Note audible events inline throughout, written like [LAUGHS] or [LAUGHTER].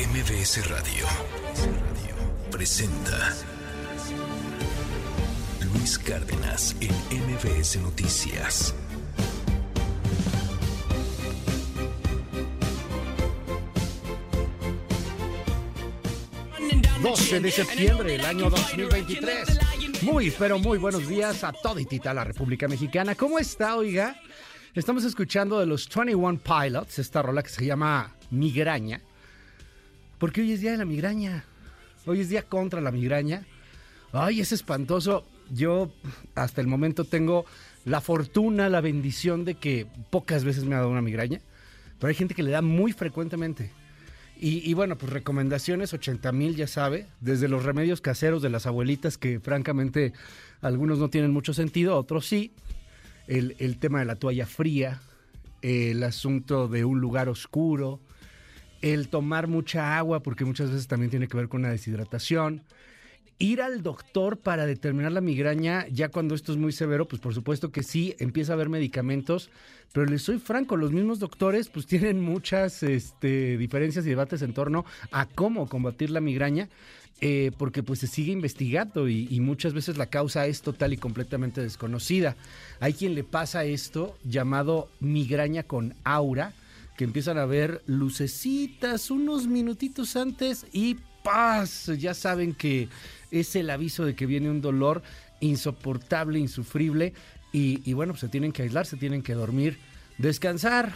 MBS Radio presenta Luis Cárdenas en MBS Noticias. ...12 de septiembre del año 2023. Muy, pero muy buenos días a toditita la República Mexicana. ¿Cómo está, oiga? Estamos escuchando de los 21 Pilots, esta rola que se llama Migraña. Porque hoy es día de la migraña. Hoy es día contra la migraña. Ay, es espantoso. Yo hasta el momento tengo la fortuna, la bendición de que pocas veces me ha dado una migraña. Pero hay gente que le da muy frecuentemente. Y, bueno, pues recomendaciones 80 mil, ya sabe, desde los remedios caseros de las abuelitas, que francamente algunos no tienen mucho sentido, otros sí. El tema de la toalla fría, el asunto de un lugar oscuro, el tomar mucha agua, porque muchas veces también tiene que ver con la deshidratación. Ir al doctor para determinar la migraña, ya cuando esto es muy severo, pues por supuesto que sí, empieza a haber medicamentos, pero les soy franco, los mismos doctores pues tienen muchas este, diferencias y debates en torno a cómo combatir la migraña. Eh, porque pues se sigue investigando y, y, muchas veces la causa es total y completamente desconocida. Hay quien le pasa esto llamado migraña con aura, que empiezan a ver lucecitas unos minutitos antes y ¡paz! Ya saben que es el aviso de que viene un dolor insoportable, insufrible y, bueno, pues se tienen que aislar, se tienen que dormir, descansar,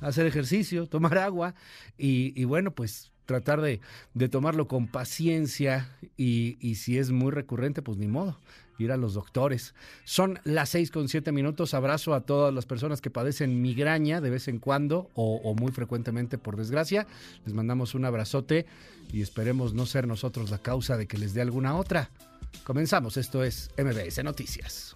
hacer ejercicio, tomar agua y, y bueno, pues tratar de, de, tomarlo con paciencia y, y, si es muy recurrente, pues ni modo, ir a los doctores. Son las seis con siete minutos. Abrazo a todas las personas que padecen migraña de vez en cuando o, o muy frecuentemente, por desgracia. Les mandamos un abrazote y esperemos no ser nosotros la causa de que les dé alguna otra. Comenzamos, esto es MBS Noticias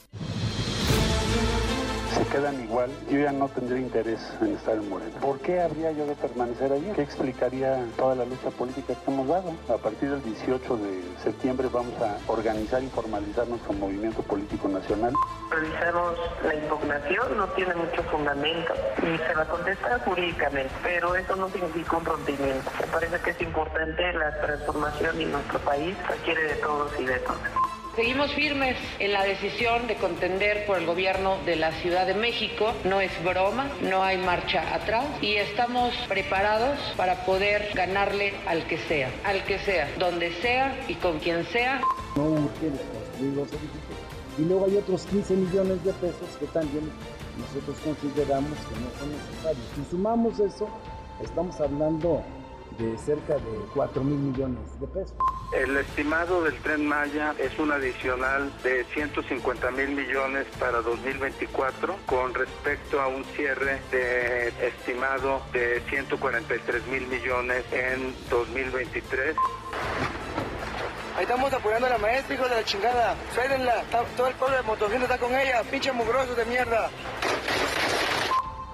se quedan igual, yo ya no tendría interés en estar en Morena. ¿Por qué habría yo de permanecer allí? ¿Qué explicaría toda la lucha política que hemos dado? A partir del 18 de septiembre vamos a organizar y formalizar nuestro movimiento político nacional. Revisamos la impugnación, no tiene mucho fundamento y se va a contestar jurídicamente, pero eso no significa un rompimiento. Me parece que es importante la transformación y nuestro país requiere de todos y de todas. Seguimos firmes en la decisión de contender por el gobierno de la Ciudad de México. No es broma, no hay marcha atrás y estamos preparados para poder ganarle al que sea, al que sea, donde sea y con quien sea. No los edificios. Y luego hay otros 15 millones de pesos que también nosotros consideramos que no son necesarios. Si sumamos eso, estamos hablando de cerca de 4 mil millones de pesos. El estimado del tren Maya es un adicional de 150 mil millones para 2024 con respecto a un cierre de estimado de 143 mil millones en 2023. Ahí estamos apoyando a la maestra, hijo de la chingada. Férenla. Todo el pueblo de Motocicleta está con ella. Pinche mugroso de mierda.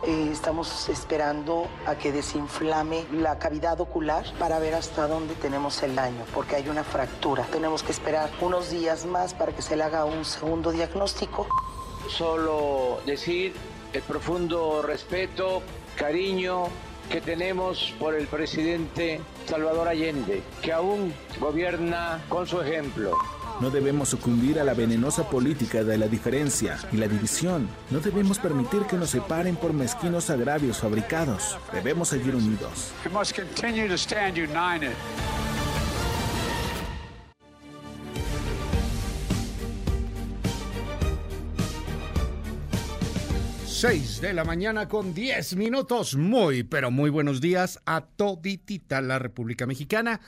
Eh, estamos esperando a que desinflame la cavidad ocular para ver hasta dónde tenemos el daño, porque hay una fractura. Tenemos que esperar unos días más para que se le haga un segundo diagnóstico. Solo decir el profundo respeto, cariño que tenemos por el presidente Salvador Allende, que aún gobierna con su ejemplo. No debemos sucumbir a la venenosa política de la diferencia y la división. No debemos permitir que nos separen por mezquinos agravios fabricados. Debemos seguir unidos. 6 de la mañana con 10 minutos. Muy, pero muy buenos días a toditita la República Mexicana.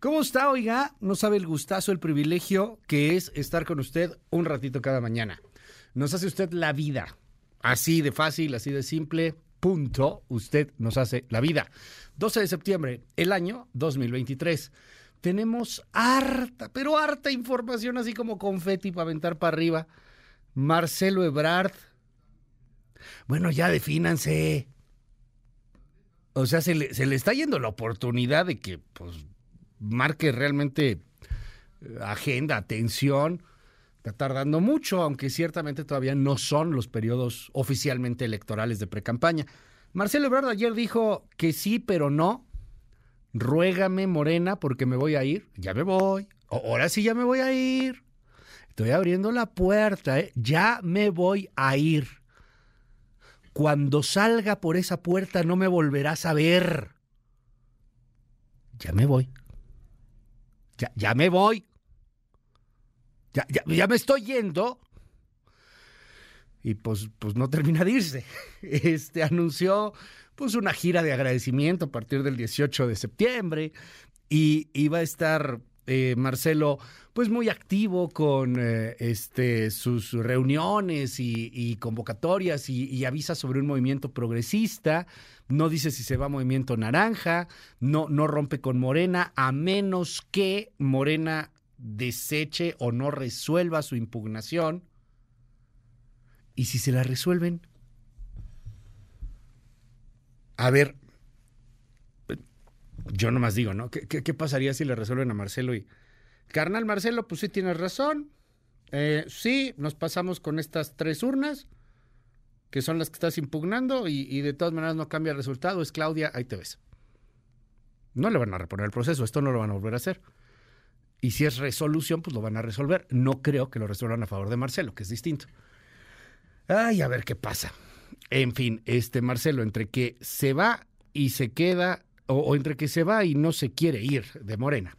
¿Cómo está, oiga? No sabe el gustazo, el privilegio que es estar con usted un ratito cada mañana. Nos hace usted la vida. Así de fácil, así de simple. Punto. Usted nos hace la vida. 12 de septiembre, el año 2023. Tenemos harta, pero harta información, así como confeti para aventar para arriba. Marcelo Ebrard. Bueno, ya defínanse. O sea, se le, se le está yendo la oportunidad de que, pues, marque realmente agenda, atención. Está tardando mucho, aunque ciertamente todavía no son los periodos oficialmente electorales de precampaña. Marcelo Ebrard ayer dijo que sí, pero no ruégame, Morena, porque me voy a ir. Ya me voy. Ahora sí ya me voy a ir. Estoy abriendo la puerta, ¿eh? Ya me voy a ir. Cuando salga por esa puerta no me volverás a ver. Ya me voy. Ya, ya me voy. Ya, ya, me estoy yendo y pues, pues no termina de irse. [LAUGHS] Este anunció pues una gira de agradecimiento a partir del 18 de septiembre y iba a estar eh, Marcelo pues muy activo con eh, este, sus reuniones y, convocatorias y, avisa sobre un movimiento progresista, no dice si se va a movimiento naranja, no, no rompe con Morena, a menos que Morena deseche o no resuelva su impugnación ¿Y si se la resuelven? A ver, yo nomás digo, ¿no? ¿Qué, pasaría si le resuelven a Marcelo y... Carnal Marcelo, pues sí tienes razón. Eh, sí, nos pasamos con estas tres urnas, que son las que estás impugnando, y, y, de todas maneras no cambia el resultado. Es Claudia, ahí te ves. No le van a reponer el proceso, esto no lo van a volver a hacer. Y si es resolución, pues lo van a resolver. No creo que lo resuelvan a favor de Marcelo, que es distinto. Ay, a ver qué pasa. En fin, este Marcelo, entre que se va y se queda, o, entre que se va y no se quiere ir de Morena.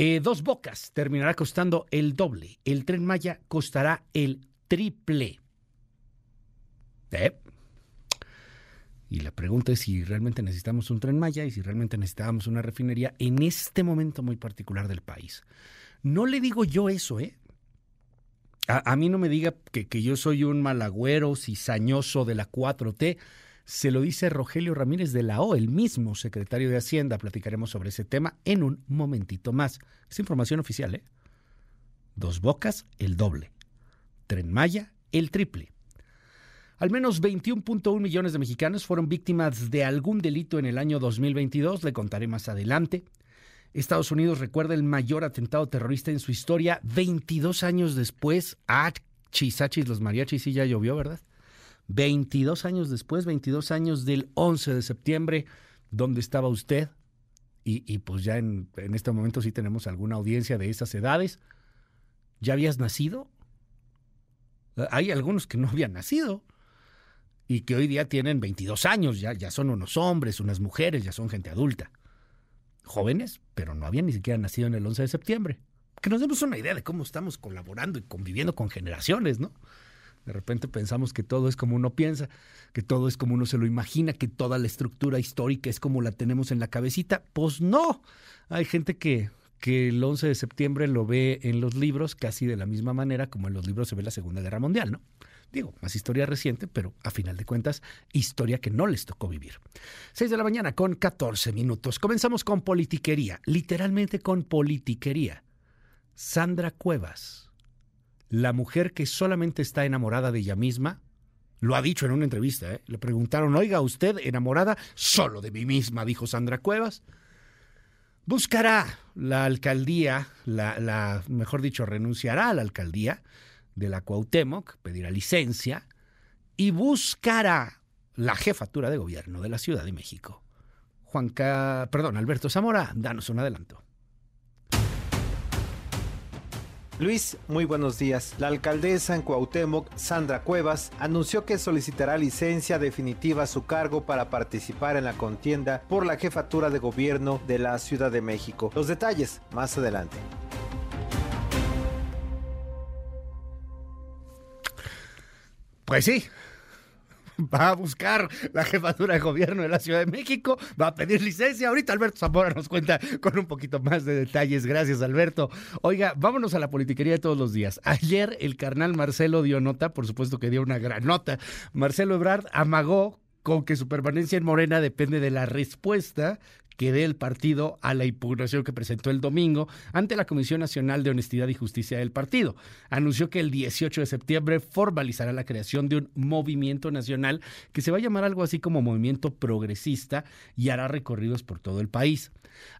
Eh, dos bocas terminará costando el doble. El tren Maya costará el triple. ¿Eh? Y la pregunta es si realmente necesitamos un tren Maya y si realmente necesitamos una refinería en este momento muy particular del país. No le digo yo eso, ¿eh? A, mí no me diga que, yo soy un malagüero cizañoso de la 4T. Se lo dice Rogelio Ramírez de la O, el mismo secretario de Hacienda. Platicaremos sobre ese tema en un momentito más. Es información oficial, ¿eh? Dos Bocas, el doble. Tren Maya, el triple. Al menos 21.1 millones de mexicanos fueron víctimas de algún delito en el año 2022. Le contaré más adelante. Estados Unidos recuerda el mayor atentado terrorista en su historia 22 años después. Ah, chisachis, los mariachis sí ya llovió, ¿verdad? 22 años después, 22 años del 11 de septiembre, ¿dónde estaba usted? Y, pues ya en, en, este momento sí tenemos alguna audiencia de esas edades. ¿Ya habías nacido? Hay algunos que no habían nacido y que hoy día tienen 22 años, ya, ya son unos hombres, unas mujeres, ya son gente adulta jóvenes, pero no habían ni siquiera nacido en el 11 de septiembre. Que nos demos una idea de cómo estamos colaborando y conviviendo con generaciones, ¿no? De repente pensamos que todo es como uno piensa, que todo es como uno se lo imagina, que toda la estructura histórica es como la tenemos en la cabecita. Pues no, hay gente que, que el 11 de septiembre lo ve en los libros casi de la misma manera como en los libros se ve la Segunda Guerra Mundial, ¿no? Digo, más historia reciente, pero a final de cuentas, historia que no les tocó vivir. 6 de la mañana con 14 minutos. Comenzamos con politiquería, literalmente con politiquería. Sandra Cuevas, la mujer que solamente está enamorada de ella misma, lo ha dicho en una entrevista. ¿eh? Le preguntaron, oiga, ¿usted enamorada solo de mí misma? Dijo Sandra Cuevas. Buscará la alcaldía, la, la mejor dicho, renunciará a la alcaldía de la Cuauhtémoc, pedirá licencia y buscará la jefatura de gobierno de la Ciudad de México. Juanca, perdón, Alberto Zamora, danos un adelanto. Luis, muy buenos días. La alcaldesa en Cuauhtémoc, Sandra Cuevas, anunció que solicitará licencia definitiva a su cargo para participar en la contienda por la jefatura de gobierno de la Ciudad de México. Los detalles más adelante. Pues sí, [LAUGHS] va a buscar la jefatura de gobierno de la Ciudad de México, va a pedir licencia. Ahorita Alberto Zamora nos cuenta con un poquito más de detalles. Gracias, Alberto. Oiga, vámonos a la politiquería de todos los días. Ayer el carnal Marcelo dio nota, por supuesto que dio una gran nota. Marcelo Ebrard amagó con que su permanencia en Morena depende de la respuesta que dé el partido a la impugnación que presentó el domingo ante la Comisión Nacional de Honestidad y Justicia del partido. Anunció que el 18 de septiembre formalizará la creación de un movimiento nacional que se va a llamar algo así como Movimiento Progresista y hará recorridos por todo el país.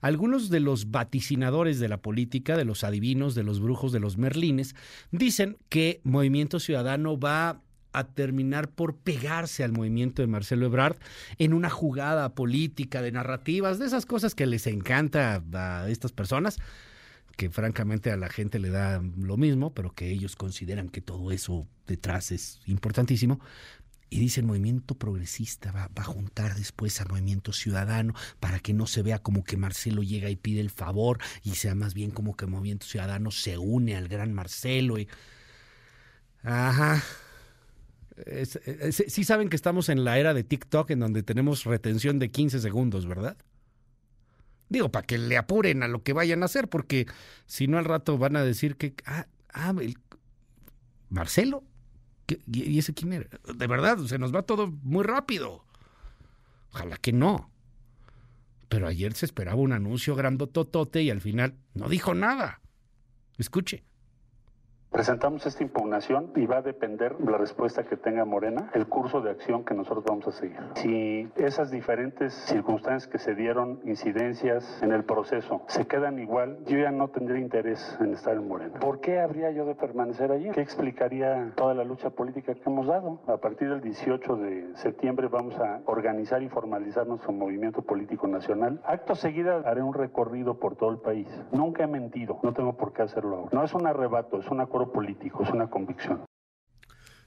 Algunos de los vaticinadores de la política, de los adivinos, de los brujos, de los merlines, dicen que Movimiento Ciudadano va a terminar por pegarse al movimiento de Marcelo Ebrard en una jugada política de narrativas, de esas cosas que les encanta a estas personas, que francamente a la gente le da lo mismo, pero que ellos consideran que todo eso detrás es importantísimo. Y dice el movimiento progresista va, a juntar después al movimiento ciudadano para que no se vea como que Marcelo llega y pide el favor y sea más bien como que el movimiento ciudadano se une al gran Marcelo. Y... Ajá. Es, sí saben que estamos en la era de TikTok en donde tenemos retención de 15 segundos, ¿verdad? Digo, para que le apuren a lo que vayan a hacer, porque si no al rato van a decir que, ah, ah el, Marcelo, ¿y ese quién era? De verdad, se nos va todo muy rápido. Ojalá que no. Pero ayer se esperaba un anuncio grandototote y al final no dijo nada. Escuche. Presentamos esta impugnación y va a depender la respuesta que tenga Morena, el curso de acción que nosotros vamos a seguir. Si esas diferentes circunstancias que se dieron, incidencias en el proceso, se quedan igual, yo ya no tendría interés en estar en Morena. ¿Por qué habría yo de permanecer allí? ¿Qué explicaría toda la lucha política que hemos dado? A partir del 18 de septiembre vamos a organizar y formalizar nuestro movimiento político nacional. Acto seguida haré un recorrido por todo el país. Nunca he mentido, no tengo por qué hacerlo ahora. No es un arrebato, es un político, es una convicción.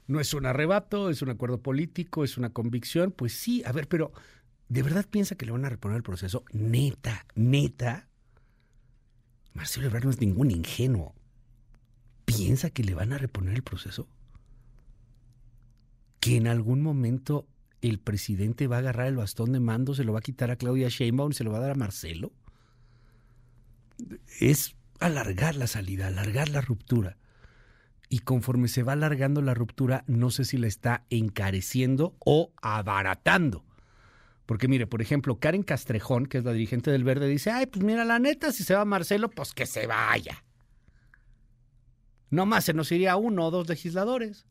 No es un arrebato, es un acuerdo político, es una convicción. Pues sí, a ver, pero ¿de verdad piensa que le van a reponer el proceso? Neta, neta. Marcelo Ebrard no es ningún ingenuo. ¿Piensa que le van a reponer el proceso? ¿Que en algún momento el presidente va a agarrar el bastón de mando, se lo va a quitar a Claudia Sheinbaum se lo va a dar a Marcelo? Es alargar la salida, alargar la ruptura y conforme se va alargando la ruptura, no sé si la está encareciendo o abaratando. Porque mire, por ejemplo, Karen Castrejón, que es la dirigente del Verde, dice, ay, pues mira, la neta, si se va Marcelo, pues que se vaya. No más se nos iría uno o dos legisladores.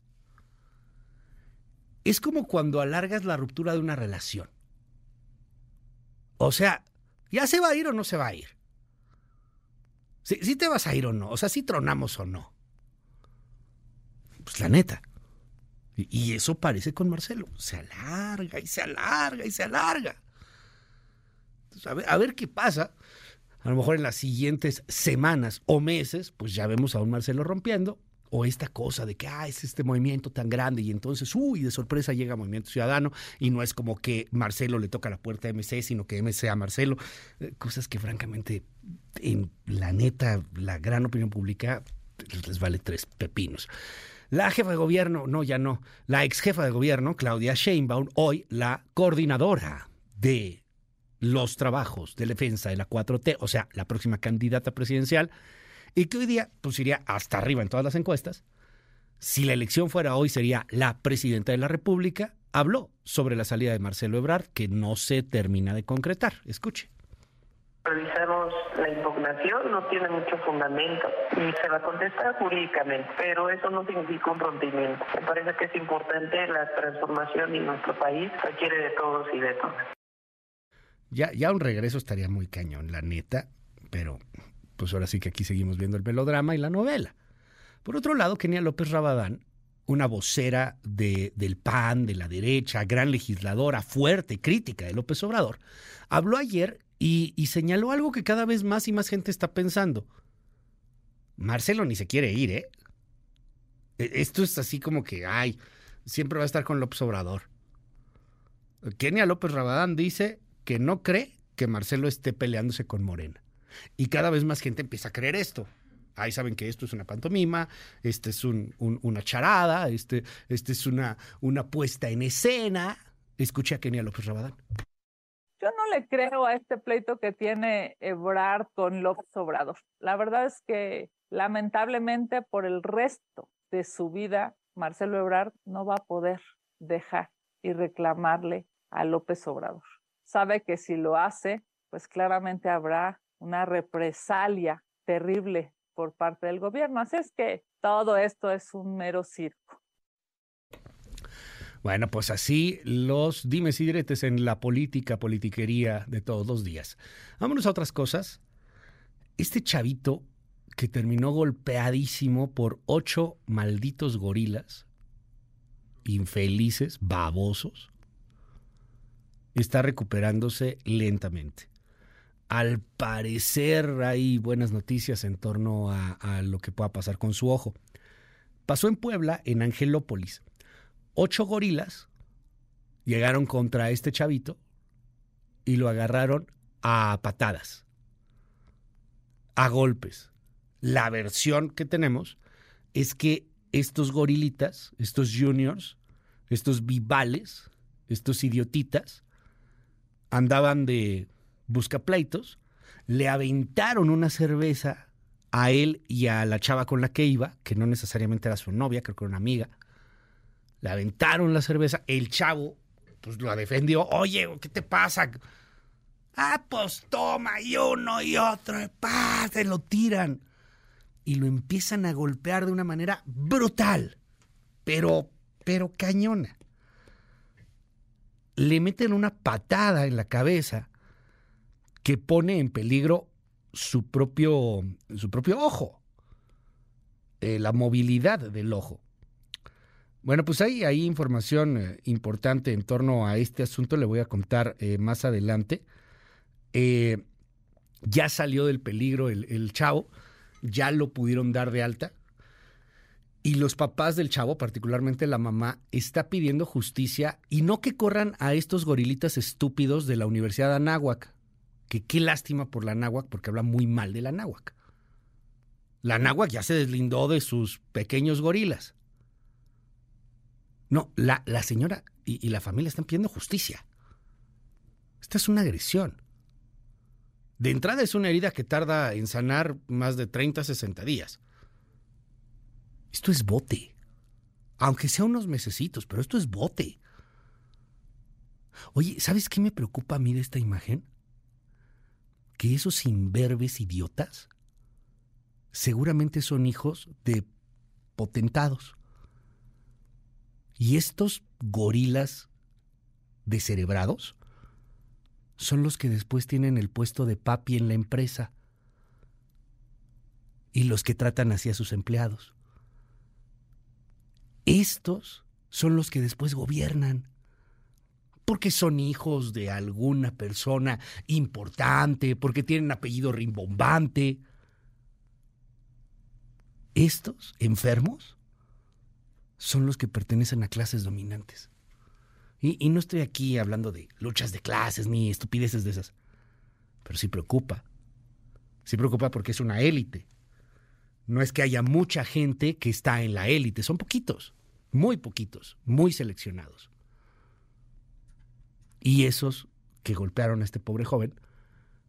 Es como cuando alargas la ruptura de una relación. O sea, ¿ya se va a ir o no se va a ir? Si te vas a ir o no, o sea, si tronamos o no. Pues la neta. Y eso parece con Marcelo. Se alarga y se alarga y se alarga. a, ver, a ver qué pasa. A lo mejor en las siguientes semanas o meses, pues ya vemos a un Marcelo rompiendo. O esta cosa de que ah, es este movimiento tan grande y entonces, uy, de sorpresa llega Movimiento Ciudadano y no es como que Marcelo le toca la puerta a MC, sino que MC a Marcelo. Eh, cosas que francamente, en la neta, la gran opinión pública les vale tres pepinos. La jefa de gobierno, no, ya no, la ex jefa de gobierno, Claudia Sheinbaum, hoy la coordinadora de los trabajos de defensa de la 4T, o sea, la próxima candidata presidencial, y que hoy día pues iría hasta arriba en todas las encuestas. Si la elección fuera hoy sería la presidenta de la República, habló sobre la salida de Marcelo Ebrard que no se termina de concretar. Escuche. Revisamos la impugnación, no tiene mucho fundamento y se va a contestar jurídicamente, pero eso no significa un rompimiento. Me parece que es importante la transformación y nuestro país requiere de todos y de todas. Ya, ya un regreso estaría muy cañón, la neta, pero pues ahora sí que aquí seguimos viendo el melodrama y la novela. Por otro lado, Kenia López Rabadán, una vocera de, del PAN, de la derecha, gran legisladora, fuerte, crítica de López Obrador, habló ayer y, señaló algo que cada vez más y más gente está pensando. Marcelo ni se quiere ir, ¿eh? E, esto es así como que, ay, siempre va a estar con López Obrador. Kenia López Rabadán dice que no cree que Marcelo esté peleándose con Morena. Y cada vez más gente empieza a creer esto. Ahí saben que esto es una pantomima, este es una charada, este, este es una, una puesta en escena. Escuche a Kenia López Rabadán. Yo no le creo a este pleito que tiene Ebrard con López Obrador. La verdad es que lamentablemente por el resto de su vida, Marcelo Ebrard no va a poder dejar y reclamarle a López Obrador. Sabe que si lo hace, pues claramente habrá una represalia terrible por parte del gobierno. Así es que todo esto es un mero circo. Bueno, pues así los dimes y diretes en la política, politiquería de todos los días. Vámonos a otras cosas. Este chavito que terminó golpeadísimo por ocho malditos gorilas, infelices, babosos, está recuperándose lentamente. Al parecer hay buenas noticias en torno a, a, lo que pueda pasar con su ojo. Pasó en Puebla, en Angelópolis. Ocho gorilas llegaron contra este chavito y lo agarraron a patadas, a golpes. La versión que tenemos es que estos gorilitas, estos juniors, estos vivales, estos idiotitas, andaban de buscapleitos, le aventaron una cerveza a él y a la chava con la que iba, que no necesariamente era su novia, creo que era una amiga. Le aventaron la cerveza, el chavo pues lo defendió, oye, ¿qué te pasa? Ah, pues toma, y uno y otro, ¡pah! se lo tiran. Y lo empiezan a golpear de una manera brutal, pero, pero cañona. Le meten una patada en la cabeza que pone en peligro su propio, su propio ojo, eh, la movilidad del ojo. Bueno, pues hay, información eh, importante en torno a este asunto, le voy a contar eh, más adelante. Eh, ya salió del peligro el, el, chavo, ya lo pudieron dar de alta. Y los papás del chavo, particularmente la mamá, está pidiendo justicia y no que corran a estos gorilitas estúpidos de la Universidad de Anáhuac. Que qué lástima por la Anáhuac porque habla muy mal de la Anáhuac. La Anáhuac ya se deslindó de sus pequeños gorilas. No, la, la señora y, y la familia están pidiendo justicia. Esta es una agresión. De entrada es una herida que tarda en sanar más de 30, 60 días. Esto es bote. Aunque sea unos mesecitos, pero esto es bote. Oye, ¿sabes qué me preocupa a mí de esta imagen? Que esos imberbes idiotas seguramente son hijos de potentados. Y estos gorilas descerebrados son los que después tienen el puesto de papi en la empresa y los que tratan así a sus empleados. Estos son los que después gobiernan, porque son hijos de alguna persona importante, porque tienen apellido rimbombante. Estos enfermos son los que pertenecen a clases dominantes. Y, no estoy aquí hablando de luchas de clases ni estupideces de esas. Pero sí preocupa. Sí preocupa porque es una élite. No es que haya mucha gente que está en la élite, son poquitos, muy poquitos, muy seleccionados. Y esos que golpearon a este pobre joven,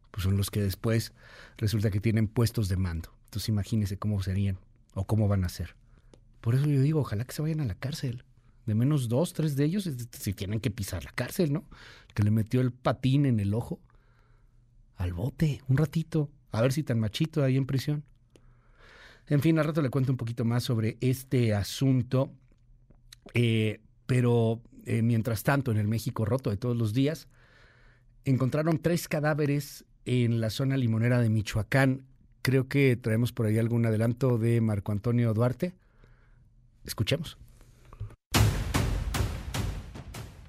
pues son los que después resulta que tienen puestos de mando. Entonces imagínense cómo serían o cómo van a ser. Por eso yo digo, ojalá que se vayan a la cárcel de menos dos, tres de ellos, si tienen que pisar la cárcel, ¿no? Que le metió el patín en el ojo al bote, un ratito, a ver si tan machito ahí en prisión. En fin, al rato le cuento un poquito más sobre este asunto, eh, pero eh, mientras tanto, en el México roto de todos los días, encontraron tres cadáveres en la zona limonera de Michoacán. Creo que traemos por ahí algún adelanto de Marco Antonio Duarte. Escuchemos.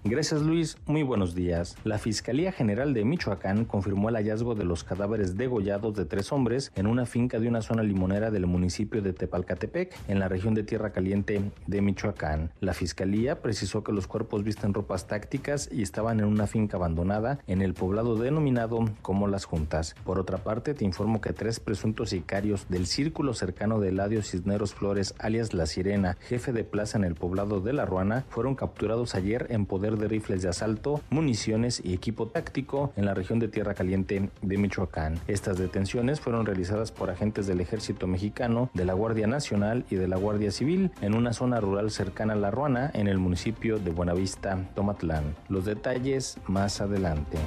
Gracias Luis, muy buenos días. La Fiscalía General de Michoacán confirmó el hallazgo de los cadáveres degollados de tres hombres en una finca de una zona limonera del municipio de Tepalcatepec, en la región de Tierra Caliente de Michoacán. La Fiscalía precisó que los cuerpos visten ropas tácticas y estaban en una finca abandonada en el poblado denominado como Las Juntas. Por otra parte, te informo que tres presuntos sicarios del círculo cercano de Eladio Cisneros Flores, alias La Sirena, jefe de plaza en el poblado de La Ruana, fueron capturados ayer en poder de rifles de asalto, municiones y equipo táctico en la región de Tierra Caliente de Michoacán. Estas detenciones fueron realizadas por agentes del ejército mexicano, de la Guardia Nacional y de la Guardia Civil en una zona rural cercana a La Ruana, en el municipio de Buenavista, Tomatlán. Los detalles más adelante.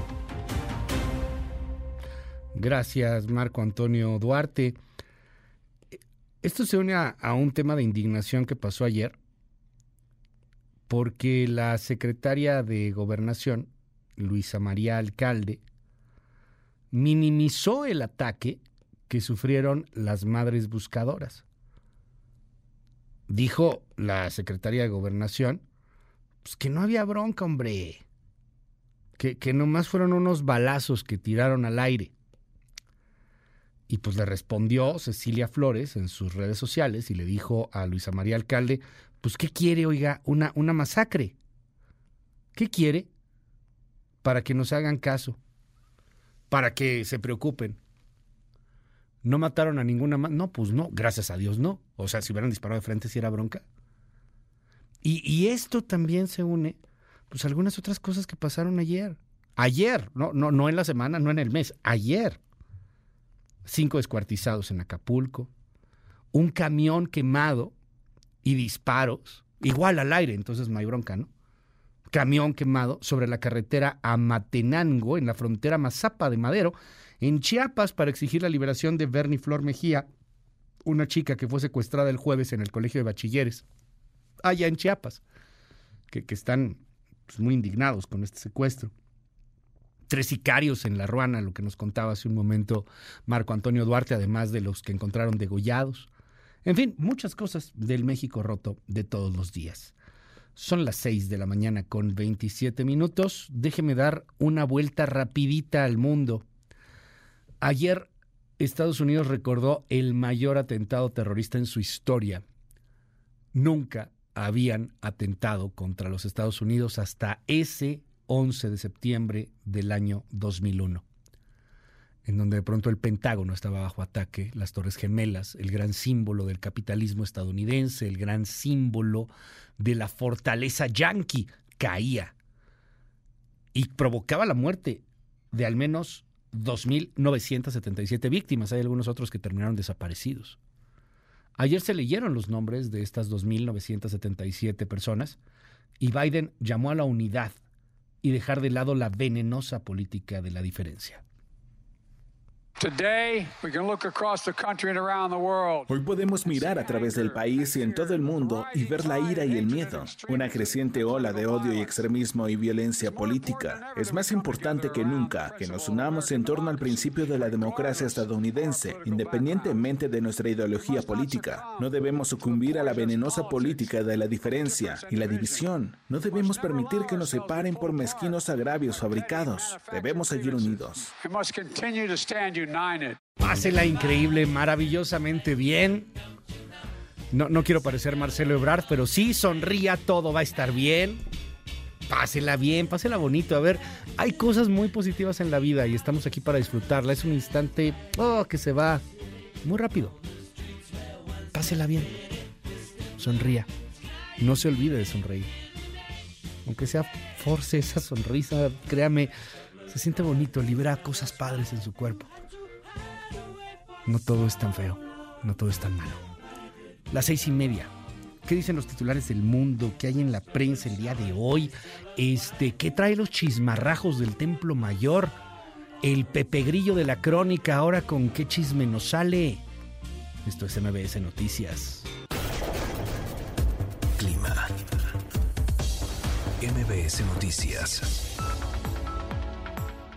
Gracias, Marco Antonio Duarte. Esto se une a, un tema de indignación que pasó ayer porque la secretaria de Gobernación, Luisa María Alcalde, minimizó el ataque que sufrieron las madres buscadoras. Dijo la secretaria de Gobernación pues que no había bronca, hombre. Que, que nomás fueron unos balazos que tiraron al aire. Y pues le respondió Cecilia Flores en sus redes sociales y le dijo a Luisa María Alcalde, pues ¿qué quiere, oiga? Una, una masacre. ¿Qué quiere? Para que nos hagan caso, para que se preocupen. ¿No mataron a ninguna más? No, pues no, gracias a Dios no. O sea, si hubieran disparado de frente, si era bronca. Y, y, esto también se une, pues algunas otras cosas que pasaron ayer. Ayer, no, no, no en la semana, no en el mes, ayer cinco descuartizados en Acapulco, un camión quemado y disparos, igual al aire, entonces no hay bronca, ¿no? Camión quemado sobre la carretera Amatenango, en la frontera Mazapa de Madero, en Chiapas, para exigir la liberación de Bernie Flor Mejía, una chica que fue secuestrada el jueves en el Colegio de Bachilleres, allá en Chiapas, que, que están pues, muy indignados con este secuestro tres sicarios en La Ruana, lo que nos contaba hace un momento Marco Antonio Duarte, además de los que encontraron degollados. En fin, muchas cosas del México roto de todos los días. Son las 6 de la mañana con 27 minutos. Déjeme dar una vuelta rapidita al mundo. Ayer Estados Unidos recordó el mayor atentado terrorista en su historia. Nunca habían atentado contra los Estados Unidos hasta ese 11 de septiembre del año 2001, en donde de pronto el Pentágono estaba bajo ataque, las Torres Gemelas, el gran símbolo del capitalismo estadounidense, el gran símbolo de la fortaleza yanqui, caía y provocaba la muerte de al menos 2.977 víctimas. Hay algunos otros que terminaron desaparecidos. Ayer se leyeron los nombres de estas 2.977 personas y Biden llamó a la unidad y dejar de lado la venenosa política de la diferencia. Hoy podemos mirar a través del país y en todo el mundo y ver la ira y el miedo, una creciente ola de odio y extremismo y violencia política. Es más importante que nunca que nos unamos en torno al principio de la democracia estadounidense, independientemente de nuestra ideología política. No debemos sucumbir a la venenosa política de la diferencia y la división. No debemos permitir que nos separen por mezquinos agravios fabricados. Debemos seguir unidos. Pásela increíble, maravillosamente bien. No, no quiero parecer Marcelo Ebrard, pero sí, sonría, todo va a estar bien. Pásela bien, pásela bonito. A ver, hay cosas muy positivas en la vida y estamos aquí para disfrutarla. Es un instante oh, que se va muy rápido. Pásela bien. Sonría. No se olvide de sonreír. Aunque sea force esa sonrisa, créame, se siente bonito, libera cosas padres en su cuerpo. No todo es tan feo, no todo es tan malo. Las seis y media. ¿Qué dicen los titulares del mundo? ¿Qué hay en la prensa el día de hoy? Este, ¿qué trae los chismarrajos del Templo Mayor? El Pepe Grillo de la crónica, ahora con qué chisme nos sale. Esto es MBS Noticias. Clima. MBS Noticias.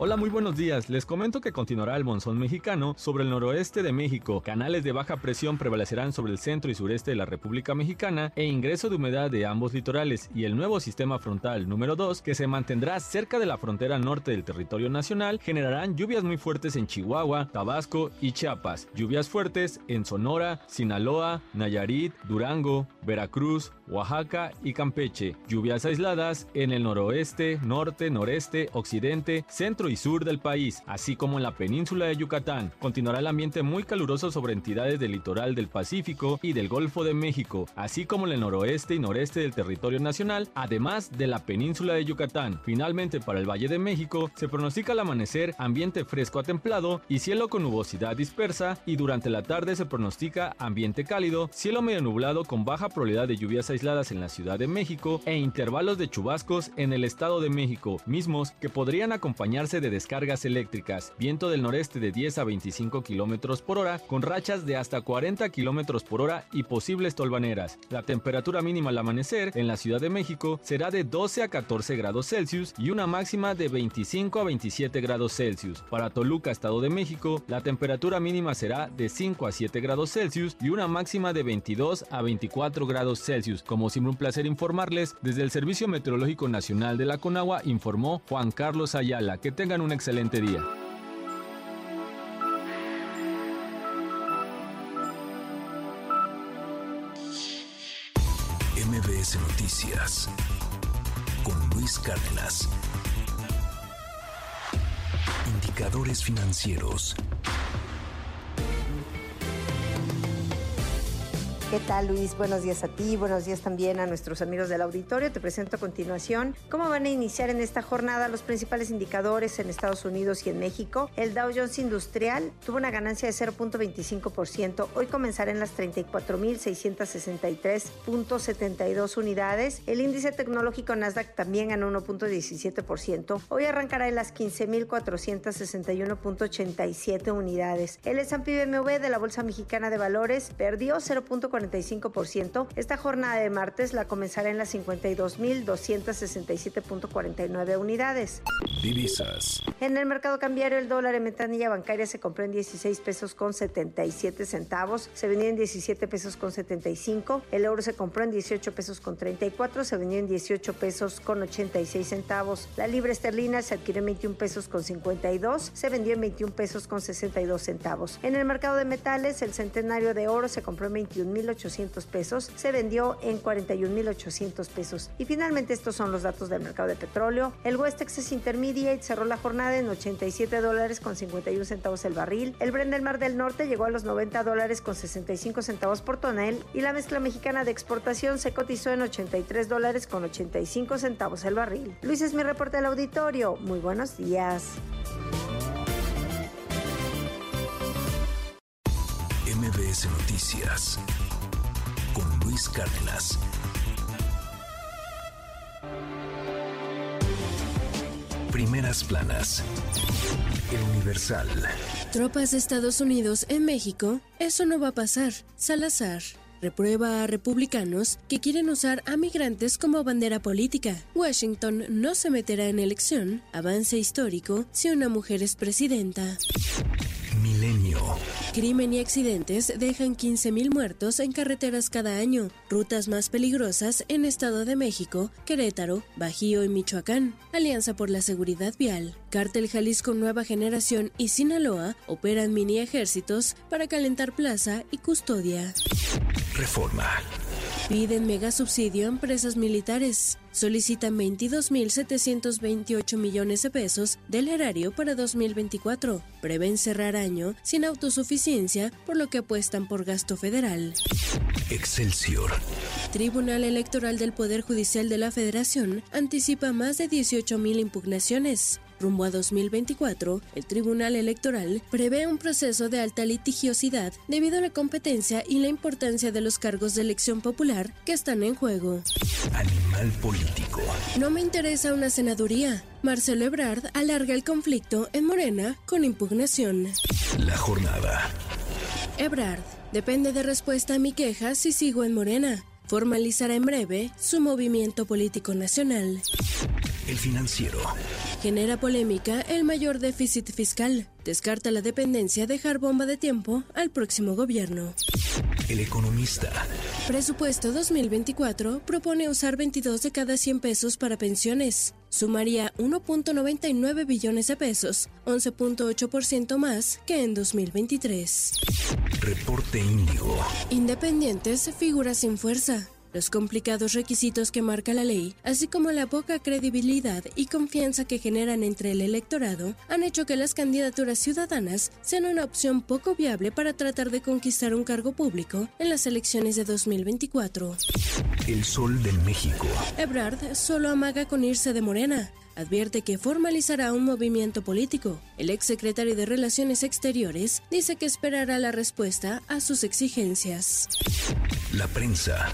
Hola, muy buenos días. Les comento que continuará el monzón mexicano sobre el noroeste de México. Canales de baja presión prevalecerán sobre el centro y sureste de la República Mexicana e ingreso de humedad de ambos litorales y el nuevo sistema frontal número 2 que se mantendrá cerca de la frontera norte del territorio nacional generarán lluvias muy fuertes en Chihuahua, Tabasco y Chiapas. Lluvias fuertes en Sonora, Sinaloa, Nayarit, Durango, Veracruz, Oaxaca y Campeche. Lluvias aisladas en el noroeste, norte, noreste, occidente, centro y sur del país, así como en la península de Yucatán. Continuará el ambiente muy caluroso sobre entidades del litoral del Pacífico y del Golfo de México, así como en el noroeste y noreste del territorio nacional, además de la península de Yucatán. Finalmente, para el Valle de México, se pronostica al amanecer ambiente fresco a templado y cielo con nubosidad dispersa, y durante la tarde se pronostica ambiente cálido, cielo medio nublado con baja probabilidad de lluvias aisladas en la Ciudad de México e intervalos de chubascos en el Estado de México, mismos que podrían acompañarse de descargas eléctricas, viento del noreste de 10 a 25 kilómetros por hora, con rachas de hasta 40 kilómetros por hora y posibles tolvaneras. La temperatura mínima al amanecer en la Ciudad de México será de 12 a 14 grados Celsius y una máxima de 25 a 27 grados Celsius. Para Toluca, Estado de México, la temperatura mínima será de 5 a 7 grados Celsius y una máxima de 22 a 24 grados Celsius. Como siempre un placer informarles, desde el Servicio Meteorológico Nacional de la Conagua informó Juan Carlos Ayala. Que tengan un excelente día. MBS Noticias con Luis Cárdenas. Indicadores financieros. ¿Qué tal Luis? Buenos días a ti, buenos días también a nuestros amigos del auditorio. Te presento a continuación cómo van a iniciar en esta jornada los principales indicadores en Estados Unidos y en México. El Dow Jones Industrial tuvo una ganancia de 0.25%. Hoy comenzará en las 34.663.72 unidades. El índice tecnológico Nasdaq también ganó 1.17%. Hoy arrancará en las 15.461.87 unidades. El S&P BMW de la Bolsa Mexicana de Valores perdió 0.40 45%. Esta jornada de martes la comenzará en las 52.267.49 unidades. Divisas. En el mercado cambiario, el dólar en ventanilla bancaria se compró en 16 pesos con 77 centavos, se vendió en 17 pesos con 75, el euro se compró en 18 pesos con 34, se vendió en 18 pesos con 86 centavos, la libra esterlina se adquirió en 21 pesos con 52, se vendió en 21 pesos con 62 centavos. En el mercado de metales, el centenario de oro se compró en 21 800 pesos, se vendió en 41.800 pesos. Y finalmente estos son los datos del mercado de petróleo. El West Texas Intermediate cerró la jornada en 87 dólares con 51 centavos el barril. El Brent del Mar del Norte llegó a los 90 dólares con 65 centavos por tonel y la mezcla mexicana de exportación se cotizó en 83 dólares con 85 centavos el barril. Luis es mi reporte del auditorio. Muy buenos días. MBS Noticias con Luis Cárdenas. Primeras planas. El Universal. Tropas de Estados Unidos en México. Eso no va a pasar. Salazar. Reprueba a republicanos que quieren usar a migrantes como bandera política. Washington no se meterá en elección. Avance histórico si una mujer es presidenta. Milenio. Crimen y accidentes dejan 15.000 muertos en carreteras cada año. Rutas más peligrosas en Estado de México, Querétaro, Bajío y Michoacán. Alianza por la Seguridad Vial. Cártel Jalisco Nueva Generación y Sinaloa operan mini ejércitos para calentar plaza y custodia. Reforma. Piden mega subsidio a empresas militares. Solicitan 22.728 millones de pesos del erario para 2024. Prevén cerrar año sin autosuficiencia, por lo que apuestan por gasto federal. Excelsior. Tribunal Electoral del Poder Judicial de la Federación anticipa más de 18.000 impugnaciones. Rumbo a 2024, el Tribunal Electoral prevé un proceso de alta litigiosidad debido a la competencia y la importancia de los cargos de elección popular que están en juego. Animal político. No me interesa una senaduría. Marcelo Ebrard alarga el conflicto en Morena con impugnación. La jornada. Ebrard, depende de respuesta a mi queja si sigo en Morena. Formalizará en breve su movimiento político nacional. El financiero. Genera polémica el mayor déficit fiscal. Descarta la dependencia dejar bomba de tiempo al próximo gobierno. El economista. Presupuesto 2024 propone usar 22 de cada 100 pesos para pensiones. Sumaría 1.99 billones de pesos, 11.8% más que en 2023. Reporte Índigo. Independientes, figuras sin fuerza. Los complicados requisitos que marca la ley, así como la poca credibilidad y confianza que generan entre el electorado, han hecho que las candidaturas ciudadanas sean una opción poco viable para tratar de conquistar un cargo público en las elecciones de 2024. El Sol de México. Ebrard solo amaga con irse de Morena advierte que formalizará un movimiento político. El exsecretario de Relaciones Exteriores dice que esperará la respuesta a sus exigencias. La prensa.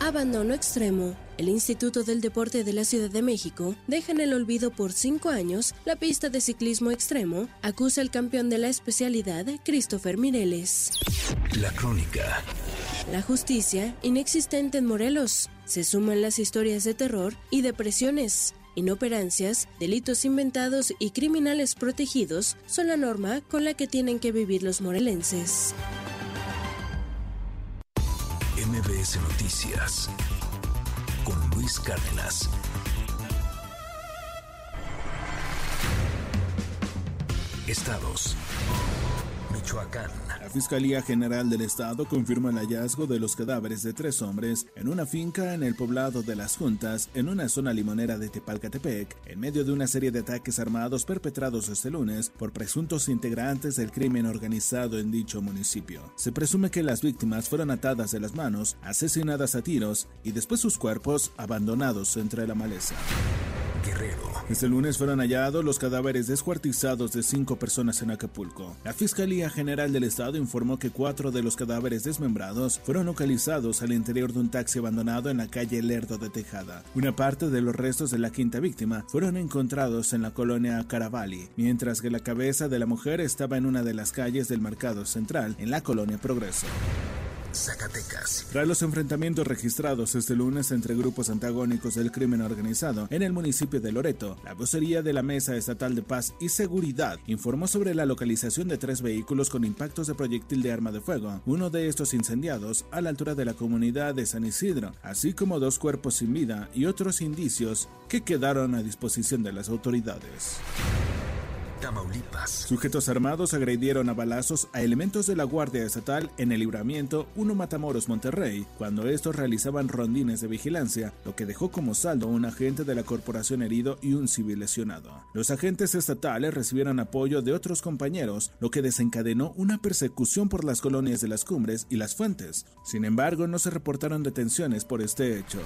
Abandono extremo. El Instituto del Deporte de la Ciudad de México deja en el olvido por cinco años la pista de ciclismo extremo, acusa al campeón de la especialidad, Christopher Mireles. La crónica. La justicia, inexistente en Morelos. Se suman las historias de terror y depresiones. Inoperancias, delitos inventados y criminales protegidos son la norma con la que tienen que vivir los morelenses. MBS Noticias con Luis Cárdenas. Estados. Michoacán. La Fiscalía General del Estado confirma el hallazgo de los cadáveres de tres hombres en una finca en el poblado de Las Juntas, en una zona limonera de Tepalcatepec, en medio de una serie de ataques armados perpetrados este lunes por presuntos integrantes del crimen organizado en dicho municipio. Se presume que las víctimas fueron atadas de las manos, asesinadas a tiros y después sus cuerpos abandonados entre la maleza. Este lunes fueron hallados los cadáveres descuartizados de cinco personas en Acapulco. La Fiscalía General del Estado informó que cuatro de los cadáveres desmembrados fueron localizados al interior de un taxi abandonado en la calle Lerdo de Tejada. Una parte de los restos de la quinta víctima fueron encontrados en la colonia Caravalli, mientras que la cabeza de la mujer estaba en una de las calles del Mercado Central, en la colonia Progreso. Zacatecas. Tras los enfrentamientos registrados este lunes entre grupos antagónicos del crimen organizado en el municipio de Loreto, la vocería de la Mesa Estatal de Paz y Seguridad informó sobre la localización de tres vehículos con impactos de proyectil de arma de fuego, uno de estos incendiados a la altura de la comunidad de San Isidro, así como dos cuerpos sin vida y otros indicios que quedaron a disposición de las autoridades. Tamaulipas. Sujetos armados agredieron a balazos a elementos de la Guardia Estatal en el libramiento 1 Matamoros Monterrey, cuando estos realizaban rondines de vigilancia, lo que dejó como saldo un agente de la corporación herido y un civil lesionado. Los agentes estatales recibieron apoyo de otros compañeros, lo que desencadenó una persecución por las colonias de las cumbres y las fuentes. Sin embargo, no se reportaron detenciones por este hecho.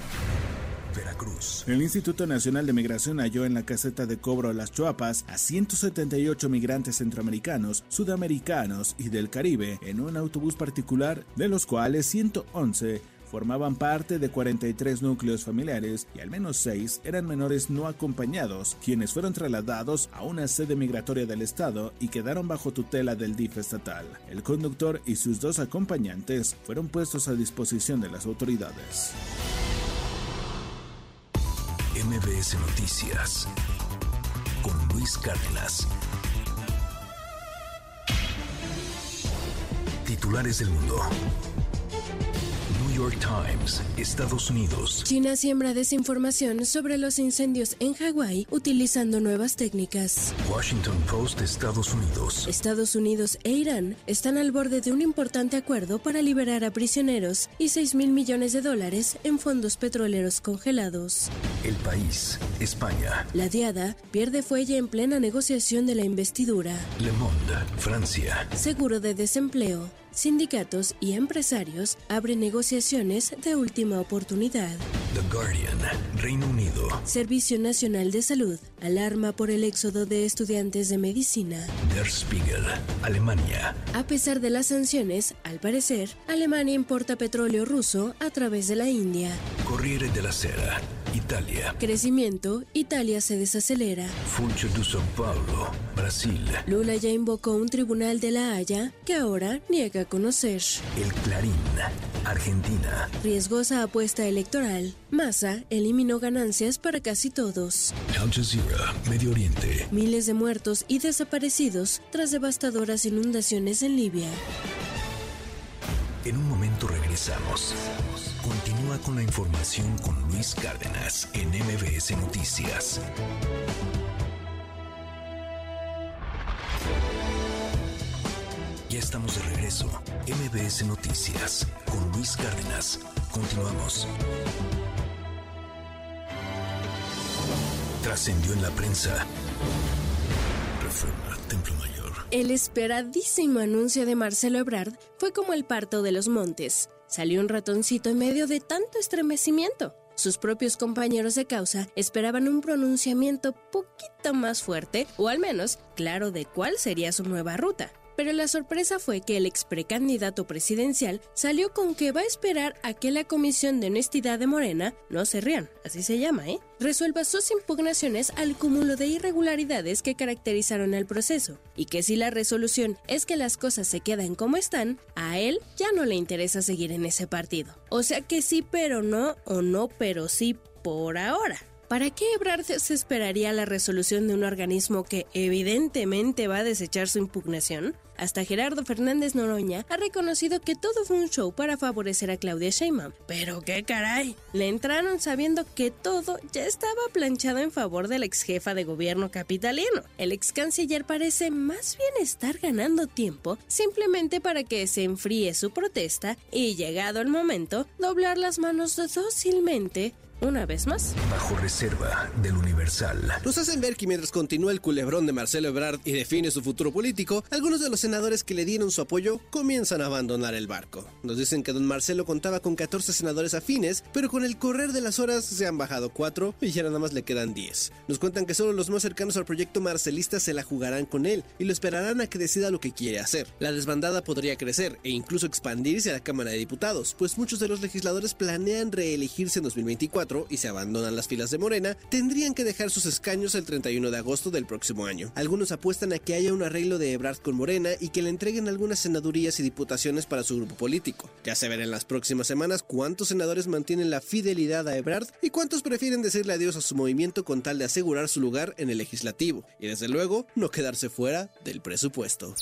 Veracruz. El Instituto Nacional de Migración halló en la caseta de cobro Las Chuapas a 178 migrantes centroamericanos, sudamericanos y del Caribe en un autobús particular, de los cuales 111 formaban parte de 43 núcleos familiares y al menos 6 eran menores no acompañados, quienes fueron trasladados a una sede migratoria del Estado y quedaron bajo tutela del DIF estatal. El conductor y sus dos acompañantes fueron puestos a disposición de las autoridades. MBS Noticias con Luis Cárdenas. Titulares del mundo. York Times, Estados Unidos. China siembra desinformación sobre los incendios en Hawái utilizando nuevas técnicas. Washington Post, Estados Unidos. Estados Unidos e Irán están al borde de un importante acuerdo para liberar a prisioneros y 6 mil millones de dólares en fondos petroleros congelados. El país, España. La Diada pierde fuelle en plena negociación de la investidura. Le Monde, Francia. Seguro de desempleo. Sindicatos y empresarios abren negociaciones de última oportunidad. The Guardian, Reino Unido. Servicio Nacional de Salud alarma por el éxodo de estudiantes de medicina. Der Spiegel, Alemania. A pesar de las sanciones, al parecer, Alemania importa petróleo ruso a través de la India. Corriere della Sera, Italia. Crecimiento, Italia se desacelera. Funcho de São Paulo, Brasil. Lula ya invocó un tribunal de La Haya que ahora niega conocer. El Clarín, Argentina. Riesgosa apuesta electoral. Massa eliminó ganancias para casi todos. Al Jazeera, Medio Oriente. Miles de muertos y desaparecidos tras devastadoras inundaciones en Libia. En un momento regresamos. Continúa con la información con Luis Cárdenas en MBS Noticias. Ya estamos de regreso. MBS Noticias con Luis Cárdenas. Continuamos. Trascendió en la prensa. Reforma. El esperadísimo anuncio de Marcelo Ebrard fue como el parto de los montes. Salió un ratoncito en medio de tanto estremecimiento. Sus propios compañeros de causa esperaban un pronunciamiento poquito más fuerte, o al menos claro de cuál sería su nueva ruta. Pero la sorpresa fue que el ex precandidato presidencial salió con que va a esperar a que la Comisión de Honestidad de Morena, no se rían, así se llama, ¿eh? resuelva sus impugnaciones al cúmulo de irregularidades que caracterizaron el proceso, y que si la resolución es que las cosas se quedan como están, a él ya no le interesa seguir en ese partido. O sea que sí pero no, o no pero sí por ahora. ¿para qué Ebrard se esperaría la resolución de un organismo que evidentemente va a desechar su impugnación? Hasta Gerardo Fernández Noroña ha reconocido que todo fue un show para favorecer a Claudia Sheinbaum. Pero qué caray, le entraron sabiendo que todo ya estaba planchado en favor de la ex jefa de gobierno capitalino. El ex canciller parece más bien estar ganando tiempo simplemente para que se enfríe su protesta y llegado el momento, doblar las manos dócilmente una vez más. Bajo reserva del Universal. Nos hacen ver que mientras continúa el culebrón de Marcelo Ebrard y define su futuro político, algunos de los senadores que le dieron su apoyo comienzan a abandonar el barco. Nos dicen que don Marcelo contaba con 14 senadores afines, pero con el correr de las horas se han bajado 4 y ya nada más le quedan 10. Nos cuentan que solo los más cercanos al proyecto marcelista se la jugarán con él y lo esperarán a que decida lo que quiere hacer. La desbandada podría crecer e incluso expandirse a la Cámara de Diputados, pues muchos de los legisladores planean reelegirse en 2024 y se abandonan las filas de Morena, tendrían que dejar sus escaños el 31 de agosto del próximo año. Algunos apuestan a que haya un arreglo de Ebrard con Morena y que le entreguen algunas senadurías y diputaciones para su grupo político. Ya se verá en las próximas semanas cuántos senadores mantienen la fidelidad a Ebrard y cuántos prefieren decirle adiós a su movimiento con tal de asegurar su lugar en el legislativo y desde luego no quedarse fuera del presupuesto.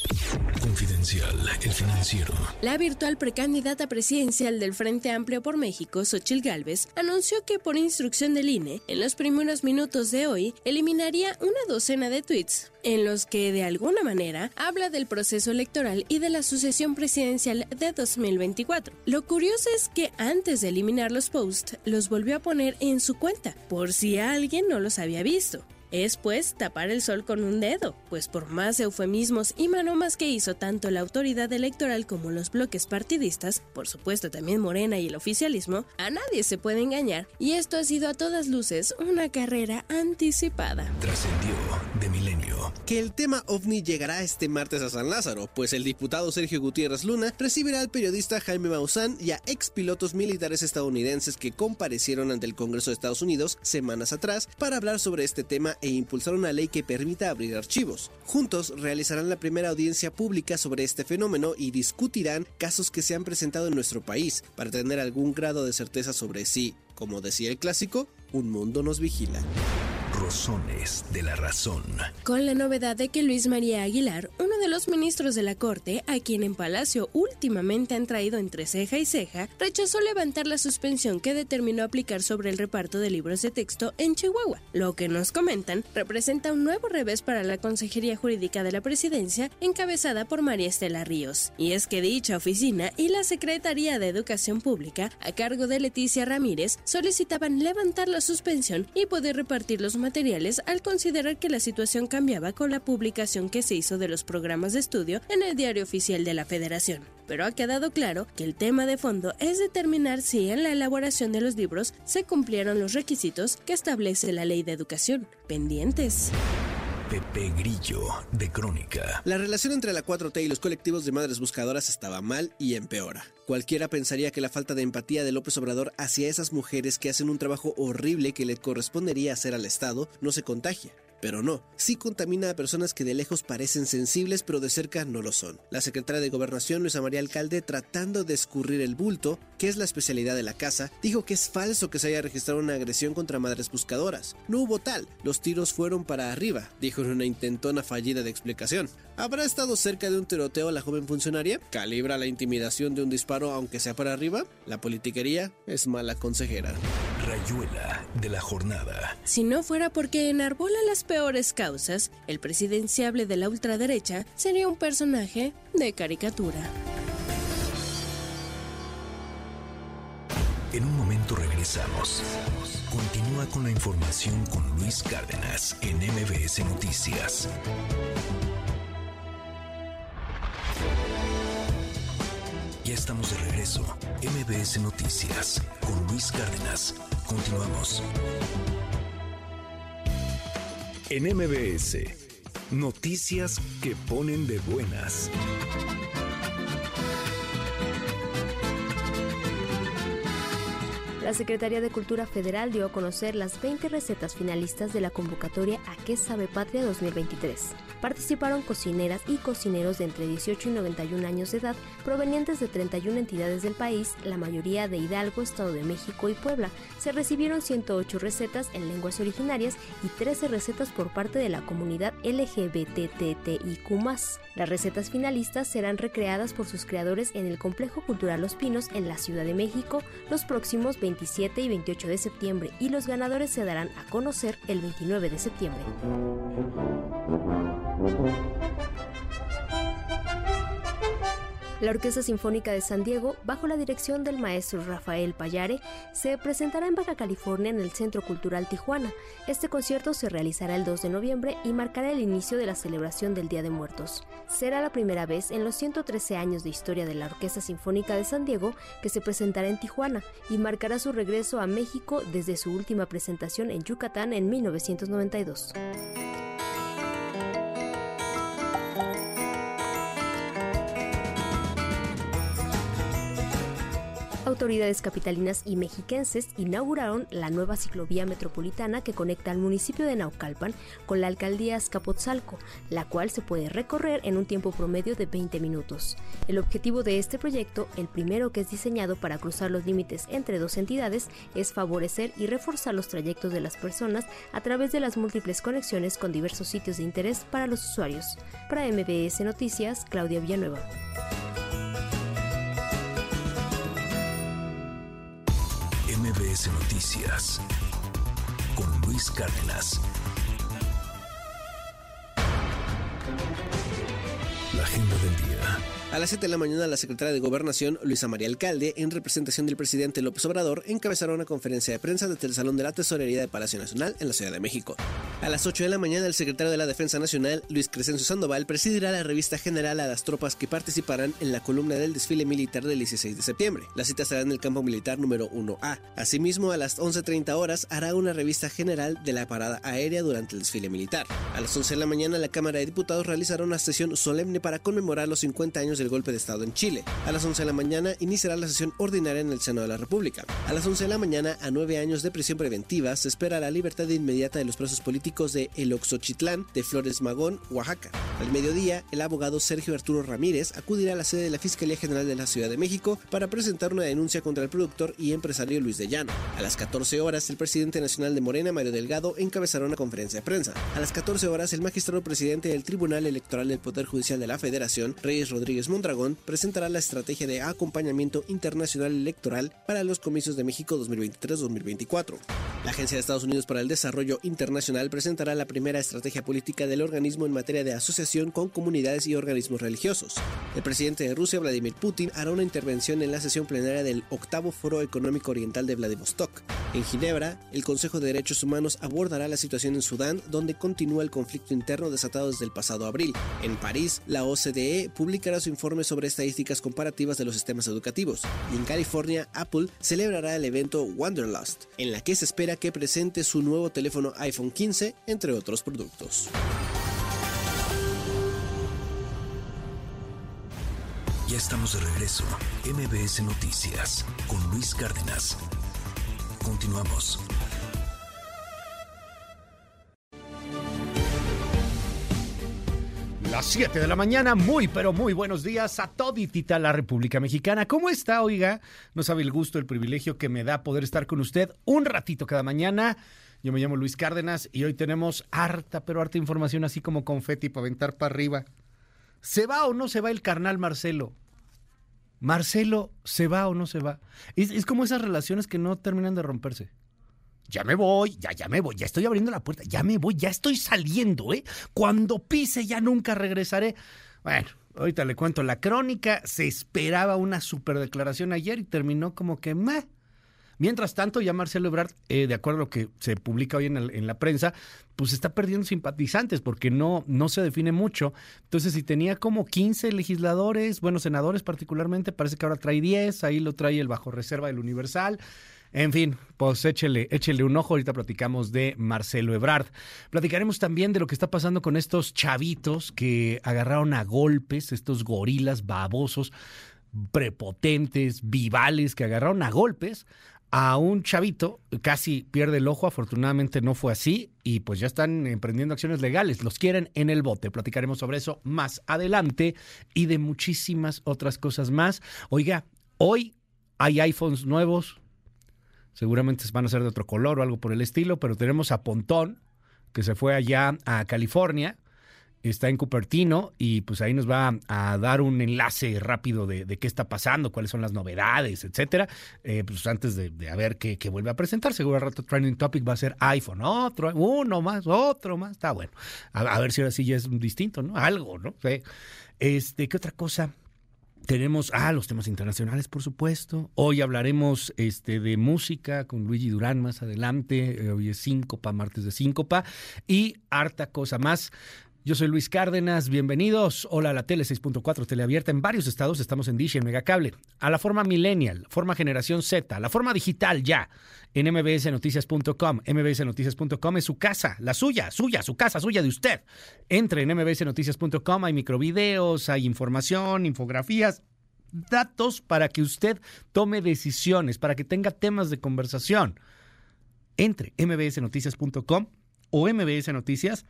Confidencial, el financiero. La virtual precandidata presidencial del Frente Amplio por México, Xochil Gálvez, anunció que por instrucción del INE, en los primeros minutos de hoy, eliminaría una docena de tweets en los que de alguna manera habla del proceso electoral y de la sucesión presidencial de 2024. Lo curioso es que antes de eliminar los posts, los volvió a poner en su cuenta, por si alguien no los había visto es pues tapar el sol con un dedo, pues por más eufemismos y manomas que hizo tanto la autoridad electoral como los bloques partidistas, por supuesto también Morena y el oficialismo, a nadie se puede engañar y esto ha sido a todas luces una carrera anticipada. Trascendió de milenio. Que el tema ovni llegará este martes a San Lázaro, pues el diputado Sergio Gutiérrez Luna recibirá al periodista Jaime Maussan y a ex pilotos militares estadounidenses que comparecieron ante el Congreso de Estados Unidos semanas atrás para hablar sobre este tema e impulsar una ley que permita abrir archivos. Juntos realizarán la primera audiencia pública sobre este fenómeno y discutirán casos que se han presentado en nuestro país para tener algún grado de certeza sobre si, como decía el clásico, un mundo nos vigila. Rosones de la razón. Con la novedad de que Luis María Aguilar, uno de los ministros de la Corte, a quien en Palacio últimamente han traído entre ceja y ceja, rechazó levantar la suspensión que determinó aplicar sobre el reparto de libros de texto en Chihuahua. Lo que nos comentan representa un nuevo revés para la Consejería Jurídica de la Presidencia, encabezada por María Estela Ríos. Y es que dicha oficina y la Secretaría de Educación Pública, a cargo de Leticia Ramírez, solicitaban levantar la suspensión y poder repartir los materiales al considerar que la situación cambiaba con la publicación que se hizo de los programas de estudio en el diario oficial de la Federación. Pero ha quedado claro que el tema de fondo es determinar si en la elaboración de los libros se cumplieron los requisitos que establece la ley de educación. Pendientes. Pepe Grillo, de Crónica. La relación entre la 4T y los colectivos de madres buscadoras estaba mal y empeora. Cualquiera pensaría que la falta de empatía de López Obrador hacia esas mujeres que hacen un trabajo horrible que le correspondería hacer al Estado no se contagia. Pero no, sí contamina a personas que de lejos parecen sensibles pero de cerca no lo son. La secretaria de Gobernación, Luisa María Alcalde, tratando de escurrir el bulto, que es la especialidad de la casa, dijo que es falso que se haya registrado una agresión contra madres buscadoras. No hubo tal, los tiros fueron para arriba, dijo en una intentona fallida de explicación. ¿Habrá estado cerca de un tiroteo la joven funcionaria? ¿Calibra la intimidación de un disparo aunque sea para arriba? La politiquería es mala consejera. Rayuela de la jornada. Si no fuera porque enarbola las peores causas, el presidenciable de la ultraderecha sería un personaje de caricatura. En un momento regresamos. Continúa con la información con Luis Cárdenas en MBS Noticias. Ya estamos de regreso. MBS Noticias con Luis Cárdenas. Continuamos. En MBS, noticias que ponen de buenas. La Secretaría de Cultura Federal dio a conocer las 20 recetas finalistas de la convocatoria A qué sabe Patria 2023. Participaron cocineras y cocineros de entre 18 y 91 años de edad, provenientes de 31 entidades del país, la mayoría de Hidalgo, Estado de México y Puebla. Se recibieron 108 recetas en lenguas originarias y 13 recetas por parte de la comunidad LGBTTIQ+. Las recetas finalistas serán recreadas por sus creadores en el Complejo Cultural Los Pinos en la Ciudad de México los próximos 27 y 28 de septiembre y los ganadores se darán a conocer el 29 de septiembre. La Orquesta Sinfónica de San Diego, bajo la dirección del maestro Rafael Payare, se presentará en Baja California en el Centro Cultural Tijuana. Este concierto se realizará el 2 de noviembre y marcará el inicio de la celebración del Día de Muertos. Será la primera vez en los 113 años de historia de la Orquesta Sinfónica de San Diego que se presentará en Tijuana y marcará su regreso a México desde su última presentación en Yucatán en 1992. Autoridades capitalinas y mexiquenses inauguraron la nueva ciclovía metropolitana que conecta al municipio de Naucalpan con la alcaldía Azcapotzalco, la cual se puede recorrer en un tiempo promedio de 20 minutos. El objetivo de este proyecto, el primero que es diseñado para cruzar los límites entre dos entidades, es favorecer y reforzar los trayectos de las personas a través de las múltiples conexiones con diversos sitios de interés para los usuarios. Para MBS Noticias, Claudia Villanueva. Noticias con Luis Cárdenas. La agenda del día. A las 7 de la mañana, la secretaria de Gobernación, Luisa María Alcalde, en representación del presidente López Obrador, encabezará una conferencia de prensa desde el Salón de la Tesorería de Palacio Nacional en la Ciudad de México. A las 8 de la mañana, el secretario de la Defensa Nacional, Luis Crescencio Sandoval, presidirá la revista general a las tropas que participarán en la columna del desfile militar del 16 de septiembre. La cita será en el campo militar número 1A. Asimismo, a las 11.30 horas, hará una revista general de la parada aérea durante el desfile militar. A las 11 de la mañana, la Cámara de Diputados realizará una sesión solemne para conmemorar los 50 años del golpe de Estado en Chile. A las 11 de la mañana iniciará la sesión ordinaria en el Senado de la República. A las 11 de la mañana, a nueve años de prisión preventiva, se espera la libertad inmediata de los presos políticos de El Oxochitlán, de Flores Magón, Oaxaca. Al mediodía, el abogado Sergio Arturo Ramírez acudirá a la sede de la Fiscalía General de la Ciudad de México para presentar una denuncia contra el productor y empresario Luis de Llano. A las 14 horas, el presidente nacional de Morena, Mario Delgado, encabezará una conferencia de prensa. A las 14 horas, el magistrado presidente del Tribunal Electoral del Poder Judicial de la Federación, Reyes Rodríguez Mondragón, presentará la estrategia de acompañamiento internacional electoral para los comicios de México 2023-2024. La Agencia de Estados Unidos para el Desarrollo Internacional presentará la primera estrategia política del organismo en materia de asociación con comunidades y organismos religiosos. El presidente de Rusia, Vladimir Putin, hará una intervención en la sesión plenaria del octavo Foro Económico Oriental de Vladivostok. En Ginebra, el Consejo de Derechos Humanos abordará la situación en Sudán, donde continúa el conflicto interno desatado desde el pasado abril. En París, la OCDE publicará su informe sobre estadísticas comparativas de los sistemas educativos. Y en California, Apple celebrará el evento Wanderlust, en la que se espera que presente su nuevo teléfono iPhone 15, entre otros productos. Ya estamos de regreso. MBS Noticias con Luis Cárdenas. Continuamos. Las 7 de la mañana, muy pero muy buenos días a toditita la República Mexicana. ¿Cómo está, oiga? No sabe el gusto, el privilegio que me da poder estar con usted un ratito cada mañana. Yo me llamo Luis Cárdenas y hoy tenemos harta, pero harta información así como confeti para aventar para arriba. ¿Se va o no se va el carnal Marcelo? Marcelo, ¿se va o no se va? Es, es como esas relaciones que no terminan de romperse ya me voy, ya, ya me voy, ya estoy abriendo la puerta, ya me voy, ya estoy saliendo, ¿eh? Cuando pise ya nunca regresaré. Bueno, ahorita le cuento la crónica, se esperaba una super declaración ayer y terminó como que meh. Mientras tanto, ya Marcelo Ebrard, eh, de acuerdo a lo que se publica hoy en, la prensa, pues está perdiendo simpatizantes porque no, no se define mucho. Entonces, si tenía como 15 legisladores, bueno, senadores particularmente, parece que ahora trae 10, ahí lo trae el bajo reserva del Universal. En fin, pues échele, échele un ojo. Ahorita platicamos de Marcelo Ebrard. Platicaremos también de lo que está pasando con estos chavitos que agarraron a golpes, estos gorilas babosos, prepotentes, vivales, que agarraron a golpes a un chavito, casi pierde el ojo, afortunadamente no fue así y pues ya están emprendiendo acciones legales, los quieren en el bote, platicaremos sobre eso más adelante y de muchísimas otras cosas más. Oiga, hoy hay iPhones nuevos, seguramente van a ser de otro color o algo por el estilo, pero tenemos a Pontón, que se fue allá a California está en Cupertino y pues ahí nos va a, dar un enlace rápido de, qué está pasando, cuáles son las novedades, etcétera. Eh, pues antes de, a ver qué, vuelve a presentar, seguro el rato trending topic va a ser iPhone, otro, uno más, otro más, está bueno. A, ver si ahora sí ya es distinto, ¿no? Algo, ¿no? Este, ¿qué otra cosa? Tenemos, ah, los temas internacionales, por supuesto. Hoy hablaremos este, de música con Luigi Durán más adelante. Eh, hoy es Síncopa, martes de Síncopa. Y harta cosa más. Yo soy Luis Cárdenas, bienvenidos. Hola a la Tele 6.4 Teleabierta. En varios estados estamos en Dish en Megacable. A la forma millennial, forma generación Z, la forma digital ya en mbsnoticias.com. mbsnoticias.com es su casa, la suya, suya, su casa, suya de usted. Entre en mbsnoticias.com, hay microvideos, hay información, infografías, datos para que usted tome decisiones, para que tenga temas de conversación. Entre mbsnoticias.com o mbsnoticias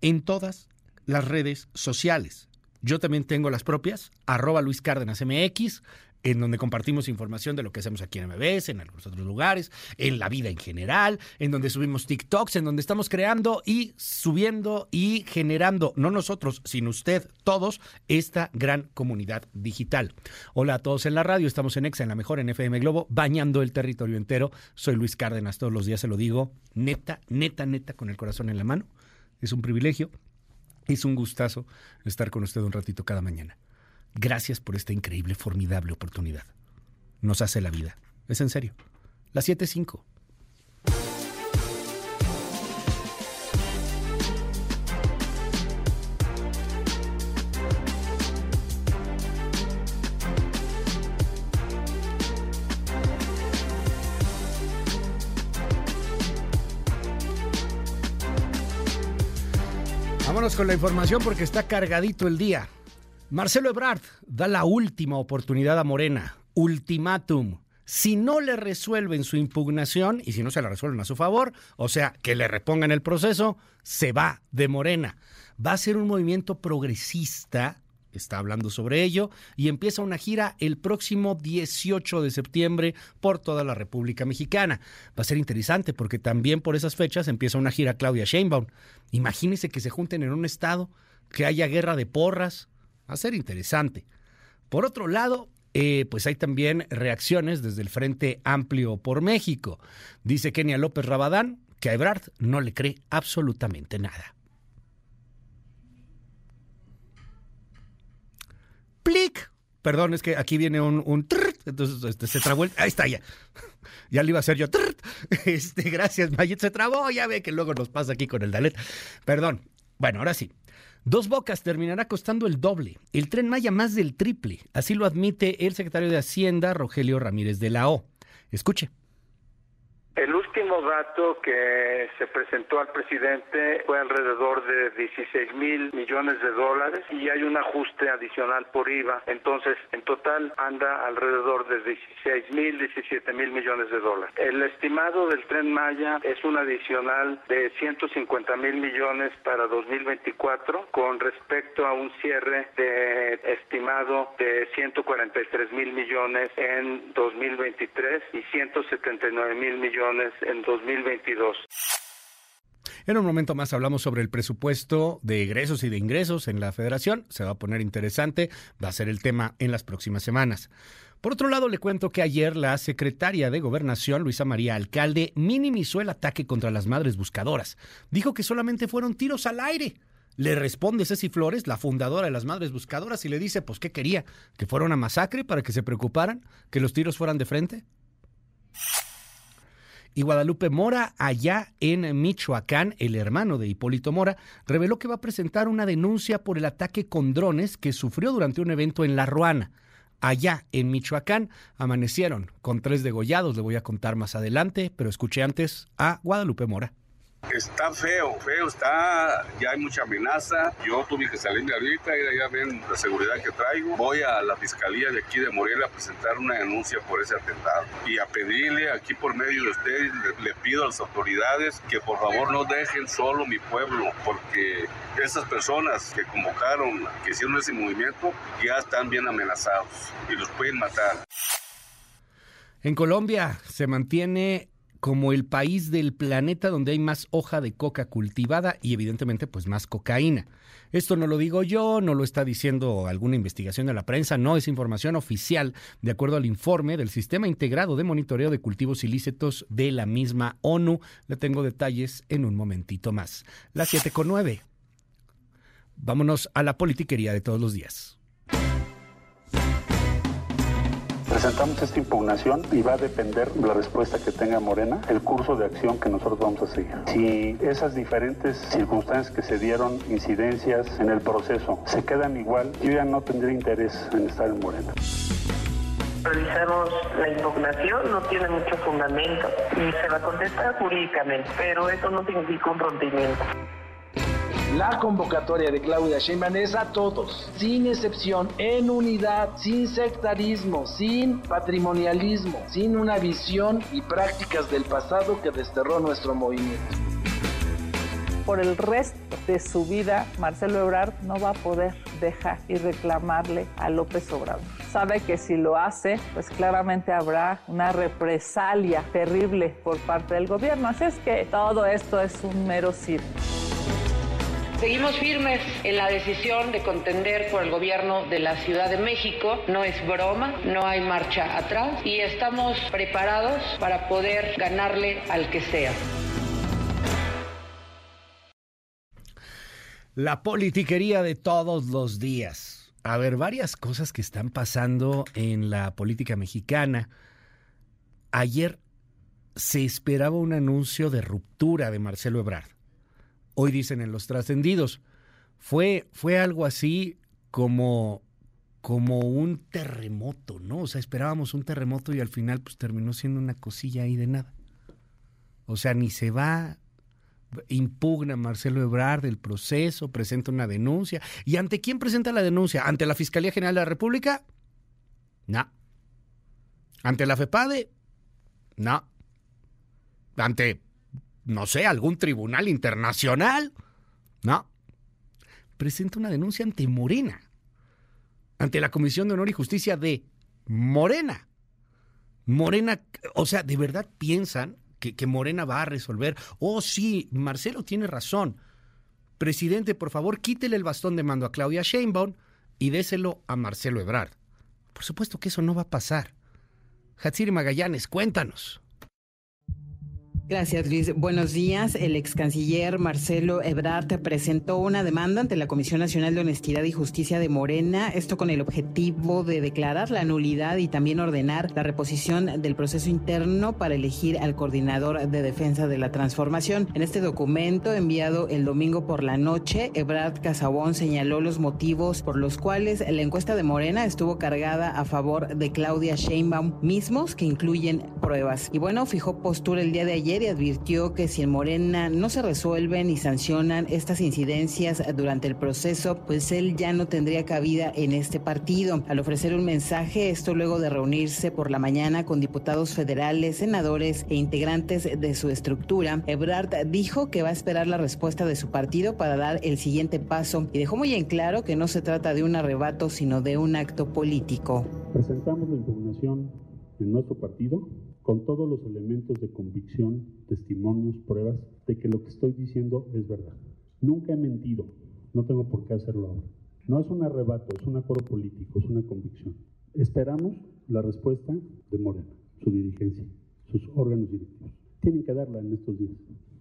en todas las redes sociales. Yo también tengo las propias, arroba Luis Cárdenas MX, en donde compartimos información de lo que hacemos aquí en MBS, en algunos otros lugares, en la vida en general, en donde subimos TikToks, en donde estamos creando y subiendo y generando, no nosotros, sino usted, todos, esta gran comunidad digital. Hola a todos en la radio, estamos en EXA, en la mejor, en FM Globo, bañando el territorio entero. Soy Luis Cárdenas, todos los días se lo digo, neta, neta, neta, con el corazón en la mano. Es un privilegio, es un gustazo estar con usted un ratito cada mañana. Gracias por esta increíble, formidable oportunidad. Nos hace la vida. Es en serio. Las 7.5. Vámonos con la información porque está cargadito el día. Marcelo Ebrard da la última oportunidad a Morena. Ultimátum. Si no le resuelven su impugnación y si no se la resuelven a su favor, o sea, que le repongan el proceso, se va de Morena. Va a ser un movimiento progresista está hablando sobre ello y empieza una gira el próximo 18 de septiembre por toda la República Mexicana. Va a ser interesante porque también por esas fechas empieza una gira Claudia Sheinbaum. Imagínense que se junten en un estado, que haya guerra de porras. Va a ser interesante. Por otro lado, eh, pues hay también reacciones desde el Frente Amplio por México. Dice Kenia López Rabadán que a Ebrard no le cree absolutamente nada. plic. Perdón, es que aquí viene un, un entonces este, se trabó el, ahí está ya. [LAUGHS] Ya le iba a hacer yo. [LAUGHS] Este, gracias, Mayet. Se trabó, ya ve que luego nos pasa aquí con el Dalet. Perdón. Bueno, ahora sí. Dos Bocas terminará costando el doble, el tren Maya más del triple. Así lo admite el secretario de Hacienda, Rogelio Ramírez de la O. Escuche. El último dato que se presentó al presidente fue alrededor de 16 mil millones de dólares y hay un ajuste adicional por IVA. Entonces, en total anda alrededor de 16 mil, 17 mil millones de dólares. El estimado del tren Maya es un adicional de 150 mil millones para 2024 con respecto a un cierre de estimado de 143 mil millones en 2023 y 179 mil millones en 2022. En un momento más hablamos sobre el presupuesto de egresos y de ingresos en la federación. Se va a poner interesante, va a ser el tema en las próximas semanas. Por otro lado, le cuento que ayer la secretaria de Gobernación, Luisa María Alcalde, minimizó el ataque contra las madres buscadoras. Dijo que solamente fueron tiros al aire. Le responde Ceci Flores, la fundadora de las Madres Buscadoras, y le dice, pues, ¿qué quería? ¿Que fuera una masacre para que se preocuparan? ¿Que los tiros fueran de frente? Y Guadalupe Mora, allá en Michoacán, el hermano de Hipólito Mora, reveló que va a presentar una denuncia por el ataque con drones que sufrió durante un evento en La Ruana. Allá en Michoacán amanecieron con tres degollados, le voy a contar más adelante, pero escuché antes a Guadalupe Mora. Está feo, feo está, ya hay mucha amenaza. Yo tuve que salirme ahorita, y ya ven la seguridad que traigo. Voy a la fiscalía de aquí de Morelia a presentar una denuncia por ese atentado y a pedirle aquí por medio de ustedes, le, le pido a las autoridades que por favor no dejen solo mi pueblo, porque esas personas que convocaron, que hicieron ese movimiento, ya están bien amenazados y los pueden matar. En Colombia se mantiene como el país del planeta donde hay más hoja de coca cultivada y evidentemente pues más cocaína. Esto no lo digo yo, no lo está diciendo alguna investigación de la prensa, no es información oficial de acuerdo al informe del Sistema Integrado de Monitoreo de Cultivos Ilícitos de la misma ONU. Le tengo detalles en un momentito más. Las 7 con 9. Vámonos a la politiquería de todos los días. Presentamos esta impugnación y va a depender de la respuesta que tenga Morena, el curso de acción que nosotros vamos a seguir. Si esas diferentes circunstancias que se dieron, incidencias en el proceso, se quedan igual, yo ya no tendría interés en estar en Morena. Revisamos la impugnación, no tiene mucho fundamento y se va a contestar jurídicamente, pero eso no significa un rompimiento. La convocatoria de Claudia Sheinbaum es a todos, sin excepción, en unidad, sin sectarismo, sin patrimonialismo, sin una visión y prácticas del pasado que desterró nuestro movimiento. Por el resto de su vida, Marcelo Ebrard no va a poder dejar y reclamarle a López Obrador. Sabe que si lo hace, pues claramente habrá una represalia terrible por parte del gobierno. Así es que todo esto es un mero circo. Seguimos firmes en la decisión de contender por el gobierno de la Ciudad de México. No es broma, no hay marcha atrás y estamos preparados para poder ganarle al que sea. La politiquería de todos los días. A ver, varias cosas que están pasando en la política mexicana. Ayer se esperaba un anuncio de ruptura de Marcelo Ebrard. Hoy dicen en los trascendidos. Fue, fue algo así como, como un terremoto, ¿no? O sea, esperábamos un terremoto y al final pues terminó siendo una cosilla ahí de nada. O sea, ni se va, impugna Marcelo Ebrard el proceso, presenta una denuncia. ¿Y ante quién presenta la denuncia? ¿Ante la Fiscalía General de la República? No. ¿Ante la FEPADE? No. ¿Ante, no sé, algún tribunal internacional? No. Presenta una denuncia ante Morena. Ante la Comisión de Honor y Justicia de Morena. Morena, o sea, ¿de verdad piensan que, que, Morena va a resolver. Oh, sí, Marcelo tiene razón. Presidente, por favor, quítele el bastón de mando a Claudia Sheinbaum y déselo a Marcelo Ebrard. Por supuesto que eso no va a pasar. Hatsiri Magallanes, cuéntanos. Gracias, Luis. Buenos días. El ex canciller Marcelo Ebrard presentó una demanda ante la Comisión Nacional de Honestidad y Justicia de Morena, esto con el objetivo de declarar la nulidad y también ordenar la reposición del proceso interno para elegir al coordinador de defensa de la transformación. En este documento enviado el domingo por la noche, Ebrard Casabón señaló los motivos por los cuales la encuesta de Morena estuvo cargada a favor de Claudia Sheinbaum, mismos que incluyen pruebas. Y bueno, fijó postura el día de ayer advirtió que si en Morena no se resuelven y sancionan estas incidencias durante el proceso, pues él ya no tendría cabida en este partido. Al ofrecer un mensaje, esto luego de reunirse por la mañana con diputados federales, senadores e integrantes de su estructura, Ebrard dijo que va a esperar la respuesta de su partido para dar el siguiente paso y dejó muy en claro que no se trata de un arrebato, sino de un acto político. Presentamos la impugnación en nuestro partido con todos los elementos de convicción, testimonios, pruebas de que lo que estoy diciendo es verdad. Nunca he mentido, no tengo por qué hacerlo ahora. No es un arrebato, es un acuerdo político, es una convicción. Esperamos la respuesta de Morena, su dirigencia, sus órganos directivos. Tienen que darla en estos días.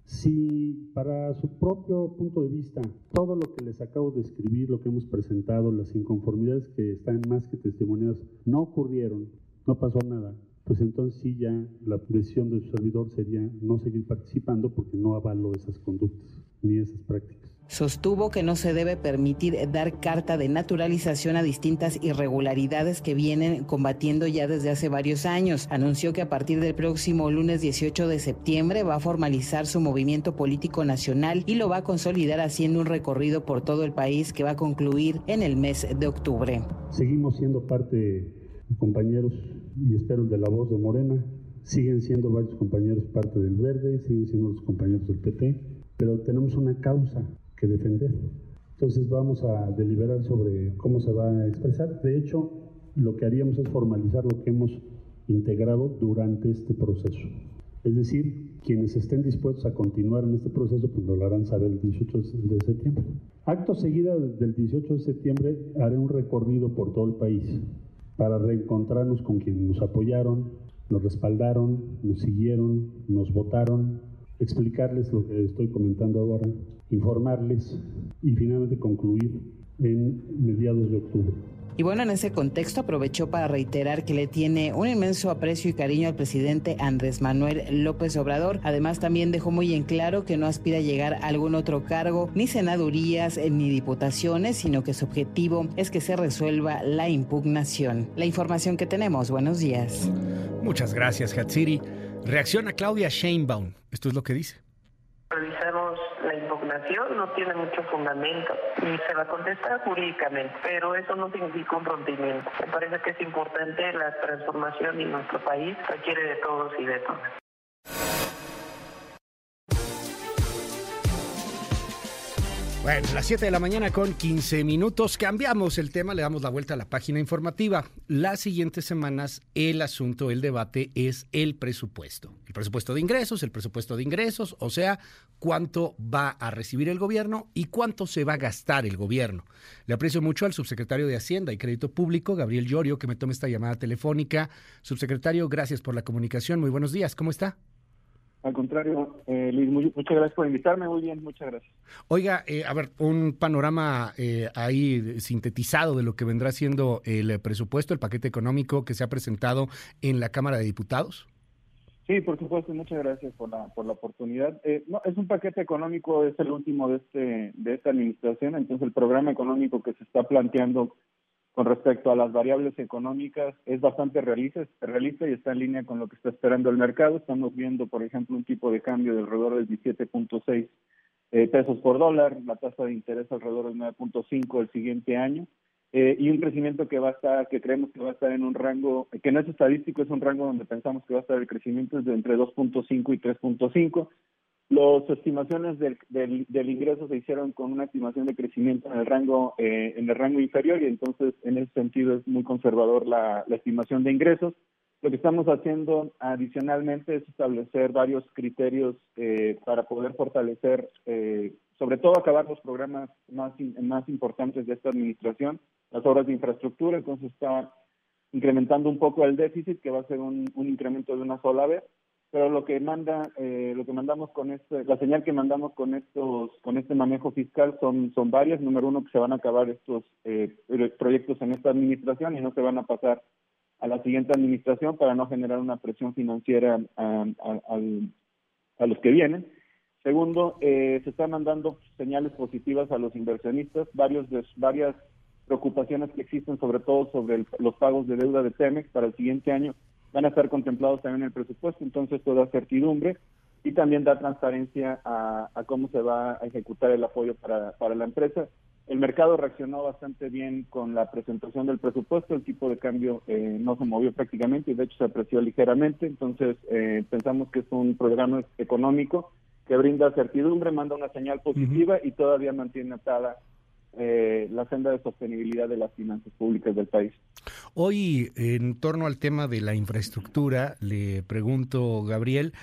Si para su propio punto de vista todo lo que les acabo de escribir, lo que hemos presentado, las inconformidades que están más que testimoniadas, no ocurrieron, no pasó nada, pues entonces sí ya la decisión de su servidor sería no seguir participando porque no avalo esas conductas ni esas prácticas. Sostuvo que no se debe permitir dar carta de naturalización a distintas irregularidades que vienen combatiendo ya desde hace varios años. Anunció que a partir del próximo lunes 18 de septiembre va a formalizar su movimiento político nacional y lo va a consolidar haciendo un recorrido por todo el país que va a concluir en el mes de octubre. Seguimos siendo parte, compañeros y espero de la voz de Morena, siguen siendo varios compañeros parte del Verde, siguen siendo los compañeros del PT, pero tenemos una causa que defender. Entonces vamos a deliberar sobre cómo se va a expresar. De hecho, lo que haríamos es formalizar lo que hemos integrado durante este proceso. Es decir, quienes estén dispuestos a continuar en este proceso, pues lo harán saber el 18 de septiembre. Acto seguido del 18 de septiembre haré un recorrido por todo el país para reencontrarnos con quienes nos apoyaron, nos respaldaron, nos siguieron, nos votaron, explicarles lo que estoy comentando ahora, informarles y finalmente concluir en mediados de octubre. Y bueno, en ese contexto aprovechó para reiterar que le tiene un inmenso aprecio y cariño al presidente Andrés Manuel López Obrador. Además, también dejó muy en claro que no aspira a llegar a algún otro cargo, ni senadurías, eh, ni diputaciones, sino que su objetivo es que se resuelva la impugnación. La información que tenemos. Buenos días. Muchas gracias, Hatsiri. Reacciona Claudia Sheinbaum. Esto es lo que dice revisamos la impugnación, no tiene mucho fundamento y se va a contestar jurídicamente, pero eso no significa un rompimiento. Me parece que es importante la transformación y nuestro país requiere de todos y de todas. Bueno, las 7 de la mañana con 15 minutos. Cambiamos el tema, le damos la vuelta a la página informativa. Las siguientes semanas el asunto, el debate es el presupuesto. El presupuesto de ingresos, el presupuesto de ingresos, o sea, cuánto va a recibir el gobierno y cuánto se va a gastar el gobierno. Le aprecio mucho al subsecretario de Hacienda y Crédito Público, Gabriel Llorio, que me tome esta llamada telefónica. Subsecretario, gracias por la comunicación. Muy buenos días, ¿cómo está? Al contrario, eh, Luis, muchas gracias por invitarme. Muy bien, muchas gracias. Oiga, eh, a ver, un panorama eh, ahí sintetizado de lo que vendrá siendo el presupuesto, el paquete económico que se ha presentado en la Cámara de Diputados. Sí, por supuesto, muchas gracias por la, por la oportunidad. no, es un paquete económico, es el último de, este, de esta administración, entonces el programa económico que se está planteando con respecto a las variables económicas es bastante realista, y está en línea con lo que está esperando el mercado. Estamos viendo, por ejemplo, un tipo de cambio de alrededor del 17.6 eh, pesos por dólar, la tasa de interés alrededor del 9.5 el siguiente año. Eh, y un crecimiento que va a estar, que creemos que va a estar en un rango, que no es estadístico, es un rango donde pensamos que va a estar el crecimiento de entre 2.5 y 3.5. Las estimaciones del, del, ingreso se hicieron con una estimación de crecimiento en el rango eh, en el rango inferior y entonces en ese sentido es muy conservador la, estimación de ingresos. Lo que estamos haciendo adicionalmente es establecer varios criterios eh, para poder fortalecer, eh, sobre todo acabar los programas más, más importantes de esta administración, las obras de infraestructura, entonces está incrementando un poco el déficit, que va a ser un incremento de una sola vez, pero lo que manda eh, lo que mandamos con este la señal que mandamos con estos con este manejo fiscal son son varias. Número uno que se van a acabar estos eh, proyectos en esta administración y no se van a pasar a la siguiente administración para no generar una presión financiera a, a, los que vienen. Segundo eh, se están mandando señales positivas a los inversionistas. Varios de, varias preocupaciones que existen sobre todo sobre los pagos de deuda de Pemex para el siguiente año van a estar contemplados también en el presupuesto, entonces esto da certidumbre y también da transparencia a, cómo se va a ejecutar el apoyo para, para la empresa. El mercado reaccionó bastante bien con la presentación del presupuesto, el tipo de cambio eh, no se movió prácticamente y de hecho se apreció ligeramente, entonces eh, pensamos que es un programa económico que brinda certidumbre, manda una señal positiva y todavía mantiene atada eh, la senda de sostenibilidad de las finanzas públicas del país. Hoy, en torno al tema de la infraestructura, le pregunto, Gabriel,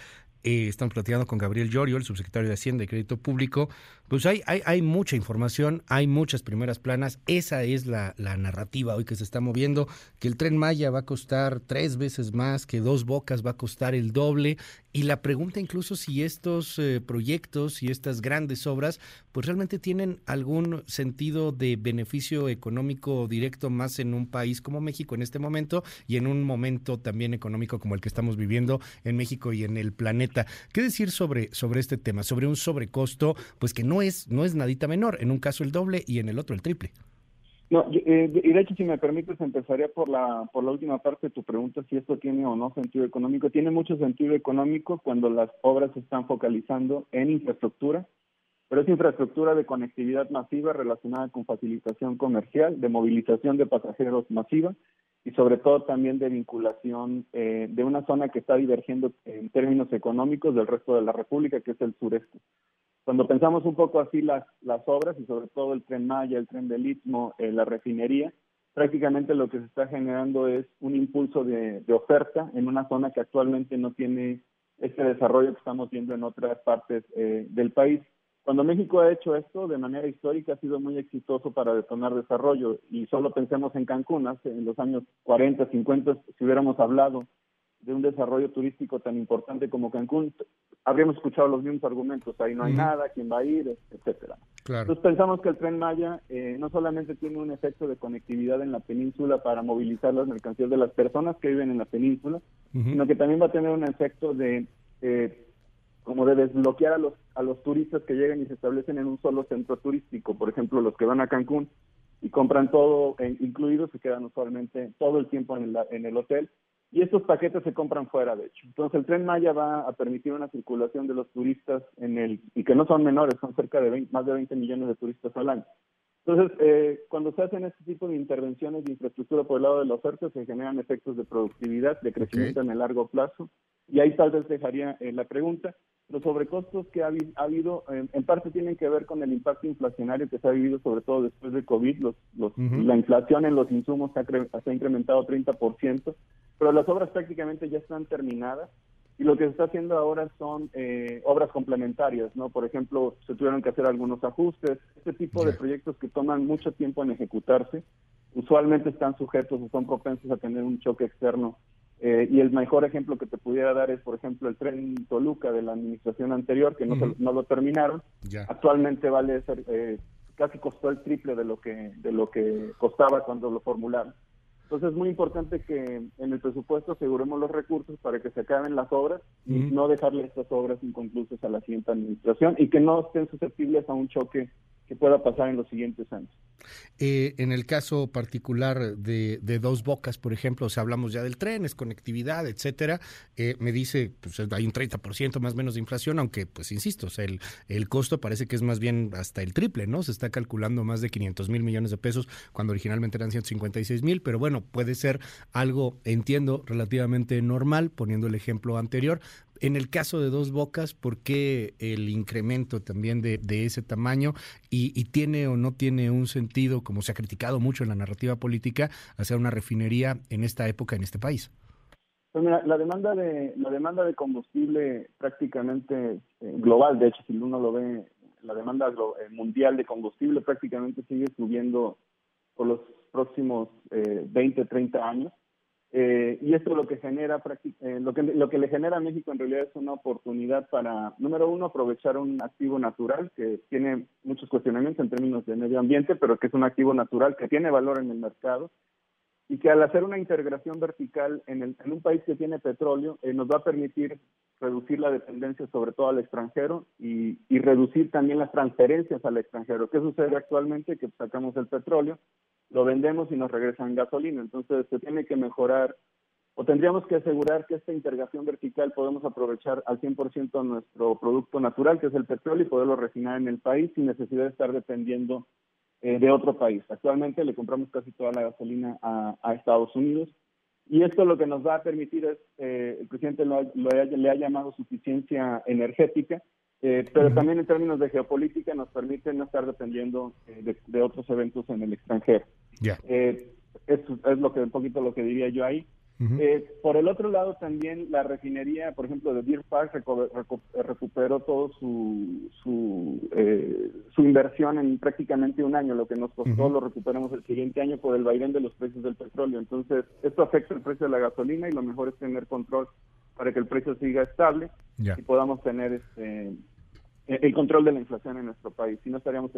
eh, estamos platicando con Gabriel Llorio, el subsecretario de Hacienda y Crédito Público, pues hay, hay, mucha información, hay muchas primeras planas, esa es la, la, narrativa hoy que se está moviendo, que el tren Maya va a costar tres veces más, que dos bocas va a costar el doble, y la pregunta incluso si estos eh, proyectos y estas grandes obras, pues realmente tienen algún sentido de beneficio económico directo más en un país como México en este momento y en un momento también económico como el que estamos viviendo en México y en el planeta ¿Qué decir sobre, sobre este tema? Sobre un sobrecosto, pues que no es, no es nadita menor, en un caso el doble y en el otro el triple. No, eh, y de hecho, si me permites, empezaría por la, por la última parte de tu pregunta, si esto tiene o no sentido económico. Tiene mucho sentido económico cuando las obras se están focalizando en infraestructura, pero es infraestructura de conectividad masiva relacionada con facilitación comercial, de movilización de pasajeros masiva y sobre todo también de vinculación eh, de una zona que está divergiendo en términos económicos del resto de la República, que es el sureste. Cuando pensamos un poco así las, las obras y sobre todo el tren Maya, el tren del Istmo, eh, la refinería, prácticamente lo que se está generando es un impulso de, oferta en una zona que actualmente no tiene este desarrollo que estamos viendo en otras partes eh, del país. Cuando México ha hecho esto de manera histórica ha sido muy exitoso para detonar desarrollo y solo pensemos en Cancún, hace en los años 40, 50, si hubiéramos hablado de un desarrollo turístico tan importante como Cancún, habríamos escuchado los mismos argumentos, ahí no hay nada, quién va a ir, etcétera. Entonces pensamos que el tren Maya eh, no solamente tiene un efecto de conectividad en la península para movilizar las mercancías de las personas que viven en la península, sino que también va a tener un efecto de eh, como de desbloquear a los a los turistas que llegan y se establecen en un solo centro turístico, por ejemplo los que van a Cancún y compran todo eh, incluido, se quedan usualmente todo el tiempo en el, en el hotel y estos paquetes se compran fuera, de hecho. Entonces, el Tren Maya va a permitir una circulación de los turistas en el, y que no son menores, son cerca de más de 20 millones de turistas al año. Entonces, eh, cuando se hacen este tipo de intervenciones de infraestructura por el lado de la oferta, se generan efectos de productividad, de crecimiento en el largo plazo. Y ahí tal vez dejaría eh, la pregunta. Los sobrecostos que ha, habido, en parte tienen que ver con el impacto inflacionario que se ha vivido, sobre todo después de COVID. Los, La inflación en los insumos se ha, se ha incrementado 30%, pero las obras prácticamente ya están terminadas y lo que se está haciendo ahora son eh, obras complementarias, ¿no? Por ejemplo, se tuvieron que hacer algunos ajustes. Este tipo de proyectos que toman mucho tiempo en ejecutarse, usualmente están sujetos o son propensos a tener un choque externo. Eh, y el mejor ejemplo que te pudiera dar es, por ejemplo, el tren Toluca de la administración anterior, que no, no lo terminaron. Actualmente vale ser, eh, casi costó el triple de lo que de lo que costaba cuando lo formularon. Entonces es muy importante que en el presupuesto aseguremos los recursos para que se acaben las obras y no dejarle estas obras inconclusas a la siguiente administración y que no estén susceptibles a un choque que pueda pasar en los siguientes años. Eh, en el caso particular de, Dos Bocas, por ejemplo, si hablamos ya del tren, es conectividad, etcétera, eh, me dice, pues hay un 30% más o menos de inflación, aunque, pues insisto, o el, el costo parece que es más bien hasta el triple, ¿no? Se está calculando más de 500 mil millones de pesos, cuando originalmente eran 156 mil, pero bueno, puede ser algo, entiendo, relativamente normal, poniendo el ejemplo anterior, en el caso de Dos Bocas, ¿por qué el incremento también de, ese tamaño? Y, tiene o no tiene un sentido, como se ha criticado mucho en la narrativa política, hacer una refinería en esta época en este país? Pues mira, la demanda de la demanda de combustible prácticamente eh, global, de hecho, si uno lo ve, la demanda eh, mundial de combustible prácticamente sigue subiendo por los próximos eh, 20, 30 años. Eh, y esto lo que genera, eh, lo, que, lo que le genera a México en realidad es una oportunidad para, número uno, aprovechar un activo natural que tiene muchos cuestionamientos en términos de medio ambiente, pero que es un activo natural que tiene valor en el mercado y que al hacer una integración vertical en, el, en un país que tiene petróleo eh, nos va a permitir reducir la dependencia sobre todo al extranjero y, y reducir también las transferencias al extranjero. ¿Qué sucede actualmente? Que sacamos el petróleo, lo vendemos y nos regresan gasolina. Entonces se tiene que mejorar o tendríamos que asegurar que esta integración vertical podemos aprovechar al 100% nuestro producto natural, que es el petróleo, y poderlo refinar en el país sin necesidad de estar dependiendo eh, de otro país. Actualmente le compramos casi toda la gasolina a, Estados Unidos y esto lo que nos va a permitir es, eh, el presidente lo, le ha llamado suficiencia energética, eh, pero también en términos de geopolítica nos permite no estar dependiendo eh, de, otros eventos en el extranjero. Ya. Eh, es, es lo que un poquito lo que diría yo ahí. por el otro lado también la refinería, por ejemplo, de Deer Park recuperó todo su su, su inversión en prácticamente un año. Lo que nos costó lo recuperamos el siguiente año por el vaivén de los precios del petróleo. Entonces esto afecta el precio de la gasolina y lo mejor es tener control para que el precio siga estable y podamos tener este el control de la inflación en nuestro país, si no estaríamos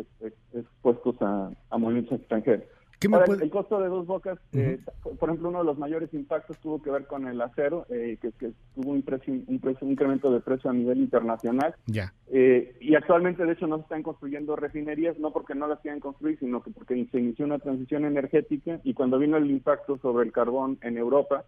expuestos a, movimientos extranjeros. El costo de dos bocas, eh, por ejemplo, uno de los mayores impactos tuvo que ver con el acero, eh, que, que, tuvo un, precio, un, precio, un incremento de precio a nivel internacional. Ya. Eh, y actualmente, de hecho, no se están construyendo refinerías, no porque no las quieran construir, sino que porque se inició una transición energética y cuando vino el impacto sobre el carbón en Europa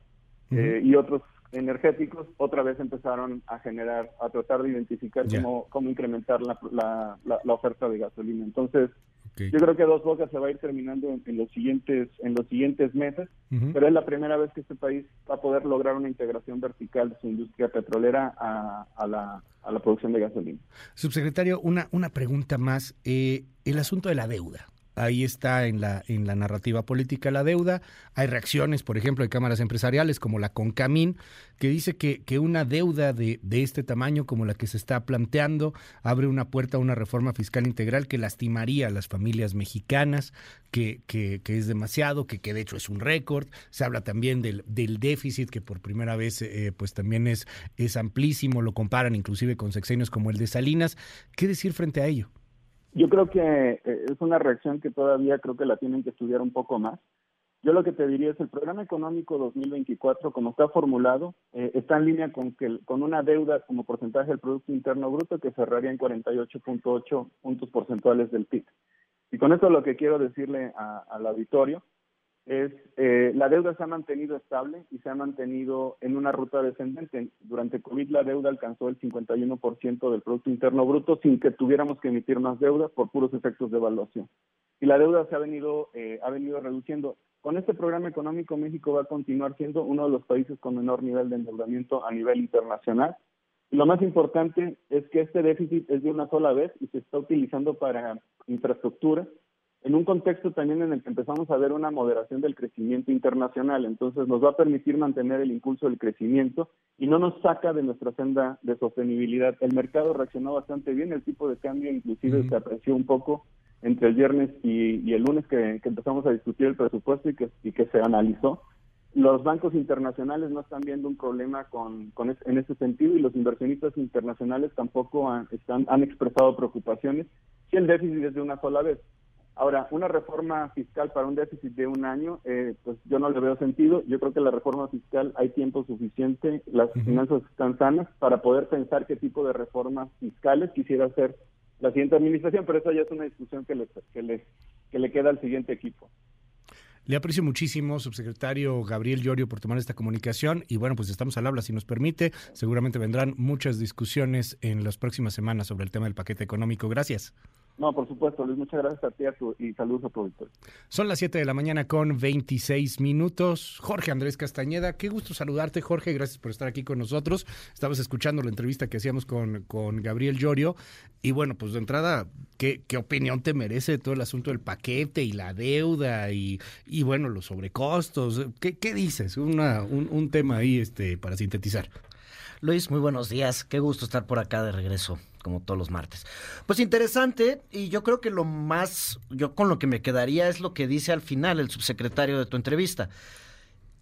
y otros energéticos, otra vez empezaron a generar, a tratar de identificar cómo, cómo incrementar la, la, la, oferta de gasolina. Entonces, yo creo que Dos Bocas se va a ir terminando en, los siguientes en los siguientes meses, pero es la primera vez que este país va a poder lograr una integración vertical de su industria petrolera a, a, la, a la producción de gasolina. Subsecretario, una, una pregunta más. Eh, el asunto de la deuda ahí está en la, en la narrativa política la deuda. Hay reacciones, por ejemplo, de cámaras empresariales como la Concamín, que dice que, que una deuda de, de, este tamaño como la que se está planteando abre una puerta a una reforma fiscal integral que lastimaría a las familias mexicanas, que, que, que es demasiado, que, que de hecho es un récord. Se habla también del, del déficit, que por primera vez eh, pues también es, es amplísimo, lo comparan inclusive con sexenios como el de Salinas. ¿Qué decir frente a ello? Yo creo que eh, es una reacción que todavía creo que la tienen que estudiar un poco más. Yo lo que te diría es el programa económico 2024, como está formulado, eh, está en línea con que con una deuda como porcentaje del Producto Interno Bruto que cerraría en 48.8 puntos porcentuales del PIB. Y con esto lo que quiero decirle al auditorio es eh, la deuda se ha mantenido estable y se ha mantenido en una ruta descendente. Durante COVID la deuda alcanzó el 51% del Producto Interno Bruto sin que tuviéramos que emitir más deuda por puros efectos de evaluación. Y la deuda se ha venido, eh, ha venido reduciendo. Con este programa económico México va a continuar siendo uno de los países con menor nivel de endeudamiento a nivel internacional. Y lo más importante es que este déficit es de una sola vez y se está utilizando para infraestructura, en un contexto también en el que empezamos a ver una moderación del crecimiento internacional. Entonces nos va a permitir mantener el impulso del crecimiento y no nos saca de nuestra senda de sostenibilidad. El mercado reaccionó bastante bien, el tipo de cambio inclusive se apreció un poco entre el viernes y, el lunes que, empezamos a discutir el presupuesto y que, y que se analizó. Los bancos internacionales no están viendo un problema con, con en ese sentido y los inversionistas internacionales tampoco han, están, han expresado preocupaciones si el déficit es de una sola vez. Ahora, una reforma fiscal para un déficit de un año, eh, pues yo no le veo sentido. Yo creo que la reforma fiscal hay tiempo suficiente, las finanzas están sanas para poder pensar qué tipo de reformas fiscales quisiera hacer la siguiente administración, pero eso ya es una discusión que le, que le, que le queda al siguiente equipo. Le aprecio muchísimo, subsecretario Gabriel Llorio, por tomar esta comunicación. Y bueno, pues estamos al habla, si nos permite. Seguramente vendrán muchas discusiones en las próximas semanas sobre el tema del paquete económico. Gracias. No, por supuesto, Luis, muchas gracias a ti y saludos a tu Son las 7 de la mañana con 26 minutos. Jorge Andrés Castañeda, qué gusto saludarte, Jorge, gracias por estar aquí con nosotros. Estabas escuchando la entrevista que hacíamos con, con Gabriel Llorio y bueno, pues de entrada, ¿qué, ¿qué opinión te merece todo el asunto del paquete y la deuda y, y bueno, los sobrecostos? ¿Qué, qué dices? Una, un, un tema ahí este, para sintetizar. Luis, muy buenos días. Qué gusto estar por acá de regreso, como todos los martes. Pues interesante, y yo creo que lo más, yo con lo que me quedaría es lo que dice al final el subsecretario de tu entrevista.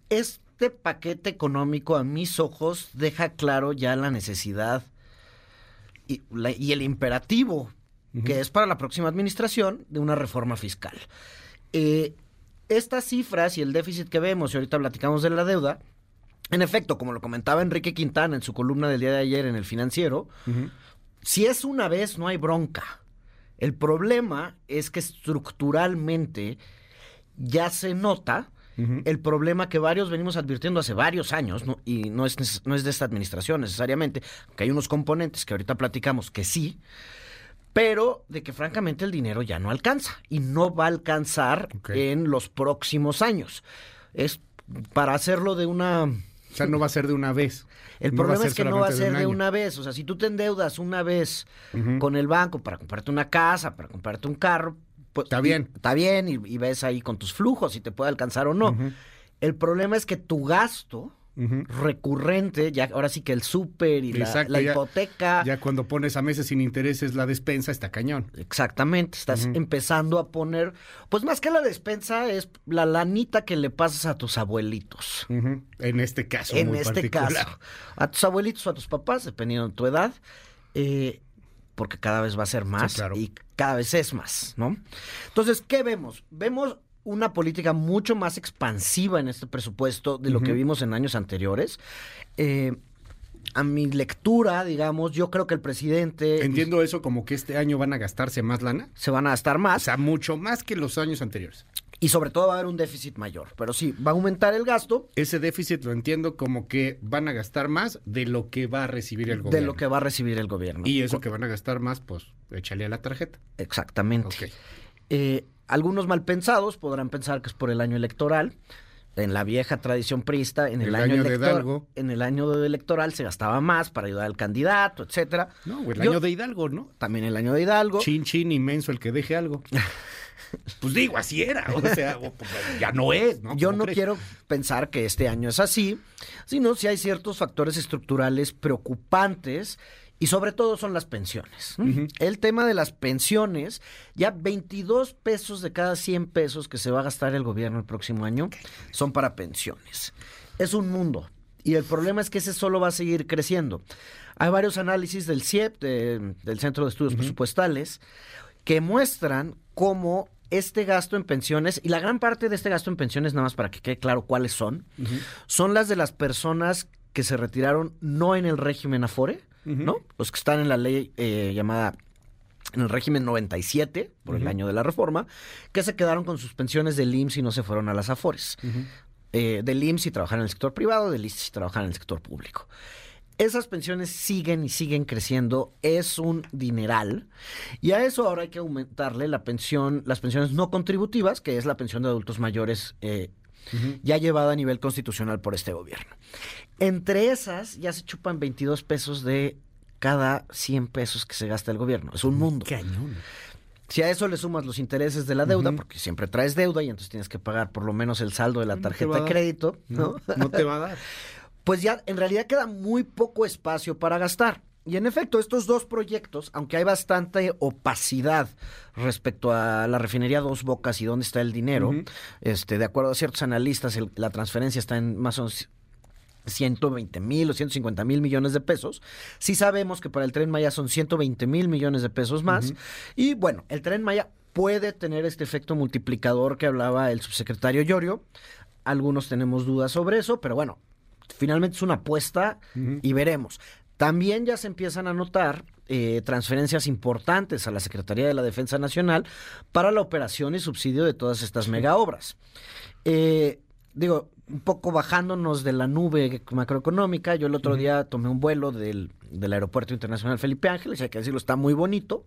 Este paquete económico, a mis ojos, deja claro ya la necesidad y, el imperativo que es para la próxima administración de una reforma fiscal. Eh, estas cifras y el déficit que vemos, y ahorita platicamos de la deuda, en efecto, como lo comentaba Enrique Quintana en su columna del día de ayer en el financiero, si es una vez no hay bronca. El problema es que estructuralmente ya se nota el problema que varios venimos advirtiendo hace varios años, y no es, no es de esta administración necesariamente, que hay unos componentes que ahorita platicamos que sí, pero de que francamente el dinero ya no alcanza y no va a alcanzar en los próximos años. Es para hacerlo de una o sea, no va a ser de una vez. El problema es que no va a ser de, una vez. O sea, si tú te endeudas una vez con el banco para comprarte una casa, para comprarte un carro, pues está bien. Está bien y, ves ahí con tus flujos si te puede alcanzar o no. El problema es que tu gasto recurrente, ya ahora sí que el súper y la, hipoteca. Ya cuando pones a meses sin intereses la despensa está cañón. Exactamente, estás empezando a poner, pues más que la despensa es la lanita que le pasas a tus abuelitos. En este caso. En este caso. A tus abuelitos o a tus papás, dependiendo de tu edad. Eh, porque cada vez va a ser más y cada vez es más, ¿no? Entonces, ¿qué vemos? Vemos una política mucho más expansiva en este presupuesto de lo que vimos en años anteriores. Eh, a mi lectura, digamos, yo creo que el presidente... Entiendo eso como que este año van a gastarse más lana. Se van a gastar más. O sea, mucho más que los años anteriores. Y sobre todo va a haber un déficit mayor. Pero sí, va a aumentar el gasto. Ese déficit lo entiendo como que van a gastar más de lo que va a recibir el gobierno. De lo que va a recibir el gobierno. Y eso que van a gastar más, pues échale a la tarjeta. Exactamente. Eh, algunos malpensados podrán pensar que es por el año electoral en la vieja tradición prista, en el, año, de Hidalgo. En el año electoral se gastaba más para ayudar al candidato, etcétera. No, el año de Hidalgo, ¿no? También el año de Hidalgo. Chin, chin, inmenso el que deje algo. [LAUGHS] pues digo, así era. O sea, pues, ya no es, ¿no? Yo no quiero pensar que este año es así, sino si hay ciertos factores estructurales preocupantes y sobre todo son las pensiones. El tema de las pensiones, ya 22 pesos de cada 100 pesos que se va a gastar el gobierno el próximo año son para pensiones. Es un mundo. Y el problema es que ese solo va a seguir creciendo. Hay varios análisis del CIEP, del Centro de Estudios Presupuestales, que muestran cómo este gasto en pensiones, y la gran parte de este gasto en pensiones, nada más para que quede claro cuáles son, son las de las personas que se retiraron no en el régimen Afore, ¿no? Los que están en la ley eh, llamada en el régimen 97, por el año de la reforma, que se quedaron con sus pensiones del IMSS y no se fueron a las AFORES. Eh, del IMSS y trabajar en el sector privado, del IMSS y trabajar en el sector público. Esas pensiones siguen y siguen creciendo, es un dineral. Y a eso ahora hay que aumentarle la pensión, las pensiones no contributivas, que es la pensión de adultos mayores eh, ya llevada a nivel constitucional por este gobierno. Entre esas ya se chupan 22 pesos de cada 100 pesos que se gasta el gobierno. Es un mundo. Cañón. Si a eso le sumas los intereses de la deuda, porque siempre traes deuda y entonces tienes que pagar por lo menos el saldo de la tarjeta de crédito, ¿no? No, te va a dar. [LAUGHS] pues ya en realidad queda muy poco espacio para gastar. Y en efecto, estos dos proyectos, aunque hay bastante opacidad respecto a la refinería Dos Bocas y dónde está el dinero, este, de acuerdo a ciertos analistas, la transferencia está en más o menos 120 mil o 150 mil millones de pesos. Sí sabemos que para el tren Maya son 120 mil millones de pesos más. Y bueno, el tren Maya puede tener este efecto multiplicador que hablaba el subsecretario Llorio. Algunos tenemos dudas sobre eso, pero bueno, finalmente es una apuesta y veremos. También ya se empiezan a notar eh, transferencias importantes a la Secretaría de la Defensa Nacional para la operación y subsidio de todas estas mega obras. Eh, digo, un poco bajándonos de la nube macroeconómica, yo el otro día tomé un vuelo del, Aeropuerto Internacional Felipe Ángeles, hay que decirlo, está muy bonito.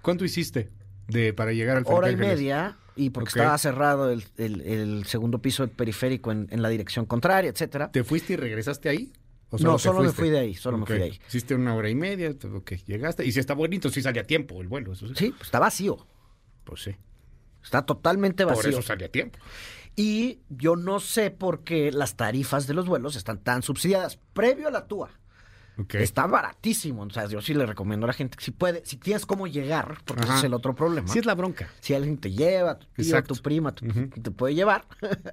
¿Cuánto hiciste de, para llegar al Felipe Hora y media, y porque estaba cerrado el, segundo piso del periférico en, la dirección contraria, etcétera. ¿Te fuiste y regresaste ahí? No, solo me fui de ahí, solo me fui de ahí. Hiciste una hora y media, ok, llegaste. Y si está bonito, si salía a tiempo el vuelo, eso sí. Sí, pues está vacío. Pues sí. Está totalmente vacío. Por eso salía a tiempo. Y yo no sé por qué las tarifas de los vuelos están tan subsidiadas. Previo a la TUA, Está baratísimo. O sea, yo sí le recomiendo a la gente si puede, si tienes cómo llegar, porque ese es el otro problema. Sí es la bronca. Si alguien te lleva, tu tío, tu prima, te puede llevar.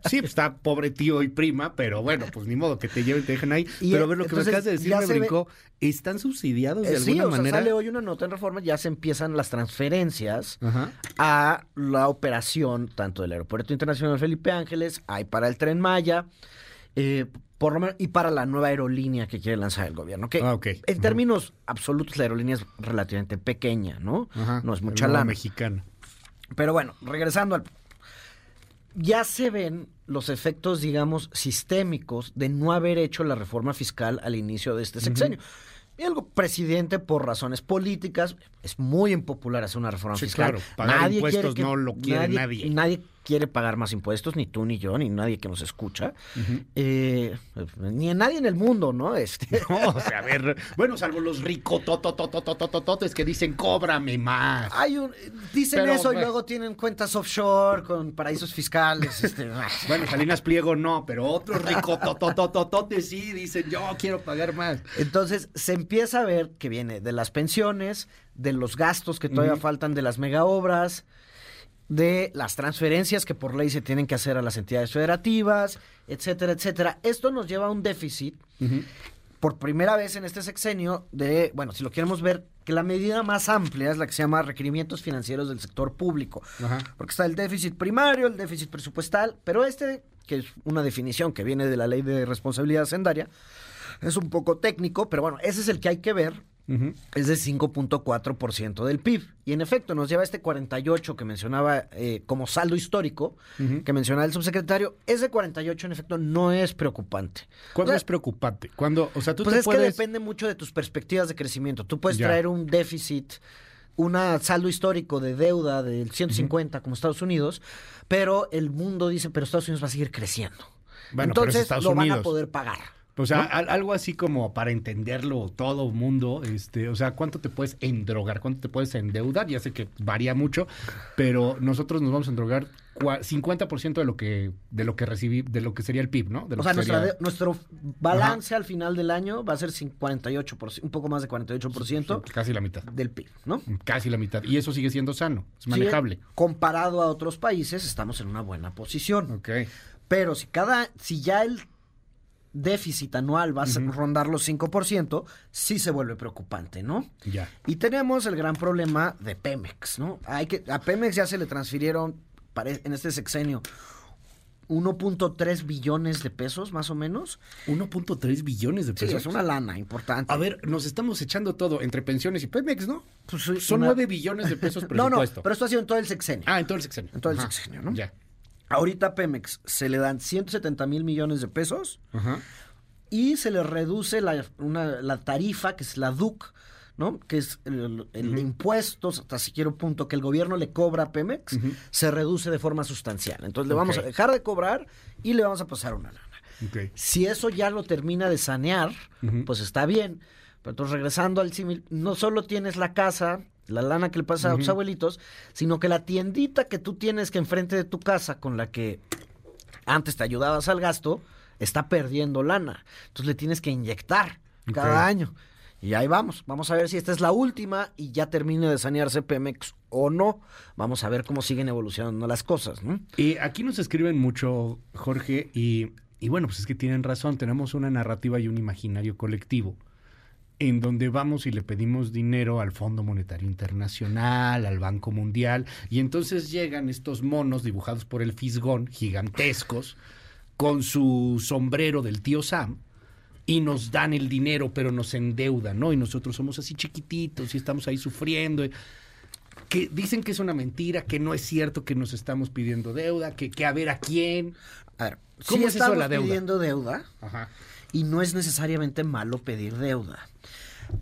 sí, pues, está pobre tío y prima, pero bueno, pues ni modo que te lleven y te dejen ahí. pero a ver, lo que me acabas de decir me brincó. ¿Están subsidiados de eh, alguna sí, manera? sale hoy una nota en Reforma, ya se empiezan las transferencias a la operación tanto del Aeropuerto Internacional Felipe Ángeles, hay para el Tren Maya, eh, por lo menos, y para la nueva aerolínea que quiere lanzar el gobierno. Que ah, En términos absolutos, la aerolínea es relativamente pequeña, ¿no? No es mucha la mexicana. Pero bueno, regresando al. Ya se ven los efectos, digamos, sistémicos de no haber hecho la reforma fiscal al inicio de este sexenio. Y algo, presidente, por razones políticas, es muy impopular hacer una reforma fiscal. Claro, pagar impuestos no lo quiere nadie. Nadie quiere pagar más impuestos, ni tú, ni yo, ni nadie que nos escucha. Eh, ni nadie en el mundo, ¿no? [LAUGHS] Este... No, o sea, a ver, bueno, salvo los ricos tototototototes que dicen, cóbrame más. Hay un, dicen eso y luego tienen cuentas offshore con paraísos fiscales. [LAUGHS] Este, bueno, Salinas Pliego no, pero otros ricos tototototes sí dicen, yo quiero pagar más. Entonces, se empieza a ver que viene de las pensiones, de los gastos que todavía faltan de las mega obras, de las transferencias que por ley se tienen que hacer a las entidades federativas, etcétera, etcétera. Esto nos lleva a un déficit por primera vez en este sexenio de, bueno, si lo queremos ver, que la medida más amplia es la que se llama requerimientos financieros del sector público. Porque está el déficit primario, el déficit presupuestal, pero este, que es una definición que viene de la ley de responsabilidad hacendaria, es un poco técnico, pero bueno, ese es el que hay que ver es de 5.4% del PIB. Y en efecto, nos lleva este 48 que mencionaba eh, como saldo histórico, que mencionaba el subsecretario. Ese 48, en efecto, no es preocupante. ¿Cuándo es preocupante? Cuando, o sea, tú pues te es puedes... que depende mucho de tus perspectivas de crecimiento. Tú puedes traer un déficit, un saldo histórico de deuda del 150 como Estados Unidos, pero el mundo dice, pero Estados Unidos va a seguir creciendo. Bueno, pero es Entonces lo van a poder pagar. O sea, ¿no? al- algo así como para entenderlo todo mundo, este, o sea, ¿cuánto te puedes endrogar? ¿Cuánto te puedes endeudar? Ya sé que varía mucho, pero nosotros nos vamos a endrogar cua- 50% de lo que de lo que recibí, de lo que sería el PIB, ¿no? De lo O sea, que sería- de- nuestro balance al final del año va a ser cin- 48%, un poco más de 48% casi la mitad del PIB, ¿no? Casi la mitad. Y eso sigue siendo sano, es Sí, manejable. comparado a otros países, estamos en una buena posición. Ok. Pero si cada, si ya el déficit anual va a rondar los 5%, sí se vuelve preocupante, ¿no? Ya. Y tenemos el gran problema de Pemex, ¿no? Hay que, a Pemex ya se le transfirieron en este sexenio 1.3 billones de pesos, más o menos. 1.3 billones de Sí, pesos. es una lana importante. A ver, nos estamos echando todo entre pensiones y Pemex, ¿no? Pues sí, Son una- 9 billones de pesos [LAUGHS] No, no, presupuesto. pero esto ha sido en todo el sexenio. Ah, en todo el sexenio. En todo el Ajá. sexenio, ¿no? Ya. Ahorita Pemex se le dan 170 mil millones de pesos Ajá. y se le reduce la, una- la tarifa, que es la DUC, ¿no? Que es el, el impuesto, hasta siquiera un punto que el gobierno le cobra a Pemex, se reduce de forma sustancial. Entonces le vamos a dejar de cobrar y le vamos a pasar una lana. Si eso ya lo termina de sanear, pues está bien. Pero entonces regresando al símil, no solo tienes la casa, la lana que le pasa a tus abuelitos, sino que la tiendita que tú tienes que enfrente de tu casa con la que antes te ayudabas al gasto, está perdiendo lana. Entonces le tienes que inyectar cada año. Y ahí vamos. Vamos a ver si esta es la última y ya termine de sanearse Pemex o no. Vamos a ver cómo siguen evolucionando las cosas, ¿no? Y aquí nos escriben mucho, Jorge, y, y bueno, pues es que tienen razón, tenemos una narrativa y un imaginario colectivo en donde vamos y le pedimos dinero al Fondo Monetario Internacional, al Banco Mundial, y entonces llegan estos monos dibujados por el Fisgón, gigantescos, con su sombrero del tío Sam, y nos dan el dinero, pero nos endeudan, ¿no? Y nosotros somos así chiquititos y estamos ahí sufriendo. Que dicen que es una mentira, que no es cierto que nos estamos pidiendo deuda, que, que a ver a quién. A ver, ¿cómo sí es eso estamos la deuda? pidiendo deuda Ajá. y no es necesariamente malo pedir deuda.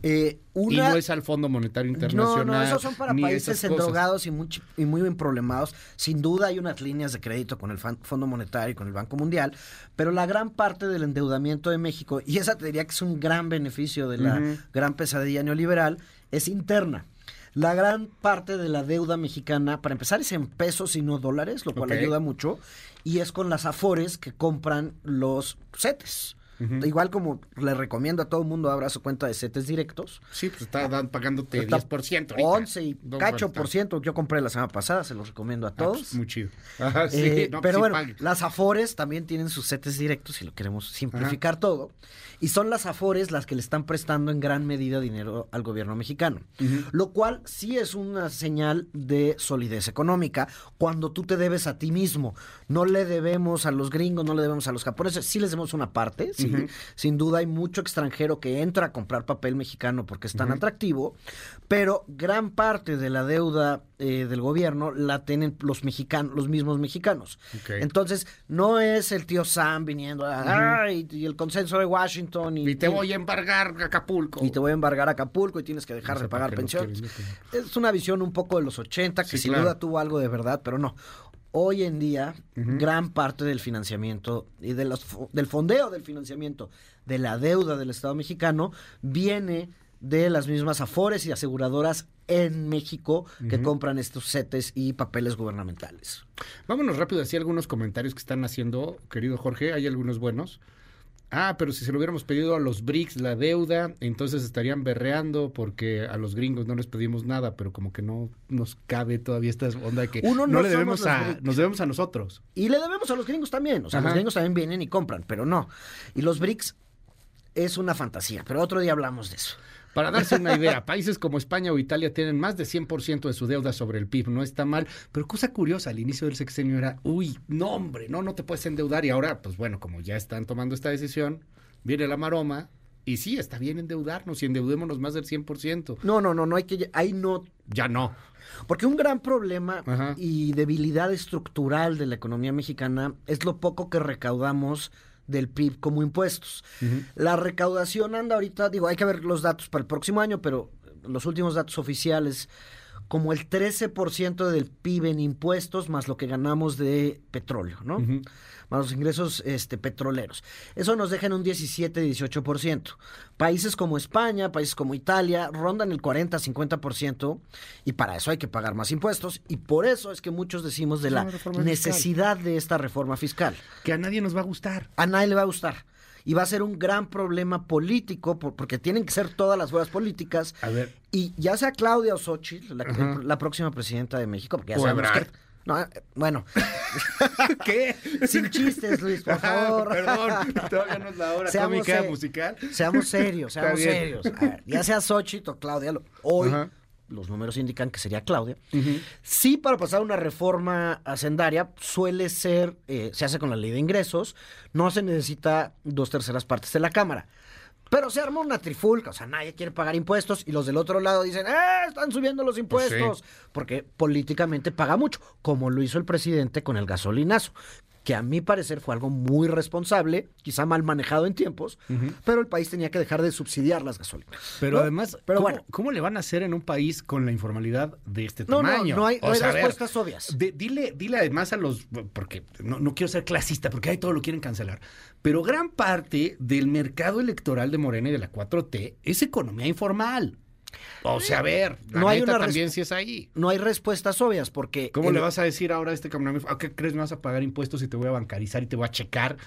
Eh, Y no es al Fondo Monetario No, Internacional. no, esos son para países endrogados y muy, chi- y muy bien problemados. Sin duda hay unas líneas de crédito con el Fondo Monetario y con el Banco Mundial, pero la gran parte del endeudamiento de México, y esa te diría que es un gran beneficio de la gran pesadilla neoliberal, es interna. La gran parte de la deuda mexicana, para empezar, es en pesos y no dólares, lo cual ayuda mucho, y es con las afores que compran los CETES. Igual como le recomiendo a todo el mundo abra su cuenta de CETES directos. Sí, pues está dan- pagándote Está 10%. ahorita. 11 y cacho por ciento yo compré la semana pasada, se los recomiendo a Ah, todos. pues, muy chido. Ajá, [LAUGHS] sí, Eh, no, pues, pero sí, bueno, pague. las Afores también tienen sus setes directos si lo queremos simplificar todo. Y son las Afores las que le están prestando en gran medida dinero al gobierno mexicano. Lo cual sí es una señal de solidez económica cuando tú te debes a ti mismo. No le debemos a los gringos, no le debemos a los japoneses. Sí les debemos una parte, sí. Sin duda hay mucho extranjero que entra a comprar papel mexicano porque es tan atractivo, pero gran parte de la deuda eh, del gobierno la tienen los mexicanos, los mismos mexicanos. Entonces, no es el tío Sam viniendo a, "Ay, y el consenso de Washington y, Y te voy a embargar Acapulco. y te voy a embargar a Acapulco y tienes que dejar No sé de pagar pensiones. Es una visión un poco de los 80 que Sí, sin claro. duda tuvo algo de verdad, pero no. Hoy en día, gran parte del financiamiento y de los del fondeo del financiamiento de la deuda del Estado mexicano viene de las mismas afores y aseguradoras en México que compran estos CETES y papeles gubernamentales. Vámonos rápido así algunos comentarios que están haciendo, querido Jorge. Hay algunos buenos. Ah, pero si se lo hubiéramos pedido a los BRICS la deuda, entonces estarían berreando porque a los gringos no les pedimos nada, pero como que no nos cabe todavía esta onda de que Uno, no, no le debemos a, nos debemos a nosotros. Y le debemos a los gringos también. O sea, Ajá. los gringos también vienen y compran, pero no. Y los BRICS es una fantasía, pero otro día hablamos de eso. Para darse una idea, países como España o Italia tienen más de 100% de su deuda sobre el PIB, no está mal, pero cosa curiosa, al inicio del sexenio era, uy, no hombre, no, no te puedes endeudar y ahora, pues bueno, como ya están tomando esta decisión, viene la maroma y sí, está bien endeudarnos y endeudémonos más del 100%. No, no, no, no hay que, ahí no. Ya no. Porque un gran problema y debilidad estructural de la economía mexicana es lo poco que recaudamos del PIB como impuestos. La recaudación anda ahorita, digo, hay que ver los datos para el próximo año, pero los últimos datos oficiales, como el 13% del PIB en impuestos más lo que ganamos de petróleo, ¿no? más los ingresos este, petroleros. Eso nos deja en un 17-18%. Países como España, países como Italia, rondan el 40-50% y para eso hay que pagar más impuestos y por eso es que muchos decimos de la necesidad de esta reforma fiscal. Que a nadie nos va a gustar. A nadie le va a gustar y va a ser un gran problema político porque tienen que ser todas las fuerzas políticas. A ver. Y ya sea Claudia Osochi, la, la próxima presidenta de México, porque ya sabemos que no, eh, bueno. [LAUGHS] ¿Qué? Sin chistes, Luis, por favor. Perdón, todavía no es la hora [LAUGHS] seamos cómica musical. Seamos serios, seamos serios. A ver, ya sea Xochitl o Claudia, hoy los números indican que sería Claudia. Sí, para pasar una reforma hacendaria suele ser, eh, se hace con la ley de ingresos, no se necesita dos terceras partes de la Cámara. Pero se arma una trifulca, o sea, nadie quiere pagar impuestos y los del otro lado dicen, ¡eh! Están subiendo los pues impuestos. Porque políticamente paga mucho, como lo hizo el presidente con el gasolinazo, que a mi parecer fue algo muy responsable, quizá mal manejado en tiempos, pero el país tenía que dejar de subsidiar las gasolinas. Pero además, pero ¿cómo, bueno, ¿cómo le van a hacer en un país con la informalidad de este tamaño? No, no hay, respuestas obvias. dile, dile además a los, porque no, no quiero ser clasista, porque ahí todo lo quieren cancelar, pero gran parte del mercado electoral de Morena y de la 4T es economía informal. O sea, a ver, no hay una también si es ahí. No hay respuestas obvias porque... ¿Cómo le vas a decir ahora a este camionero, ¿a qué crees me vas a pagar impuestos y te voy a bancarizar y te voy a checar?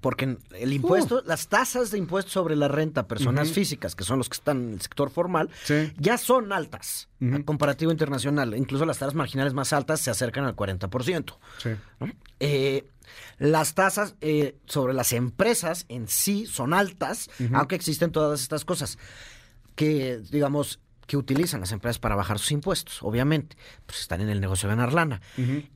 Porque el impuesto, uh. las tasas de impuestos sobre la renta personas físicas, que son los que están en el sector formal, ya son altas en comparativo internacional. Incluso las tasas marginales más altas se acercan al 40%. Sí. Eh, las tasas eh, sobre las empresas en sí son altas, aunque existen todas estas cosas que, digamos, que utilizan las empresas para bajar sus impuestos, obviamente, pues están en el negocio de ganar lana.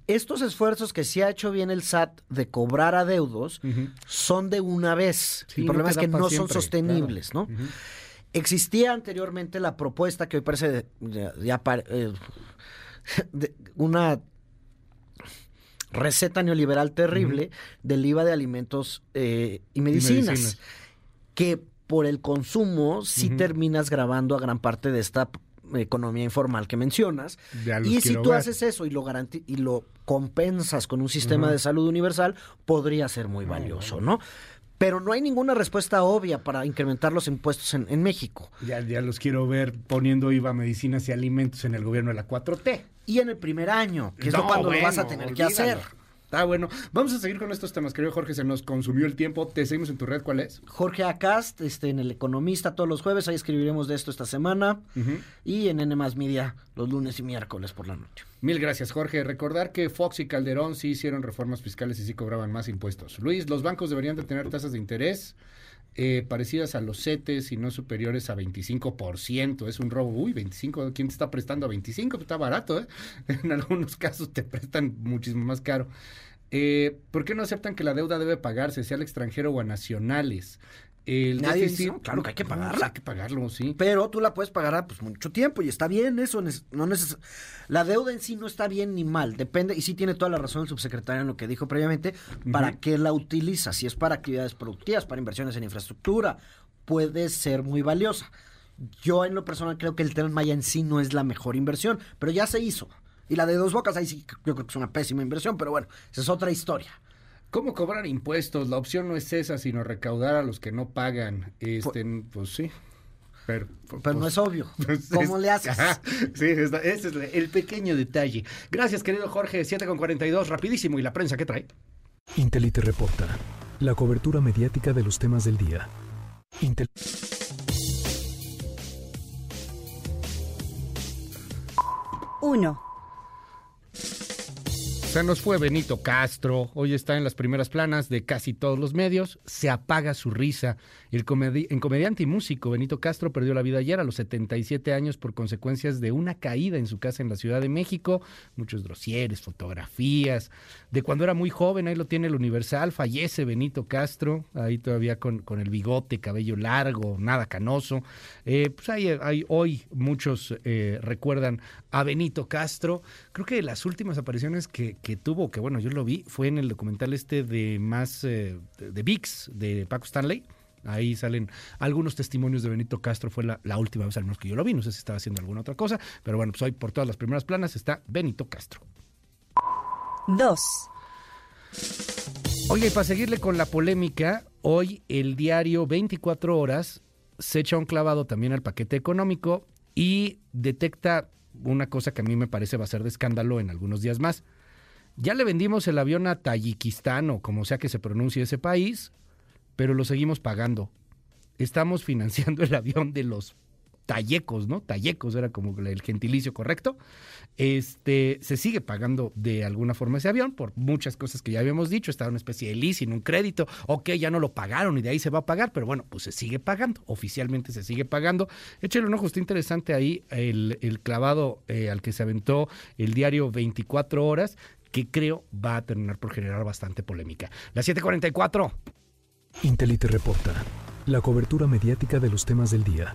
Estos esfuerzos que sí ha hecho bien el SAT de cobrar adeudos son de una vez. el problema es que no son sostenibles, ¿no? Existía anteriormente la propuesta que hoy parece eh, [LAUGHS] una receta neoliberal terrible del IVA de alimentos eh, y, medicinas, que por el consumo sí terminas grabando a gran parte de esta economía informal que mencionas. Y si tú haces eso y lo y lo compensas con un sistema de salud universal, podría ser muy valioso, ¿no? Pero no hay ninguna respuesta obvia para incrementar los impuestos en, México. Ya, ya los quiero ver poniendo IVA a medicinas y alimentos en el gobierno de la 4T. Y en el primer año, que es cuando lo vas a tener que hacer. Está bueno. Vamos a seguir con estos temas, querido Jorge. Se nos consumió el tiempo. Te seguimos en tu red. ¿Cuál es? Jorge Acast, este, en El Economista todos los jueves. Ahí escribiremos de esto esta semana. Y en N Media los lunes y miércoles por la noche. Mil gracias, Jorge. Recordar que Fox y Calderón sí hicieron reformas fiscales y sí cobraban más impuestos. Luis, los bancos deberían de tener tasas de interés eh, parecidas a los CETES y no superiores a 25%. Es un robo. Uy, 25. ¿Quién te está prestando a 25? Pues está barato, ¿eh? [LAUGHS] En algunos casos te prestan muchísimo más caro. Eh, ¿Por qué no aceptan que la deuda debe pagarse, sea al extranjero o a nacionales? El Nadie dice, claro que hay que pagarla. hay que pagarlo, sí. Pero tú la puedes pagar a pues, mucho tiempo y está bien eso. No la deuda en sí no está bien ni mal. Depende, y sí tiene toda la razón el subsecretario en lo que dijo previamente, para qué la utiliza. Si es para actividades productivas, para inversiones en infraestructura, puede ser muy valiosa. Yo en lo personal creo que el Tren Maya en sí no es la mejor inversión, pero ya se hizo. Y la de dos bocas, ahí sí, yo creo que es una pésima inversión, pero bueno, esa es otra historia. ¿Cómo cobrar impuestos? La opción no es esa, sino recaudar a los que no pagan. Este, pues, sí. Pero, pero no pues, es obvio. [LAUGHS] Pues, ¿Cómo le haces? sí, ese es el pequeño detalle. Gracias, querido Jorge. 7 con 42, rapidísimo. ¿Y la prensa qué trae? Intelite reporta. La cobertura mediática de los temas del día. Intel 1. Se nos fue Benito Castro, hoy está en las primeras planas de casi todos los medios, se apaga su risa. El, comediante y músico Benito Castro perdió la vida ayer a los 77 años por consecuencias de una caída en su casa en la Ciudad de México, muchos dosieres, fotografías, de cuando era muy joven, ahí lo tiene el Universal, fallece Benito Castro, ahí todavía con, con el bigote, cabello largo, nada canoso. Eh, pues hay, hoy muchos eh, recuerdan a Benito Castro, creo que las últimas apariciones que, que tuvo, que bueno, yo lo vi, fue en el documental este de más, eh, de VIX, de Paco Stanley. Ahí salen algunos testimonios de Benito Castro, fue la, la, última vez al menos que yo lo vi, no sé si estaba haciendo alguna otra cosa, pero bueno, pues hoy por todas las primeras planas está Benito Castro. 2. Oye, y para seguirle con la polémica, hoy el diario 24 horas se echa un clavado también al paquete económico y detecta una cosa que a mí me parece va a ser de escándalo en algunos días más. Ya le vendimos el avión a Tayikistán o como sea que se pronuncie ese país, pero lo seguimos pagando. Estamos financiando el avión de los Tallecos, ¿no? Tallecos era como el gentilicio correcto. Este, se sigue pagando de alguna forma ese avión por muchas cosas que ya habíamos dicho. Estaba una especie de leasing, un crédito. Ok, ya no lo pagaron y de ahí se va a pagar, pero bueno, pues se sigue pagando. Oficialmente se sigue pagando. Échale un ojo, está interesante ahí el, clavado eh, al que se aventó el diario 24 horas, que creo va a terminar por generar bastante polémica. La 744. Intelite reporta. La cobertura mediática de los temas del día.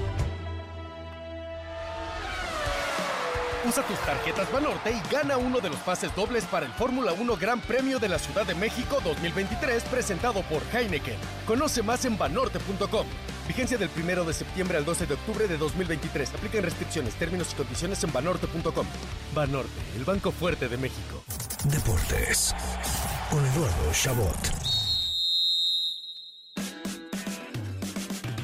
Usa tus tarjetas Banorte y gana uno de los pases dobles para el Fórmula 1 Gran Premio de la Ciudad de México 2023 presentado por Heineken. Conoce más en banorte.com. Vigencia del 1 de septiembre al 12 de octubre de 2023. Aplican restricciones, términos y condiciones en banorte.com. Banorte, el banco fuerte de México. Deportes con Eduardo Chabot.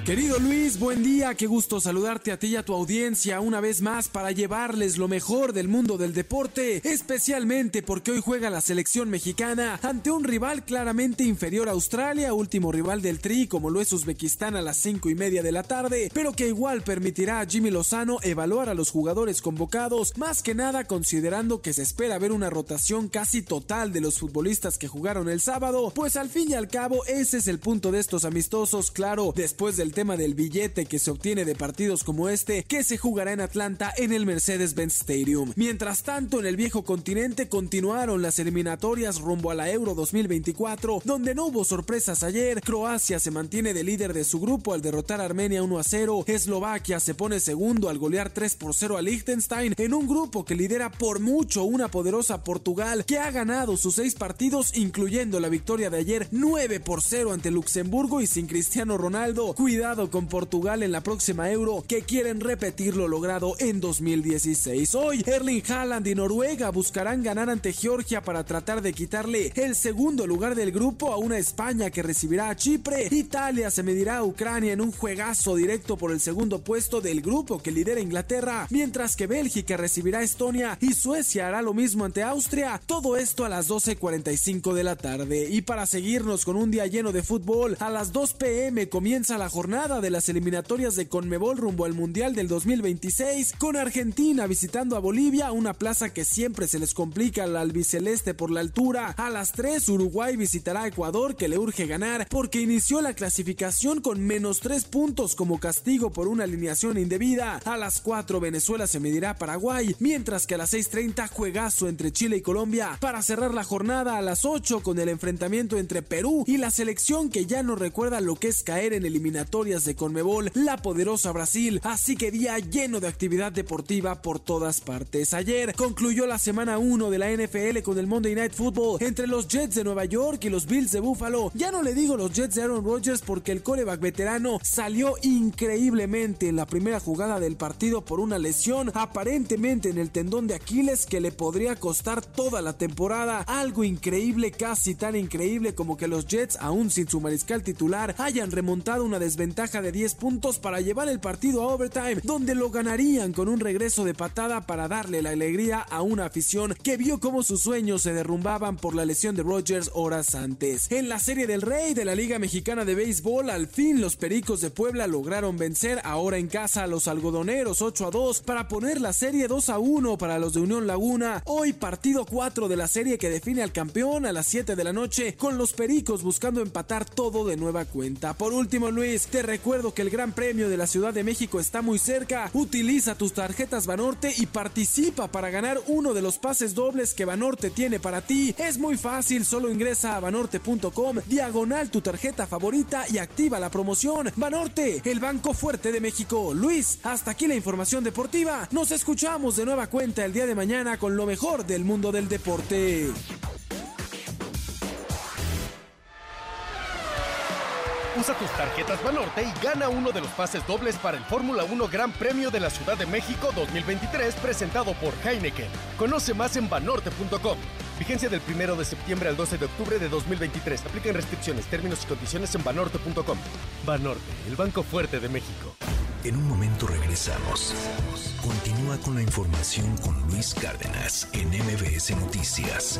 Querido Luis, buen día, qué gusto saludarte a ti y a tu audiencia una vez más para llevarles lo mejor del mundo del deporte, especialmente porque hoy juega la selección mexicana ante un rival claramente inferior a Australia, último rival del Tri como lo es Uzbekistán a las cinco y media de la tarde, pero que igual permitirá a Jimmy Lozano evaluar a los jugadores convocados, más que nada considerando que se espera ver una rotación casi total de los futbolistas que jugaron el sábado, pues al fin y al cabo ese es el punto de estos amistosos, claro, después del tema del billete que se obtiene de partidos como este, que se jugará en Atlanta en el Mercedes-Benz Stadium. Mientras tanto, en el viejo continente continuaron las eliminatorias rumbo a la Euro 2024, donde no hubo sorpresas ayer. Croacia se mantiene de líder de su grupo al derrotar a Armenia 1 a 0. Eslovaquia se pone segundo al golear 3 por 0 a Liechtenstein en un grupo que lidera por mucho una poderosa Portugal que ha ganado sus seis partidos, incluyendo la victoria de ayer 9 por 0 ante Luxemburgo y sin Cristiano Ronaldo. Cuidado con Portugal en la próxima Euro que quieren repetir lo logrado en 2016. Hoy Erling Haaland y Noruega buscarán ganar ante Georgia para tratar de quitarle el segundo lugar del grupo a una España que recibirá a Chipre. Italia se medirá a Ucrania en un juegazo directo por el segundo puesto del grupo que lidera Inglaterra, mientras que Bélgica recibirá a Estonia y Suecia hará lo mismo ante Austria. Todo esto a las 12.45 de la tarde. Y para seguirnos con un día lleno de fútbol, a las 2 pm comienza la jornada de las eliminatorias de Conmebol rumbo al Mundial del 2026, con Argentina visitando a Bolivia, una plaza que siempre se les complica al albiceleste por la altura. A las 3, Uruguay visitará a Ecuador, que le urge ganar, porque inició la clasificación con menos 3 puntos como castigo por una alineación indebida. A las 4, Venezuela se medirá a Paraguay, mientras que a las 6.30, juegazo entre Chile y Colombia. Para cerrar la jornada a las 8 con el enfrentamiento entre Perú y la selección que ya no recuerda lo que es caer en eliminatoria de Conmebol, la poderosa Brasil, así que día lleno de actividad deportiva por todas partes. Ayer concluyó la semana 1 de la NFL con el Monday Night Football entre los Jets de Nueva York y los Bills de Buffalo. Ya no le digo los Jets de Aaron Rodgers porque el coreback veterano salió increíblemente en la primera jugada del partido por una lesión aparentemente en el tendón de Aquiles que le podría costar toda la temporada. Algo increíble, casi tan increíble como que los Jets, aún sin su mariscal titular, hayan remontado una desventaja de 10 puntos para llevar el partido a overtime, donde lo ganarían con un regreso de patada para darle la alegría a una afición que vio cómo sus sueños se derrumbaban por la lesión de Rodgers horas antes. En la serie del Rey de la Liga Mexicana de Béisbol, al fin los Pericos de Puebla lograron vencer ahora en casa a los algodoneros 8 a 2 para poner la serie 2 a 1 para los de Unión Laguna. Hoy partido 4 de la serie que define al campeón a las 7 de la noche con los Pericos buscando empatar todo de nueva cuenta. Por último Luis, te recuerdo que el Gran Premio de la Ciudad de México está muy cerca. Utiliza tus tarjetas Banorte y participa para ganar uno de los pases dobles que Banorte tiene para ti. Es muy fácil, solo ingresa a banorte.com, diagonal tu tarjeta favorita y activa la promoción. Banorte, el banco fuerte de México. Luis, hasta aquí la información deportiva. Nos escuchamos de nueva cuenta el día de mañana con lo mejor del mundo del deporte. Usa tus tarjetas Banorte y gana uno de los pases dobles para el Fórmula 1 Gran Premio de la Ciudad de México 2023 presentado por Heineken. Conoce más en banorte.com. Vigencia del 1 de septiembre al 12 de octubre de 2023. Aplican restricciones, términos y condiciones en banorte.com. Banorte, el banco fuerte de México. En un momento regresamos. Continúa con la información con Luis Cárdenas en MBS Noticias.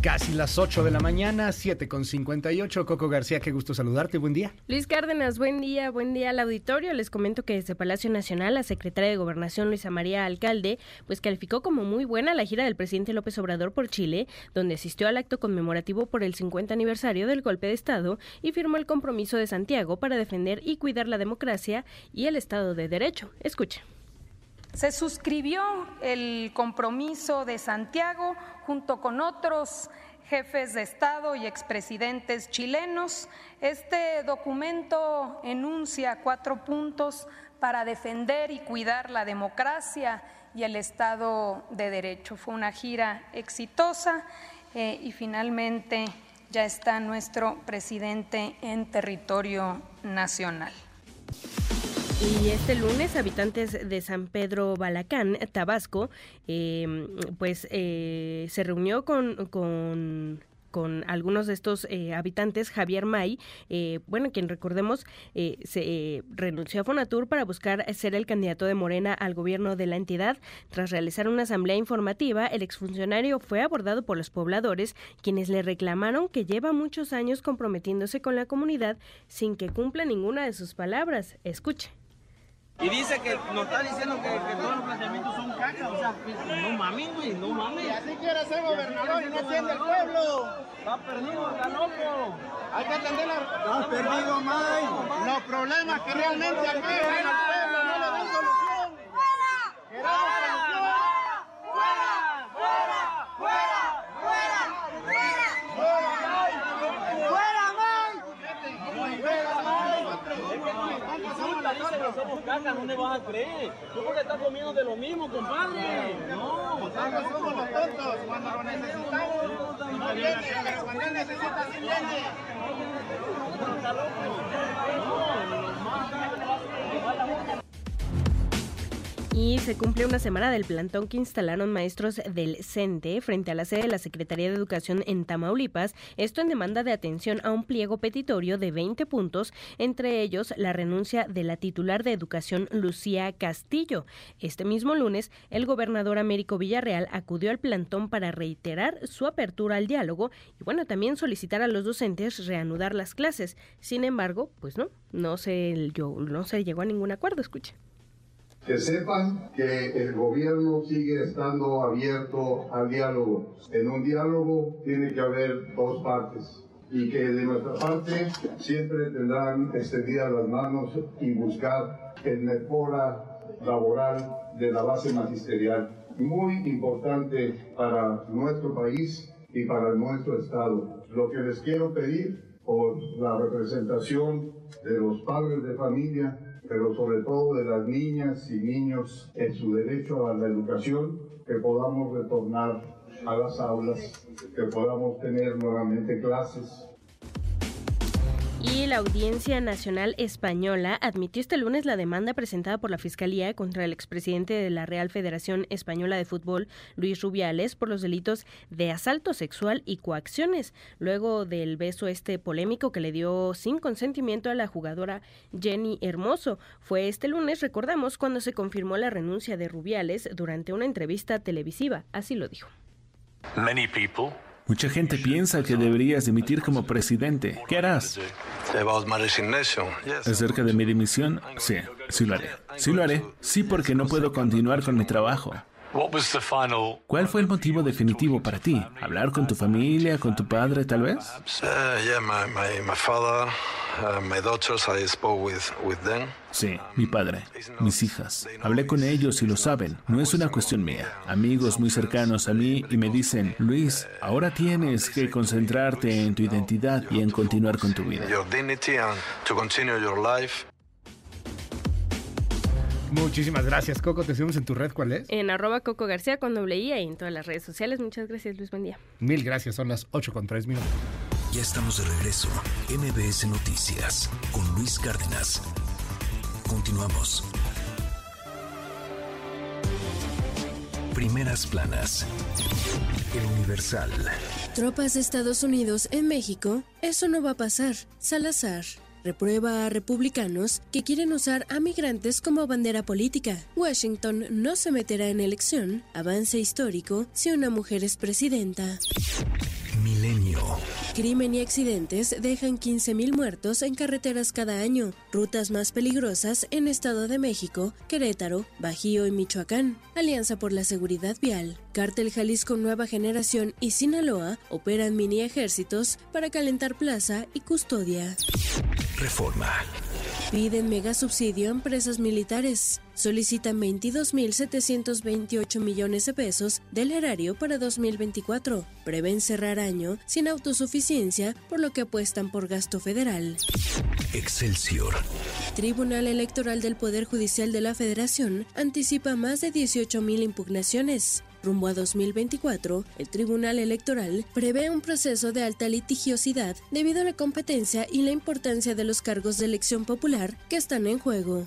Casi las 8 de la mañana, 7 con 58. Coco García, qué gusto saludarte. Buen día. Luis Cárdenas, buen día, buen día al auditorio. Les comento que desde Palacio Nacional, la secretaria de Gobernación, Luisa María Alcalde, pues calificó como muy buena la gira del presidente López Obrador por Chile, donde asistió al acto conmemorativo por el 50 aniversario del golpe de Estado y firmó el compromiso de Santiago para defender y cuidar la democracia y el Estado de Derecho. Escuche. Se suscribió el compromiso de Santiago junto con otros jefes de Estado y expresidentes chilenos. Este documento enuncia cuatro puntos para defender y cuidar la democracia y el Estado de Derecho. Fue una gira exitosa eh, y finalmente ya está nuestro presidente en territorio nacional. Y este lunes, habitantes de San Pedro Balacán, Tabasco, eh, pues eh, se reunió con, con con algunos de estos eh, habitantes, Javier May, eh, bueno, quien recordemos eh, se renunció a Fonatur para buscar ser el candidato de Morena al gobierno de la entidad. Tras realizar una asamblea informativa, el exfuncionario fue abordado por los pobladores, quienes le reclamaron que lleva muchos años comprometiéndose con la comunidad sin que cumpla ninguna de sus palabras. Escuche. Y dice que nos está diciendo que, que todos los planteamientos son caca, o sea, no mames, güey, no mames. Y así quiere ser gobernador y no entiende el pueblo. Está perdido, está loco. Hay que atender la... Está perdido, May. Los problemas que realmente aquejan al pueblo no le dan solución. ¡Fuera! ¡Queremos solución! ¡Fuera! ¡Fuera! ¡Fuera! ¡Fuera! Somos caca, no le vas a creer. Tú porque estás comiendo de lo mismo, compadre. No, Nosotros somos los tontos. Cuando lo necesitamos, no viene. Pero cuando él necesita, sí viene. Y se cumple una semana del plantón que instalaron maestros del CENTE frente a la sede de la Secretaría de Educación en Tamaulipas, esto en demanda de atención a un pliego petitorio de 20 puntos, entre ellos la renuncia de la titular de Educación Lucía Castillo. Este mismo lunes, el gobernador Américo Villarreal acudió al plantón para reiterar su apertura al diálogo y bueno, también solicitar a los docentes reanudar las clases. Sin embargo, pues no, no se, no se llegó a ningún acuerdo, escuche que sepan que el gobierno sigue estando abierto al diálogo. En un diálogo tiene que haber dos partes y que de nuestra parte siempre tendrán extendidas las manos y buscar el mejora laboral de la base magisterial. Muy importante para nuestro país y para nuestro Estado. Lo que les quiero pedir por la representación de los padres de familia pero sobre todo de las niñas y niños en su derecho a la educación, que podamos retornar a las aulas, que podamos tener nuevamente clases, y la Audiencia Nacional Española admitió este lunes la demanda presentada por la Fiscalía contra el expresidente de la Real Federación Española de Fútbol, Luis Rubiales, por los delitos de asalto sexual y coacciones, luego del beso este polémico que le dio sin consentimiento a la jugadora Jenny Hermoso. Fue este lunes, recordamos, cuando se confirmó la renuncia de Rubiales durante una entrevista televisiva. Así lo dijo. Mucha gente piensa que deberías dimitir como presidente. ¿Qué harás? ¿Acerca de mi dimisión? Sí, sí lo haré. Sí lo haré. Sí porque no puedo continuar con mi trabajo. ¿Cuál fue el motivo definitivo para ti? ¿Hablar con tu familia, con tu padre, tal vez? Sí, mi padre, mis hijas. Hablé con ellos y lo saben. No es una cuestión mía. Amigos muy cercanos a mí y me dicen, Luis, ahora tienes que concentrarte en tu identidad y en continuar con tu vida. Muchísimas gracias, Coco. Te seguimos en tu red. ¿Cuál es? En arroba Coco García con doble I y en todas las redes sociales. Muchas gracias, Luis. Buen día. Mil gracias. Son las 8 con 3 minutos. Ya estamos de regreso. MBS Noticias con Luis Cárdenas. Continuamos. Primeras planas. El Universal. Tropas de Estados Unidos en México. Eso no va a pasar. Salazar reprueba a republicanos que quieren usar a migrantes como bandera política. Washington no se meterá en elección, avance histórico, si una mujer es presidenta. Milenio. Crimen y accidentes dejan 15.000 muertos en carreteras cada año. Rutas más peligrosas en Estado de México, Querétaro, Bajío y Michoacán. Alianza por la Seguridad Vial. Cártel Jalisco Nueva Generación y Sinaloa operan mini ejércitos para calentar plaza y custodia. Reforma. Piden mega subsidio a empresas militares. Solicitan 22.728 millones de pesos del erario para 2024. Prevén cerrar año sin autosuficiencia, por lo que apuestan por gasto federal. Excelsior. Tribunal Electoral del Poder Judicial de la Federación anticipa más de 18.000 impugnaciones. Rumbo a 2024, el Tribunal Electoral prevé un proceso de alta litigiosidad debido a la competencia y la importancia de los cargos de elección popular que están en juego.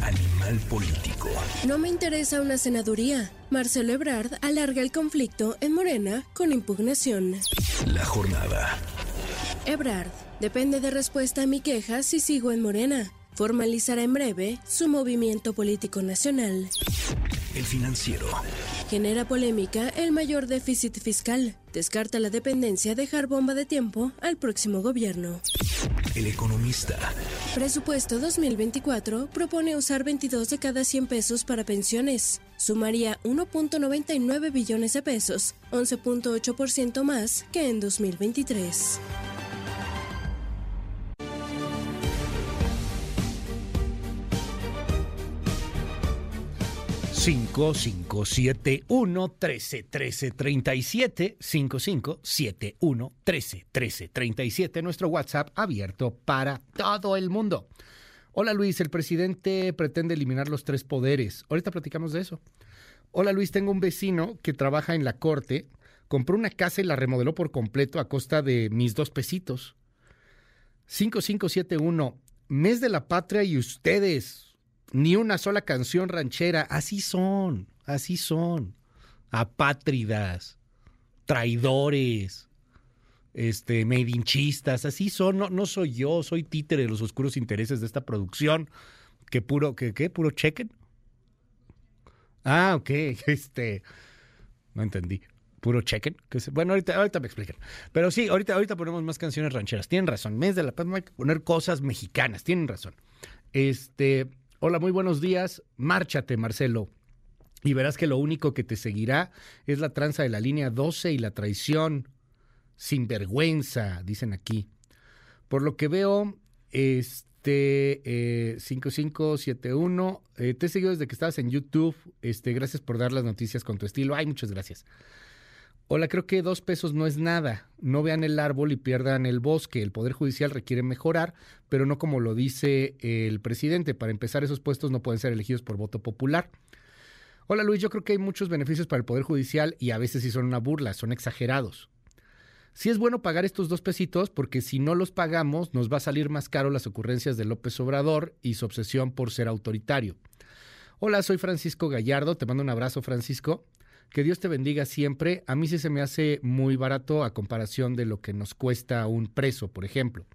Animal político. No me interesa una senaduría. Marcelo Ebrard alarga el conflicto en Morena con impugnación. La jornada. Ebrard, depende de respuesta a mi queja si sigo en Morena. Formalizará en breve su movimiento político nacional. El financiero. Genera polémica el mayor déficit fiscal. Descarta la dependencia dejar bomba de tiempo al próximo gobierno. El economista. Presupuesto 2024 propone usar 22 de cada 100 pesos para pensiones. Sumaría 1.99 billones de pesos, 11.8% más que en 2023. 5571 13 13 37 5571 13 13 37 nuestro WhatsApp abierto para todo el mundo. Hola Luis, el presidente pretende eliminar los tres poderes. Ahorita platicamos de eso. Hola Luis, tengo un vecino que trabaja en la corte, compró una casa y la remodeló por completo a costa de mis dos pesitos. 5571, mes de la patria y ustedes Ni una sola canción ranchera. Así son, así son. Apátridas, traidores, este, medinchistas, así son. No, no soy yo, soy títere de los oscuros intereses de esta producción. Que puro, qué, puro chequen. Ah, ok, [LAUGHS] este, no entendí. Puro chequen. Bueno, ahorita, ahorita me explican. Pero sí, ahorita, ahorita ponemos más canciones rancheras. Tienen razón. Mes de la paz hay que poner cosas mexicanas. Tienen razón. Este, hola, muy buenos días. Márchate, Marcelo. Y verás que lo único que te seguirá es la tranza de la línea 12 y la traición. Sin vergüenza, dicen aquí. Por lo que veo, este eh, 5571, eh, te he seguido desde que estabas en YouTube. Este, gracias por dar las noticias con tu estilo. Ay, muchas gracias. Hola, creo que dos pesos no es nada. No vean el árbol y pierdan el bosque. El Poder Judicial requiere mejorar, pero no como lo dice el presidente. Para empezar, esos puestos no pueden ser elegidos por voto popular. Hola Luis, yo creo que hay muchos beneficios para el Poder Judicial y a veces sí son una burla, son exagerados. Sí es bueno pagar estos dos pesitos porque si no los pagamos nos va a salir más caro las ocurrencias de López Obrador y su obsesión por ser autoritario. Hola, soy Francisco Gallardo, te mando un abrazo Francisco. Que Dios te bendiga siempre. A mí sí se me hace muy barato a comparación de lo que nos cuesta un preso, por ejemplo.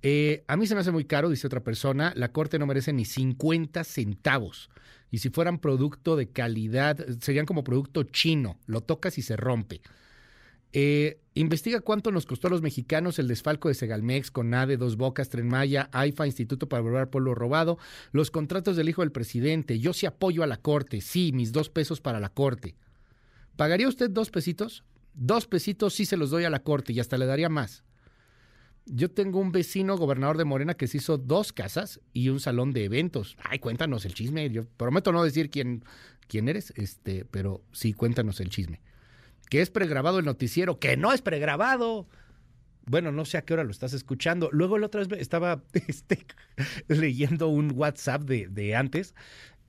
Eh, a mí se me hace muy caro, dice otra persona. La corte no merece ni 50 centavos. Y si fueran producto de calidad, serían como producto chino. Lo tocas y se rompe. Eh, investiga cuánto nos costó a los mexicanos el desfalco de Segalmex, Conade, Dos Bocas, Tren Maya, AIFA, Instituto para Volver Pueblo Robado, los contratos del hijo del presidente. Yo sí apoyo a la corte, sí, mis dos pesos para la corte. ¿Pagaría usted dos pesitos? Dos pesitos sí se los doy a la corte y hasta le daría más. Yo tengo un vecino gobernador de Morena que se hizo dos casas y un salón de eventos. Ay, cuéntanos el chisme. Yo prometo no decir quién, quién eres, este, pero sí, cuéntanos el chisme. Que es pregrabado el noticiero, que no es pregrabado. Bueno, no sé a qué hora lo estás escuchando. Luego la otra vez estaba [LAUGHS] este, leyendo un WhatsApp de, de antes.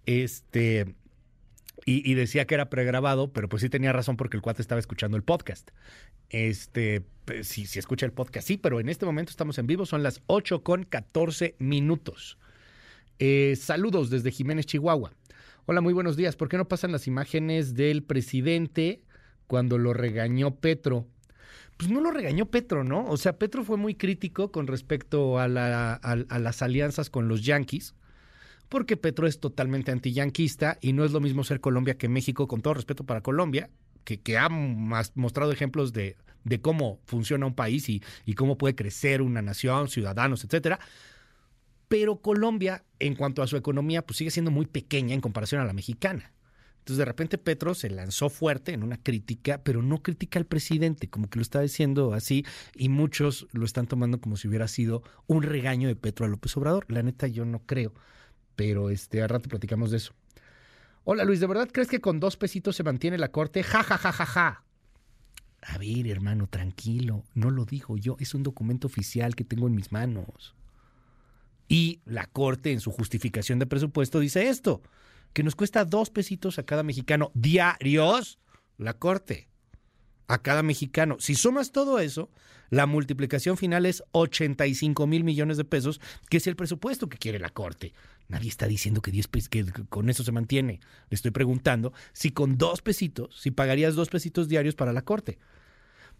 Este, y, decía que era pregrabado, pero pues sí tenía razón porque el cuate estaba escuchando el podcast. Este, pues, sí, sí escucha el podcast, sí, pero en este momento estamos en vivo, son las 8 con 14 minutos. Eh, saludos desde Jiménez, Chihuahua. Hola, muy buenos días. ¿Por qué no pasan las imágenes del presidente cuando lo regañó Petro? Pues no lo regañó Petro, ¿no? O sea, Petro fue muy crítico con respecto a, la, a las alianzas con los yanquis porque Petro es totalmente antiyanquista y no es lo mismo ser Colombia que México, con todo respeto para Colombia, que, ha mostrado ejemplos de, de, cómo funciona un país y, y, cómo puede crecer una nación, ciudadanos, etcétera. Pero Colombia, en cuanto a su economía, pues sigue siendo muy pequeña en comparación a la mexicana. Entonces, de repente, Petro se lanzó fuerte en una crítica, pero no critica al presidente, como que lo está diciendo así, y muchos lo están tomando como si hubiera sido un regaño de Petro a López Obrador. La neta, yo no creo pero este, a rato platicamos de eso. Hola Luis, ¿de verdad crees que con dos pesitos se mantiene la corte? Ja, ja, ja, ja, ja. A ver, hermano, tranquilo, no lo digo yo, es un documento oficial que tengo en mis manos. Y la corte en su justificación de presupuesto dice esto, que nos cuesta dos pesitos a cada mexicano diarios la corte, a cada mexicano. Si sumas todo eso, la multiplicación final es 85 mil millones de pesos, que es el presupuesto que quiere la corte. Nadie está diciendo que, 10 que con eso se mantiene. Le estoy preguntando si con dos pesitos, si pagarías dos pesitos diarios para la corte.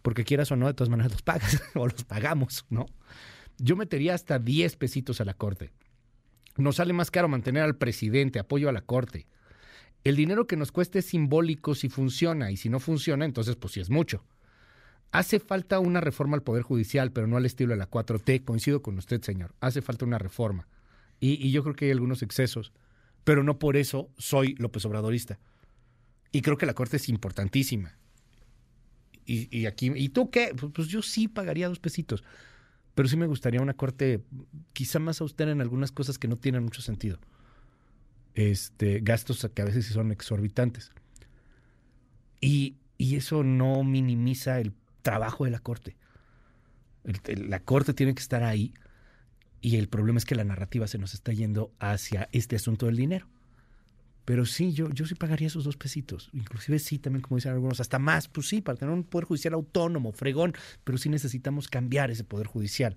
Porque quieras o no, de todas maneras los pagas [LAUGHS] o los pagamos, ¿no? Yo metería hasta 10 pesitos a la corte. Nos sale más caro mantener al presidente, apoyo a la corte. El dinero que nos cuesta es simbólico si funciona y si no funciona, entonces pues sí es mucho. Hace falta una reforma al Poder Judicial, pero no al estilo de la 4T. Coincido con usted, señor. Hace falta una reforma. Y, yo creo que hay algunos excesos, pero no por eso soy López Obradorista. Y creo que la Corte es importantísima. Y, aquí, ¿y tú qué? Pues, pues, yo sí pagaría dos pesitos, pero sí me gustaría una Corte quizá más austera en algunas cosas que no tienen mucho sentido. Este, gastos que a veces son exorbitantes. Y, eso no minimiza el trabajo de la Corte. La Corte tiene que estar ahí y el problema es que la narrativa se nos está yendo hacia este asunto del dinero. Pero sí, yo, yo sí pagaría esos dos pesitos. Inclusive sí, también como dicen algunos, hasta más. Pues sí, para tener un poder judicial autónomo, fregón. Pero sí necesitamos cambiar ese poder judicial.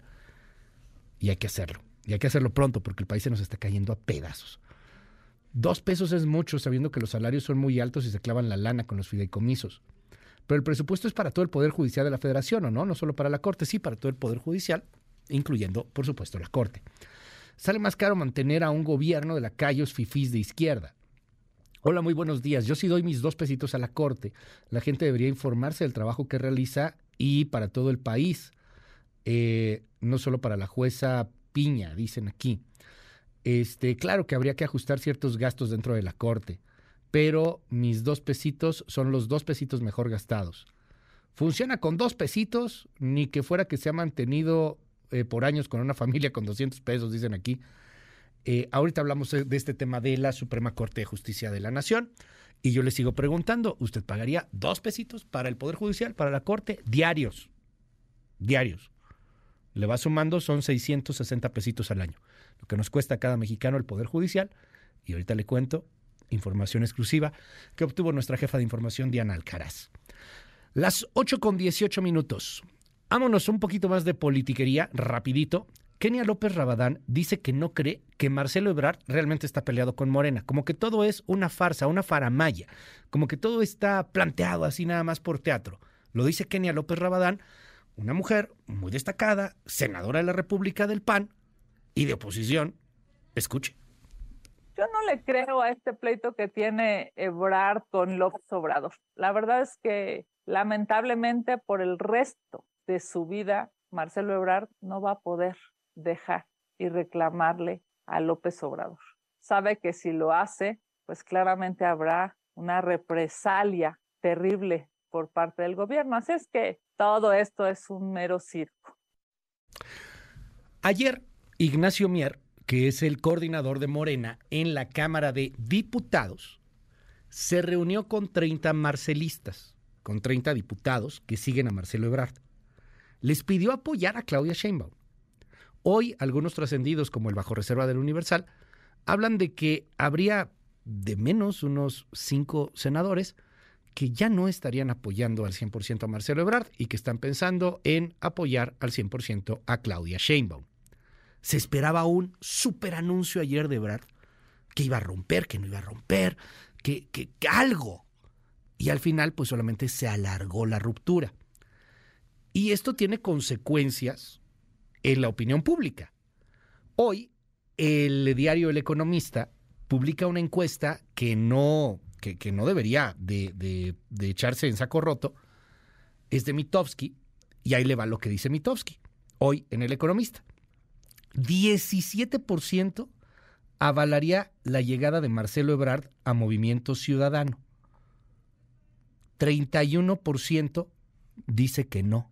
Y hay que hacerlo. Y hay que hacerlo pronto porque el país se nos está cayendo a pedazos. Dos pesos es mucho, sabiendo que los salarios son muy altos y se clavan la lana con los fideicomisos. Pero el presupuesto es para todo el Poder Judicial de la Federación, ¿o no? No solo para la Corte, sí, para todo el Poder Judicial, incluyendo, por supuesto, la Corte. Sale más caro mantener a un gobierno de lacayos fifís de izquierda. Hola, muy buenos días. Yo sí doy mis dos pesitos a la Corte. La gente debería informarse del trabajo que realiza y para todo el país. Eh, no solo para la jueza Piña, dicen aquí. Este, claro que habría que ajustar ciertos gastos dentro de la corte, pero mis dos pesitos son los dos pesitos mejor gastados. Funciona con dos pesitos, ni que fuera que se ha mantenido eh, por años con una [LAUGHS] familia con 200 pesos, dicen aquí. Eh, ahorita hablamos de este tema de la Suprema Corte de Justicia de la Nación y yo le sigo preguntando, ¿usted pagaría dos pesitos para el Poder Judicial, para la Corte, diarios? Diarios. Le va sumando, son 660 pesitos al año lo que nos cuesta a cada mexicano el Poder Judicial. Y ahorita le cuento información exclusiva que obtuvo nuestra jefa de información, Diana Alcaraz. Las 8 con 18 minutos. Vámonos un poquito más de politiquería, rapidito. Kenia López Rabadán dice que no cree que Marcelo Ebrard realmente está peleado con Morena, como que todo es una farsa, una faramaya, como que todo está planteado así nada más por teatro. Lo dice Kenia López Rabadán, una mujer muy destacada, senadora de la República del PAN, y de oposición, escuche. Yo no le creo a este pleito que tiene Ebrard con López Obrador. La verdad es que lamentablemente por el resto de su vida, Marcelo Ebrard no va a poder dejar y reclamarle a López Obrador. Sabe que si lo hace, pues claramente habrá una represalia terrible por parte del gobierno. Así es que todo esto es un mero circo. Ayer Ignacio Mier, que es el coordinador de Morena en la Cámara de Diputados, se reunió con 30 marcelistas, con 30 diputados que siguen a Marcelo Ebrard. Les pidió apoyar a Claudia Sheinbaum. Hoy algunos trascendidos como el Bajo Reserva del Universal hablan de que habría de menos unos cinco senadores que ya no estarían apoyando al 100% a Marcelo Ebrard y que están pensando en apoyar al 100% a Claudia Sheinbaum. Se esperaba un super anuncio ayer de Brad, que iba a romper, que no iba a romper, que, que, algo. Y al final, pues solamente se alargó la ruptura. Y esto tiene consecuencias en la opinión pública. Hoy, el diario El Economista publica una encuesta que no, que, no debería de, de, de, echarse en saco roto. Es de Mitofsky, y ahí le va lo que dice Mitofsky, hoy en El Economista. 17% avalaría la llegada de Marcelo Ebrard a Movimiento Ciudadano. 31% dice que no.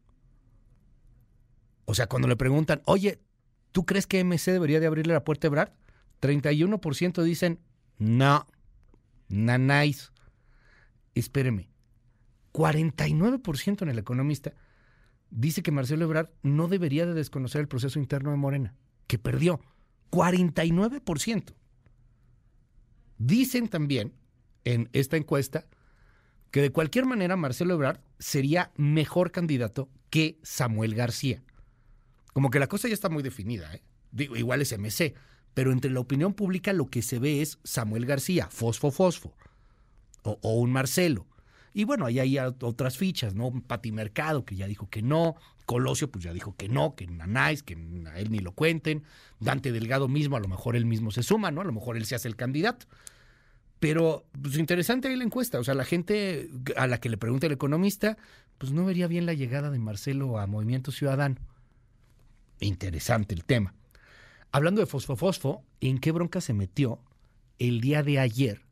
O sea, cuando le preguntan, oye, ¿tú crees que MC debería de abrirle la puerta a Ebrard? 31% dicen, no, nanáis. Espéreme, 49% en el economista dice que Marcelo Ebrard no debería de desconocer el proceso interno de Morena que perdió 49%. Dicen también en esta encuesta que de cualquier manera Marcelo Ebrard sería mejor candidato que Samuel García. Como que la cosa ya está muy definida, ¿eh? Digo, igual es MC, pero entre la opinión pública lo que se ve es Samuel García, fosfo, fosfo, o, un Marcelo. Y bueno, ahí hay otras fichas, ¿no? Pati Mercado, que ya dijo que no. Colosio, pues ya dijo que no, que Nanáis, que a él ni lo cuenten. Dante Delgado mismo, a lo mejor él mismo se suma, ¿no? A lo mejor él se hace el candidato. Pero, pues interesante ahí la encuesta. O sea, la gente a la que le pregunta el economista, pues no vería bien la llegada de Marcelo a Movimiento Ciudadano. Interesante el tema. Hablando de Fosfo ¿en qué bronca se metió el día de ayer?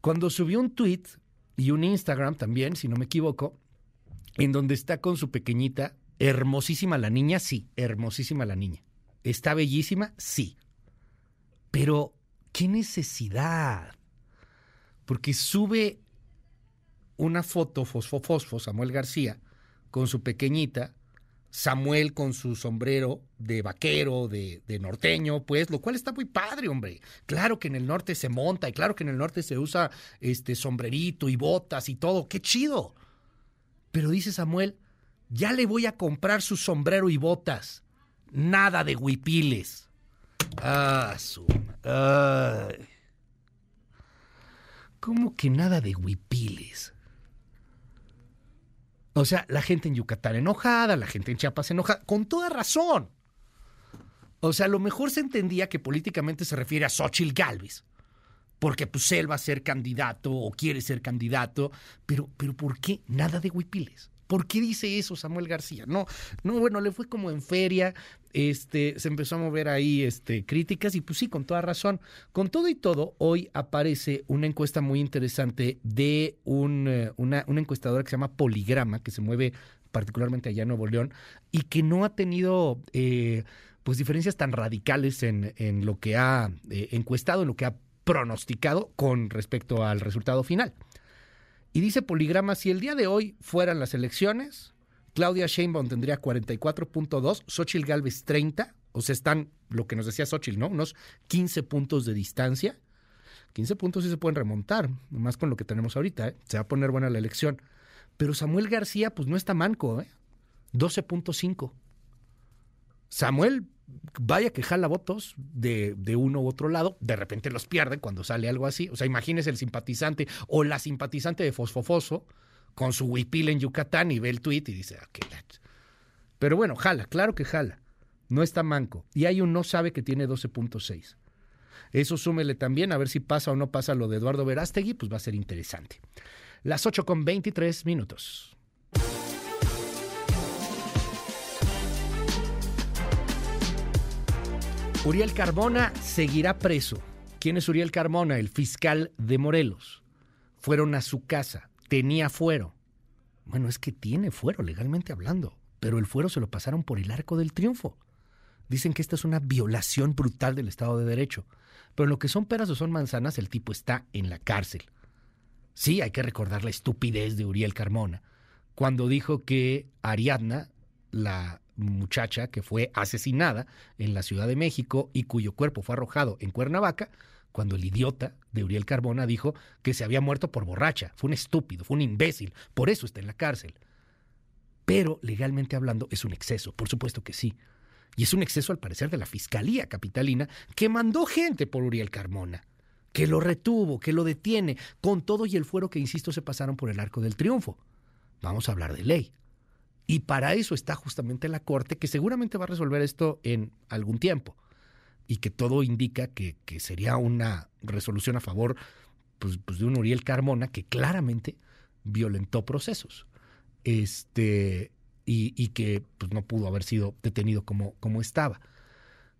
Cuando subió un tuit y un Instagram también, si no me equivoco, en donde está con su pequeñita, hermosísima la niña, sí, hermosísima la niña. ¿Está bellísima? Sí. Pero, ¿qué necesidad? Porque sube una foto, Fosfo Fosfo, Samuel García, con su pequeñita, Samuel con su sombrero de vaquero, de, de, norteño, pues, lo cual está muy padre, hombre. Claro que en el norte se monta y claro que en el norte se usa este sombrerito y botas y todo, qué chido. Pero dice Samuel, ya le voy a comprar su sombrero y botas. Nada de huipiles. Ah, su. ¿Cómo que nada de huipiles? O sea, la gente en Yucatán enojada, la gente en Chiapas enojada, con toda razón. O sea, a lo mejor se entendía que políticamente se refiere a Xochitl Galvez, porque pues él va a ser candidato o quiere ser candidato, pero, pero ¿por qué nada de huipiles? ¿Por qué dice eso Samuel García? No, no, bueno, le fue como en feria, este, se empezó a mover ahí este, críticas y pues sí, con toda razón. Con todo y todo, hoy aparece una encuesta muy interesante de un, eh, una, encuestadora que se llama Poligrama, que se mueve particularmente allá en Nuevo León y que no ha tenido... Eh, pues diferencias tan radicales en, en lo que ha eh, encuestado, en lo que ha pronosticado con respecto al resultado final. Y dice Poligrama, si el día de hoy fueran las elecciones, Claudia Sheinbaum tendría 44.2, Xochitl Galvez 30, o sea, están lo que nos decía Xochitl, ¿no? Unos 15 puntos de distancia. 15 puntos sí se pueden remontar, más con lo que tenemos ahorita, ¿eh? se va a poner buena la elección. Pero Samuel García, pues no está manco, ¿eh? 12.5. Samuel vaya que jala votos de, de, uno u otro lado, de repente los pierde cuando sale algo así. O sea, imagínese el simpatizante o la simpatizante de Fosfofoso con su huipil en Yucatán y ve el tweet y dice, ah, Pero bueno, jala, claro que jala. No está manco. Y hay un no sabe que tiene 12.6. Eso súmele también a ver si pasa o no pasa lo de Eduardo Verástegui, pues va a ser interesante. Las 8 con 23 minutos. Uriel Carmona seguirá preso. ¿Quién es Uriel Carmona? El fiscal de Morelos. Fueron a su casa, tenía fuero. Bueno, es que tiene fuero, legalmente hablando, pero el fuero se lo pasaron por el arco del triunfo. Dicen que esta es una violación brutal del Estado de Derecho. Pero en lo que son peras o son manzanas, el tipo está en la cárcel. Sí, hay que recordar la estupidez de Uriel Carmona, cuando dijo que Ariadna, la muchacha que fue asesinada en la Ciudad de México y cuyo cuerpo fue arrojado en Cuernavaca, cuando el idiota de Uriel Carbona dijo que se había muerto por borracha. Fue un estúpido, fue un imbécil, por eso está en la cárcel. Pero legalmente hablando es un exceso, por supuesto que sí. Y es un exceso al parecer de la Fiscalía Capitalina que mandó gente por Uriel Carmona, que lo retuvo, que lo detiene, con todo y el fuero que, insisto, se pasaron por el arco del triunfo. Vamos a hablar de ley. Y para eso está justamente la Corte, que seguramente va a resolver esto en algún tiempo. Y que todo indica que, sería una resolución a favor pues, pues, de un Uriel Carmona que claramente violentó procesos. Este, y, que pues, no pudo haber sido detenido como, como estaba.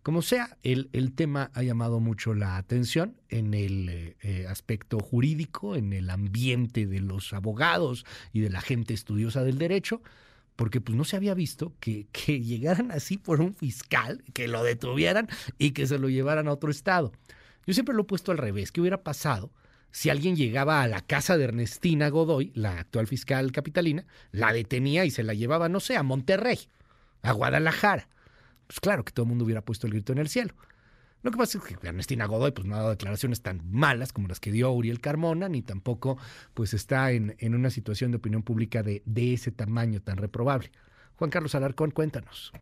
Como sea, el, el, tema ha llamado mucho la atención en el eh, eh, aspecto jurídico, en el ambiente de los abogados y de la gente estudiosa del derecho, porque pues no se había visto que, que llegaran así por un fiscal, que lo detuvieran y que se lo llevaran a otro estado. Yo siempre lo he puesto al revés, ¿qué hubiera pasado si alguien llegaba a la casa de Ernestina Godoy, la actual fiscal capitalina, la detenía y se la llevaba, no sé, a Monterrey, a Guadalajara? Pues claro que todo el mundo hubiera puesto el grito en el cielo. Lo que pasa es que Ernestina Godoy pues, no ha dado declaraciones tan malas como las que dio Uriel Carmona, ni tampoco pues, está en, en una situación de opinión pública de, de ese tamaño tan reprobable. Juan Carlos Alarcón, cuéntanos.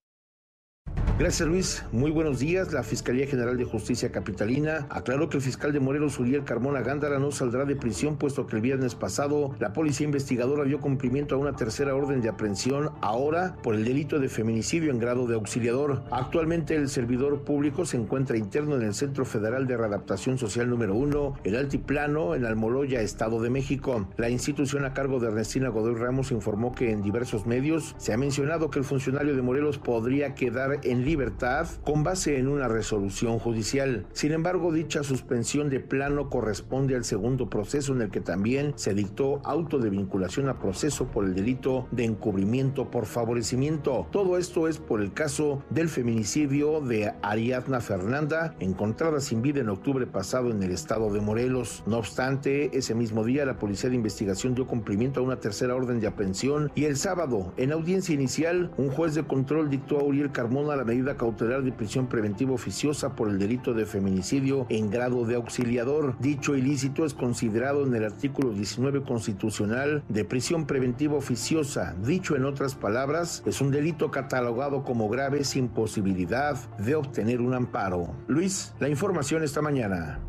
Gracias Luis, muy buenos días. La Fiscalía General de Justicia Capitalina aclaró que el fiscal de Morelos, Uriel Carmona Gándara, no saldrá de prisión puesto que el viernes pasado la policía investigadora dio cumplimiento a una tercera orden de aprehensión ahora por el delito de feminicidio en grado de auxiliador. Actualmente el servidor público se encuentra interno en el Centro Federal de Readaptación Social número 1, el Altiplano, en Almoloya, Estado de México. La institución a cargo de Ernestina Godoy Ramos informó que en diversos medios se ha mencionado que el funcionario de Morelos podría quedar en libertad con base en una resolución judicial. Sin embargo, dicha suspensión de plano corresponde al segundo proceso en el que también se dictó auto de vinculación a proceso por el delito de encubrimiento por favorecimiento. Todo esto es por el caso del feminicidio de Ariadna Fernanda, encontrada sin vida en octubre pasado en el estado de Morelos. No obstante, ese mismo día la Policía de Investigación dio cumplimiento a una tercera orden de aprehensión y el sábado, en audiencia inicial, un juez de control dictó a Uriel Carmona la cautelar de prisión preventiva oficiosa por el delito de feminicidio en grado de auxiliador. Dicho ilícito es considerado en el artículo 19 constitucional de prisión preventiva oficiosa. Dicho en otras palabras, es un delito catalogado como grave sin posibilidad de obtener un amparo. Luis, la información esta mañana.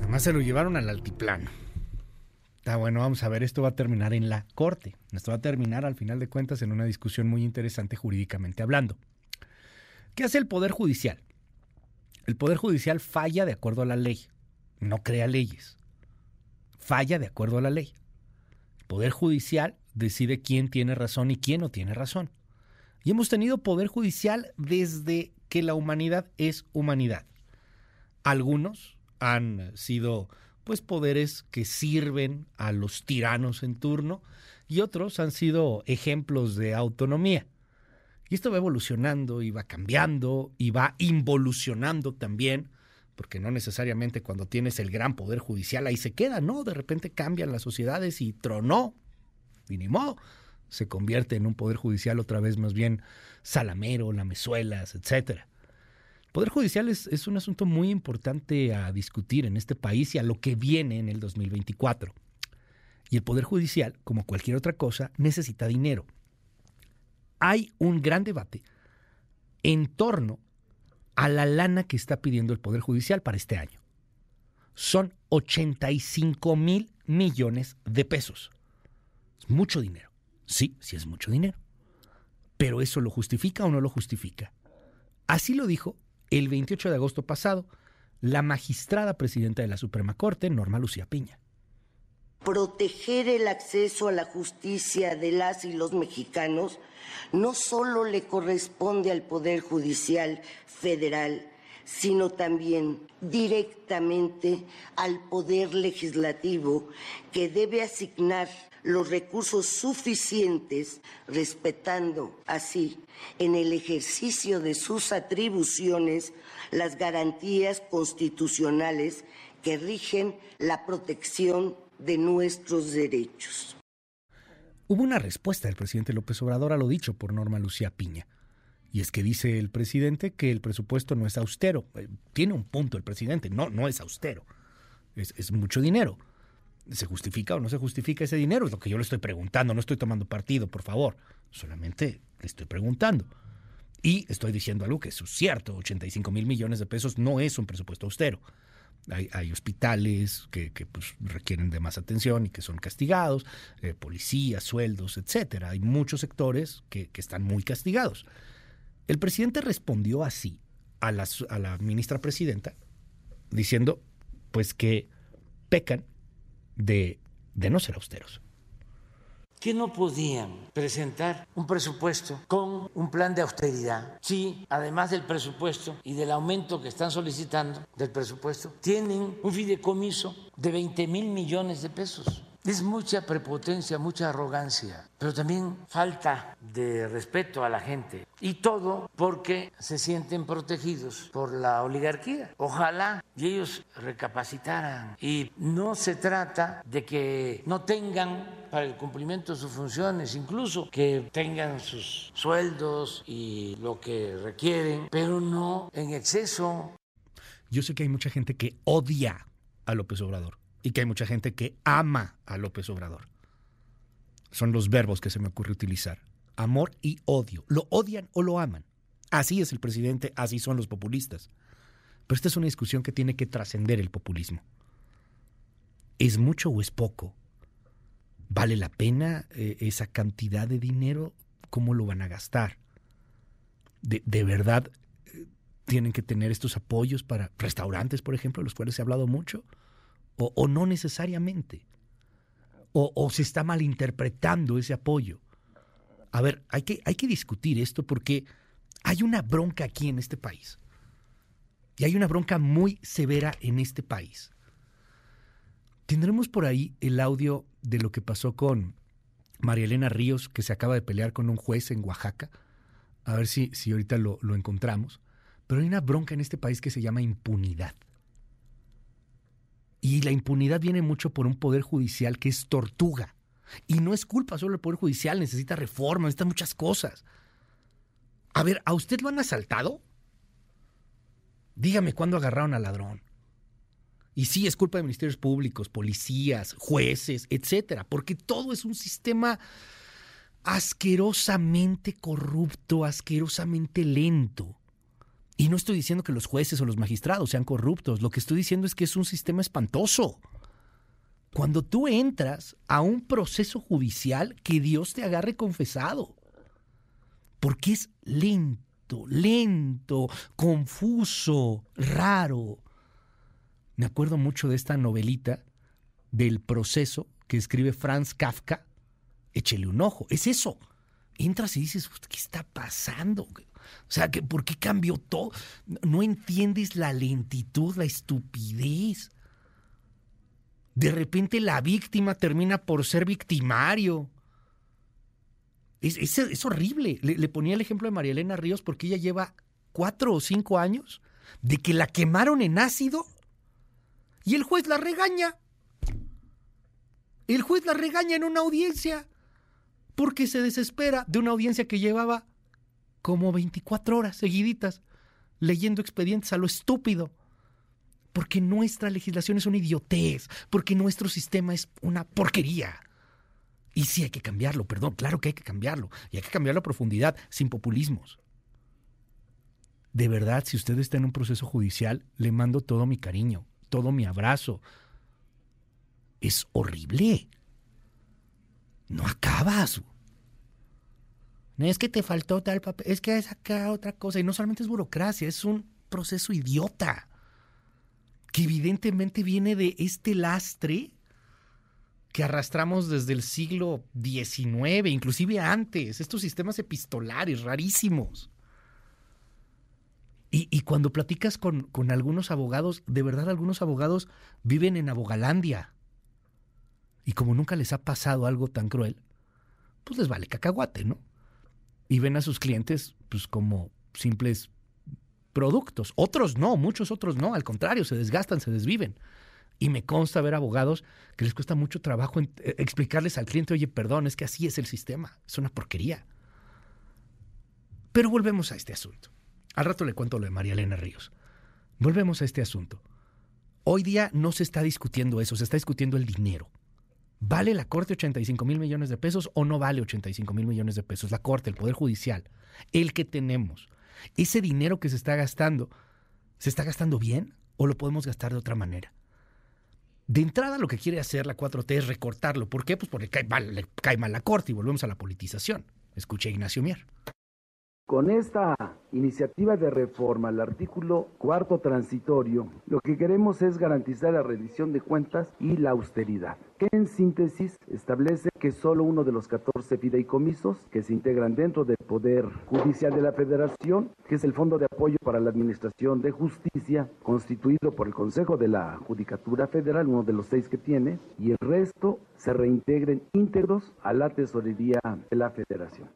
Además se lo llevaron al altiplano. Está bueno, vamos a ver, esto va a terminar en la corte. Esto va a terminar al final de cuentas en una discusión muy interesante jurídicamente hablando. ¿Qué hace el Poder Judicial? El Poder Judicial falla de acuerdo a la ley, no crea leyes. Falla de acuerdo a la ley. El Poder Judicial decide quién tiene razón y quién no tiene razón. Y hemos tenido Poder Judicial desde que la humanidad es humanidad. Algunos han sido pues poderes que sirven a los tiranos en turno y otros han sido ejemplos de autonomía. Y esto va evolucionando y va cambiando y va involucionando también, porque no necesariamente cuando tienes el gran poder judicial ahí se queda, no, de repente cambian las sociedades y tronó, mínimo, se convierte en un poder judicial otra vez más bien salamero, lamezuelas, etcétera. Poder Judicial es, es, un asunto muy importante a discutir en este país y a lo que viene en el 2024. Y el Poder Judicial, como cualquier otra cosa, necesita dinero. Hay un gran debate en torno a la lana que está pidiendo el Poder Judicial para este año. Son 85 mil millones de pesos. Es mucho dinero. Sí, sí es mucho dinero. Pero ¿eso lo justifica o no lo justifica? Así lo dijo el 28 de agosto pasado la magistrada presidenta de la Suprema Corte, Norma Lucía Piña. Proteger el acceso a la justicia de las y los mexicanos no solo le corresponde al Poder Judicial Federal, sino también directamente al Poder Legislativo, que debe asignar los recursos suficientes, respetando así en el ejercicio de sus atribuciones las garantías constitucionales que rigen la protección de nuestros derechos. Hubo una respuesta del presidente López Obrador a lo dicho por Norma Lucía Piña. Y es que dice el presidente que el presupuesto no es austero. Eh, tiene un punto el presidente, no, no es austero. Es, mucho dinero. ¿Se justifica o no se justifica ese dinero? Es lo que yo le estoy preguntando, no estoy tomando partido, por favor. Solamente le estoy preguntando. Y estoy diciendo algo que es cierto, 85 mil millones de pesos no es un presupuesto austero. Hay, hospitales que, que pues, requieren de más atención y que son castigados, eh, policías, sueldos, etcétera. Hay muchos sectores que, que, están muy castigados. El presidente respondió así a la, a la ministra presidenta, diciendo pues que pecan de, de no ser austeros que no podían presentar un presupuesto con un plan de austeridad si, además del presupuesto y del aumento que están solicitando del presupuesto, tienen un fideicomiso de 20 mil millones de pesos. Es mucha prepotencia, mucha arrogancia, pero también falta de respeto a la gente. Y todo porque se sienten protegidos por la oligarquía. Ojalá ellos recapacitaran. Y no se trata de que no tengan para el cumplimiento de sus funciones, incluso que tengan sus sueldos y lo que requieren, pero no en exceso. Yo sé que hay mucha gente que odia a López Obrador y que hay mucha gente que ama a López Obrador. Son los verbos que se me ocurre utilizar. Amor y odio. ¿Lo odian o lo aman? Así es el presidente, así son los populistas. Pero esta es una discusión que tiene que trascender el populismo. ¿Es mucho o es poco? ¿Vale la pena eh, esa cantidad de dinero? ¿Cómo lo van a gastar? ¿De, de verdad eh, tienen que tener estos apoyos para restaurantes, por ejemplo, de los cuales se ha hablado mucho? O, o no necesariamente. O, o, se está malinterpretando ese apoyo. A ver, hay que, hay que discutir esto porque hay una bronca aquí en este país. Y hay una bronca muy severa en este país. Tendremos por ahí el audio de lo que pasó con María Elena Ríos, que se acaba de pelear con un juez en Oaxaca. A ver si, si ahorita lo, lo encontramos. Pero hay una bronca en este país que se llama impunidad. Y la impunidad viene mucho por un poder judicial que es tortuga. Y no es culpa solo del poder judicial, necesita reforma, necesita muchas cosas. A ver, ¿a usted lo han asaltado? Dígame cuándo agarraron al ladrón. Y sí, es culpa de ministerios públicos, policías, jueces, etcétera, porque todo es un sistema asquerosamente corrupto, asquerosamente lento. Y no estoy diciendo que los jueces o los magistrados sean corruptos, lo que estoy diciendo es que es un sistema espantoso. Cuando tú entras a un proceso judicial, que Dios te agarre confesado. Porque es lento, lento, confuso, raro. Me acuerdo mucho de esta novelita del proceso que escribe Franz Kafka. Échele un ojo. Es eso. Entras y dices, ¿qué está pasando? O sea, ¿por qué cambió todo? No entiendes la lentitud, la estupidez. De repente la víctima termina por ser victimario. Es, horrible. Le, le, ponía el ejemplo de María Elena Ríos porque ella lleva cuatro o cinco años de que la quemaron en ácido y el juez la regaña. El juez la regaña en una audiencia porque se desespera de una audiencia que llevaba como 24 horas seguiditas leyendo expedientes a lo estúpido. Porque nuestra legislación es una idiotez, porque nuestro sistema es una porquería. Y sí hay que cambiarlo, perdón, claro que hay que cambiarlo. Y hay que cambiarlo a profundidad, sin populismos. De verdad, si usted está en un proceso judicial, le mando todo mi cariño, todo mi abrazo. Es horrible. No acabas. Es que te faltó tal papel, es que es acá otra cosa. Y no solamente es burocracia, es un proceso idiota. Que evidentemente viene de este lastre que arrastramos desde el siglo XIX, inclusive antes, estos sistemas epistolares rarísimos. Y, cuando platicas con, con, algunos abogados, de verdad algunos abogados viven en Abogalandia. Y como nunca les ha pasado algo tan cruel, pues les vale cacahuate, ¿no? Y ven a sus clientes pues como simples productos. Otros no, muchos otros no, al contrario, se desgastan, se desviven. Y me consta ver abogados que les cuesta mucho trabajo eh, explicarles al cliente, oye, perdón, es que así es el sistema, es una porquería. Pero volvemos a este asunto. Al rato le cuento lo de María Elena Ríos. Volvemos a este asunto. Hoy día no se está discutiendo eso, se está discutiendo el dinero. ¿Vale la Corte 85 mil millones de pesos o no vale 85 mil millones de pesos? La Corte, el Poder Judicial, el que tenemos. ¿Ese dinero que se está gastando, se está gastando bien o lo podemos gastar de otra manera? De entrada lo que quiere hacer la 4T es recortarlo. ¿Por qué? Pues porque cae mal, le cae mal la Corte y volvemos a la politización. Escuché a Ignacio Mier. Con esta iniciativa de reforma al artículo cuarto transitorio, lo que queremos es garantizar la rendición de cuentas y la austeridad, que en síntesis establece que solo uno de los 14 fideicomisos que se integran dentro del Poder Judicial de la Federación, que es el Fondo de Apoyo para la Administración de Justicia, constituido por el Consejo de la Judicatura Federal, uno de los seis que tiene, y el resto se reintegren íntegros a la Tesorería de la Federación.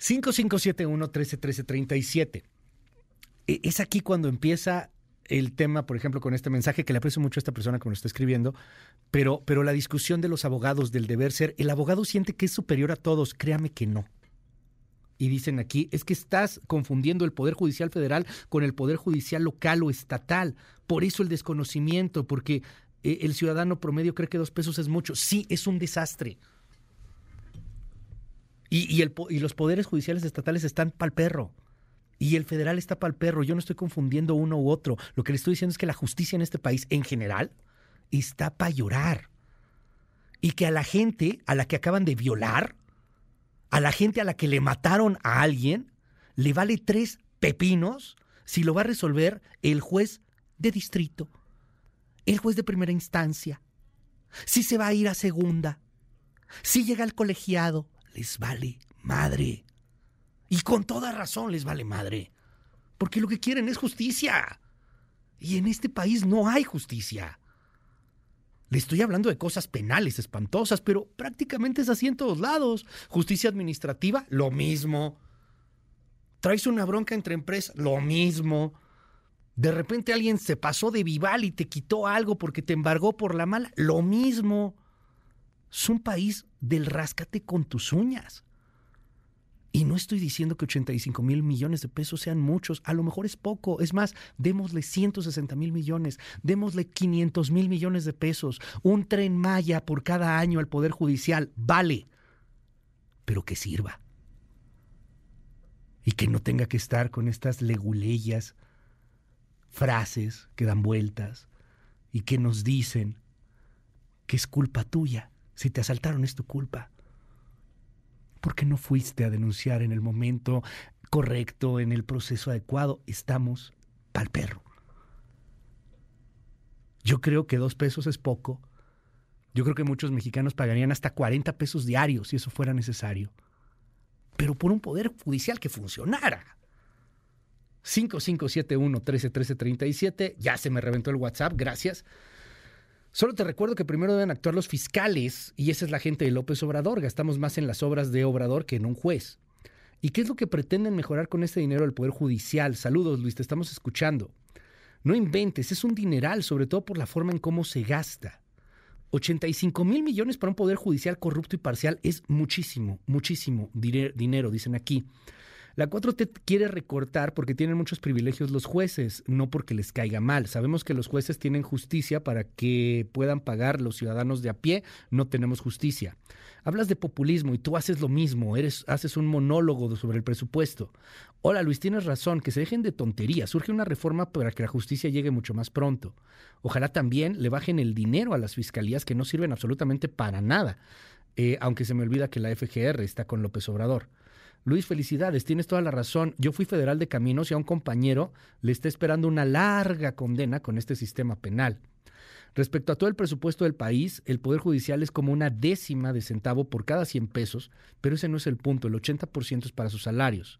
5571-131337. E, es aquí cuando empieza el tema, por ejemplo, con este mensaje que le aprecio mucho a esta persona que me lo está escribiendo, pero, pero la discusión de los abogados, del deber ser, el abogado siente que es superior a todos, créame que no. Y dicen aquí, es que estás confundiendo el Poder Judicial Federal con el Poder Judicial local o estatal. Por eso el desconocimiento, porque eh, el ciudadano promedio cree que dos pesos es mucho. Sí, es un desastre. Y, los poderes judiciales estatales están pa'l perro. Y el federal está pa'l perro. Yo no estoy confundiendo uno u otro. Lo que le estoy diciendo es que la justicia en este país, en general, está para llorar. Y que a la gente a la que acaban de violar, a la gente a la que le mataron a alguien, le vale tres pepinos si lo va a resolver el juez de distrito, el juez de primera instancia, si se va a ir a segunda, si llega al colegiado, les vale madre. Y con toda razón les vale madre. Porque lo que quieren es justicia. Y en este país no hay justicia. Le estoy hablando de cosas penales espantosas, pero prácticamente es así en todos lados. Justicia administrativa, lo mismo. Traes una bronca entre empresas, lo mismo. De repente alguien se pasó de vival y te quitó algo porque te embargó por la mala, lo mismo. Es un país del ráscate con tus uñas. Y no estoy diciendo que 85 mil millones de pesos sean muchos, a lo mejor es poco. Es más, démosle 160 mil millones, démosle 500 mil millones de pesos, un tren Maya por cada año al Poder Judicial, vale, pero que sirva. y que no tenga que estar con estas leguleyas, frases que dan vueltas y que nos dicen que es culpa tuya. Si te asaltaron es tu culpa. ¿Por qué no fuiste a denunciar en el momento correcto, en el proceso adecuado? Estamos pa'l perro. Yo creo que dos pesos es poco. Yo creo que muchos mexicanos pagarían hasta 40 pesos diarios si eso fuera necesario pero por un poder judicial que funcionara. 5571-131337, ya se me reventó el WhatsApp, gracias. Solo te recuerdo que primero deben actuar los fiscales, y esa es la gente de López Obrador. Gastamos más en las obras de Obrador que en un juez. ¿Y qué es lo que pretenden mejorar con este dinero del Poder Judicial? Saludos, Luis, te estamos escuchando. No inventes, es un dineral, sobre todo por la forma en cómo se gasta. 85 mil millones para un poder judicial corrupto y parcial es muchísimo, muchísimo dinero, dicen aquí. La 4T quiere recortar porque tienen muchos privilegios los jueces, no porque les caiga mal. Sabemos que los jueces tienen justicia para que puedan pagar los ciudadanos de a pie, no tenemos justicia. Hablas de populismo y tú haces lo mismo, eres, haces un monólogo sobre el presupuesto. Hola Luis, tienes razón, que se dejen de tonterías. Surge una reforma para que la justicia llegue mucho más pronto. Ojalá también le bajen el dinero a las fiscalías que no sirven absolutamente para nada. Eh, aunque se me olvida que la FGR está con López Obrador. Luis, felicidades, tienes toda la razón. Yo fui federal de caminos y a un compañero le está esperando una larga condena con este sistema penal. Respecto a todo el presupuesto del país, el Poder Judicial es como una décima de centavo por cada 100 pesos, pero ese no es el punto, el 80% es para sus salarios.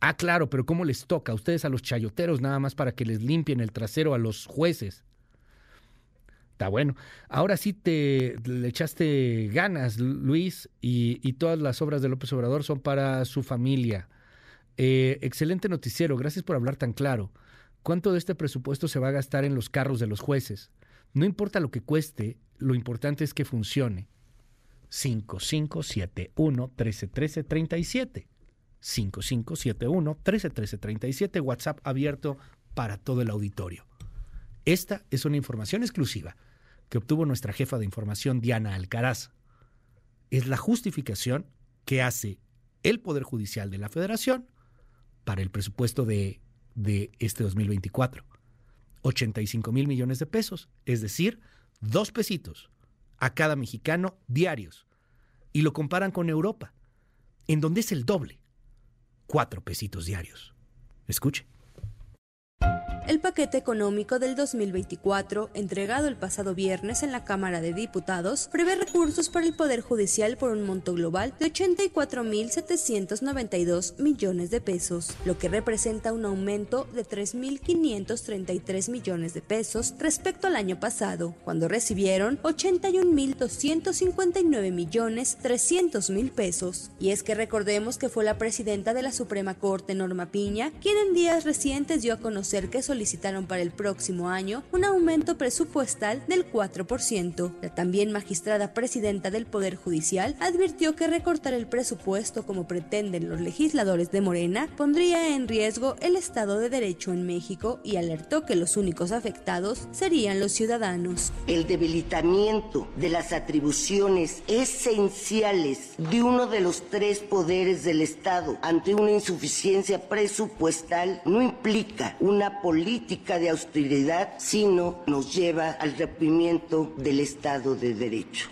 Ah, claro, pero ¿cómo les toca a ustedes a los chayoteros nada más para que les limpien el trasero a los jueces? Está bueno. Ahora sí te le echaste ganas, Luis, y, todas las obras de López Obrador son para su familia. Eh, excelente noticiero, gracias por hablar tan claro. ¿Cuánto de este presupuesto se va a gastar en los carros de los jueces? No importa lo que cueste, lo importante es que funcione. 5571 131337. 5571 131337, WhatsApp abierto para todo el auditorio. Esta es una información exclusiva que obtuvo nuestra jefa de información, Diana Alcaraz. Es la justificación que hace el Poder Judicial de la Federación para el presupuesto de, de este 2024. 85 mil millones de pesos, es decir, dos pesitos a cada mexicano diarios. Y lo comparan con Europa, en donde es el doble, cuatro pesitos diarios. Escuche. El paquete económico del 2024, entregado el pasado viernes en la Cámara de Diputados, prevé recursos para el Poder Judicial por un monto global de 84.792 millones de pesos, lo que representa un aumento de 3.533 millones de pesos respecto al año pasado, cuando recibieron 81.259 millones 300 mil pesos. Y es que recordemos que fue la presidenta de la Suprema Corte, Norma Piña, quien en días recientes dio a conocer que solicitaron para el próximo año un aumento presupuestal del 4%. La también magistrada presidenta del Poder Judicial advirtió que recortar el presupuesto como pretenden los legisladores de Morena pondría en riesgo el Estado de Derecho en México y alertó que los únicos afectados serían los ciudadanos. El debilitamiento de las atribuciones esenciales de uno de los tres poderes del Estado ante una insuficiencia presupuestal no implica una política política de austeridad, sino nos lleva al rompimiento del Estado de Derecho.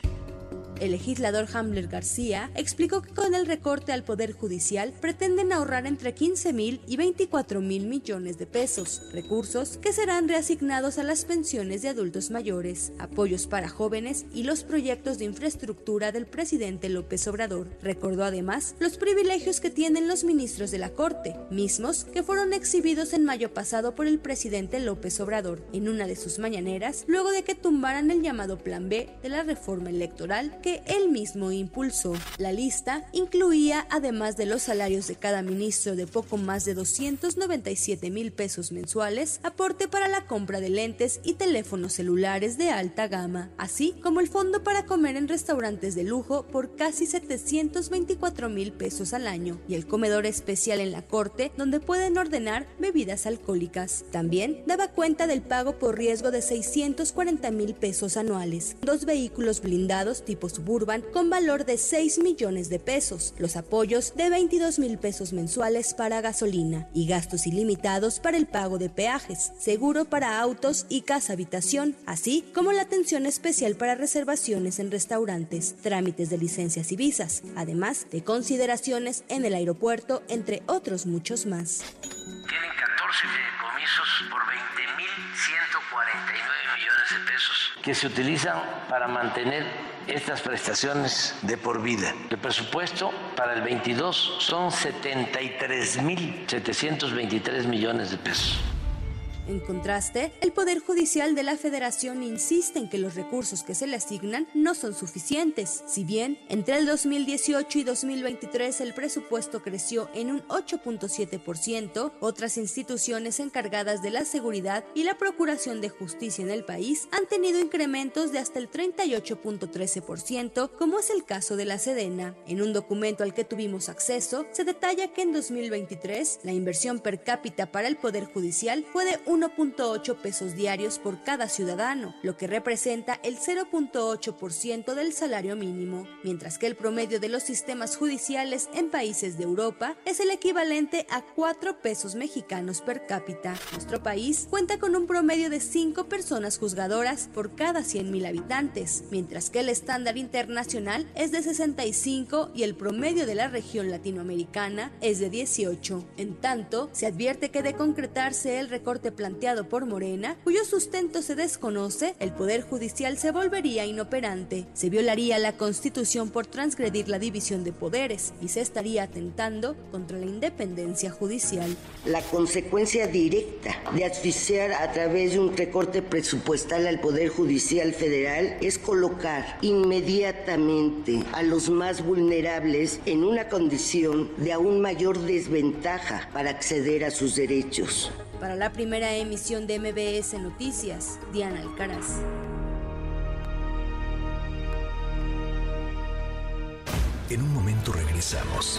El legislador Hamler García explicó que con el recorte al Poder Judicial pretenden ahorrar entre 15 mil y 24 mil millones de pesos, recursos que serán reasignados a las pensiones de adultos mayores, apoyos para jóvenes y los proyectos de infraestructura del presidente López Obrador. Recordó además los privilegios que tienen los ministros de la Corte, mismos que fueron exhibidos en mayo pasado por el presidente López Obrador en una de sus mañaneras, luego de que tumbaran el llamado Plan B de la reforma electoral él mismo impulsó. La lista incluía, además de los salarios de cada ministro de poco más de 297 mil pesos mensuales, aporte para la compra de lentes y teléfonos celulares de alta gama, así como el fondo para comer en restaurantes de lujo por casi 724 mil pesos al año y el comedor especial en la corte donde pueden ordenar bebidas alcohólicas. También daba cuenta del pago por riesgo de 640 mil pesos anuales, dos vehículos blindados tipo Suburban con valor de 6 millones de pesos, los apoyos de 22 mil pesos mensuales para gasolina y gastos ilimitados para el pago de peajes, seguro para autos y casa habitación, así como la atención especial para reservaciones en restaurantes, trámites de licencias y visas, además de consideraciones en el aeropuerto, entre otros muchos más. Tienen 14 fideicomisos por 20.149 millones de pesos que se utilizan para mantener estas prestaciones de por vida. El presupuesto para el 22 son 73.723 millones de pesos. En contraste, el Poder Judicial de la Federación insiste en que los recursos que se le asignan no son suficientes. Si bien entre el 2018 y 2023 el presupuesto creció en un 8.7%, otras instituciones encargadas de la seguridad y la procuración de justicia en el país han tenido incrementos de hasta el 38.13%, como es el caso de la Sedena. En un documento al que tuvimos acceso, se detalla que en 2023 la inversión per cápita para el Poder Judicial fue de 1.8 pesos diarios por cada ciudadano, lo que representa el 0.8% del salario mínimo, mientras que el promedio de los sistemas judiciales en países de Europa es el equivalente a 4 pesos mexicanos per cápita. Nuestro país cuenta con un promedio de 5 personas juzgadoras por cada 100.000 habitantes, mientras que el estándar internacional es de 65 y el promedio de la región latinoamericana es de 18. En tanto, se advierte que de concretarse el recorte planteado por Morena, cuyo sustento se desconoce, el Poder Judicial se volvería inoperante, se violaría la Constitución por transgredir la división de poderes y se estaría atentando contra la independencia judicial. La consecuencia directa de asfixiar a través de un recorte presupuestal al Poder Judicial Federal es colocar inmediatamente a los más vulnerables en una condición de aún mayor desventaja para acceder a sus derechos. Para la primera emisión de MBS Noticias, Diana Alcaraz. En un momento regresamos.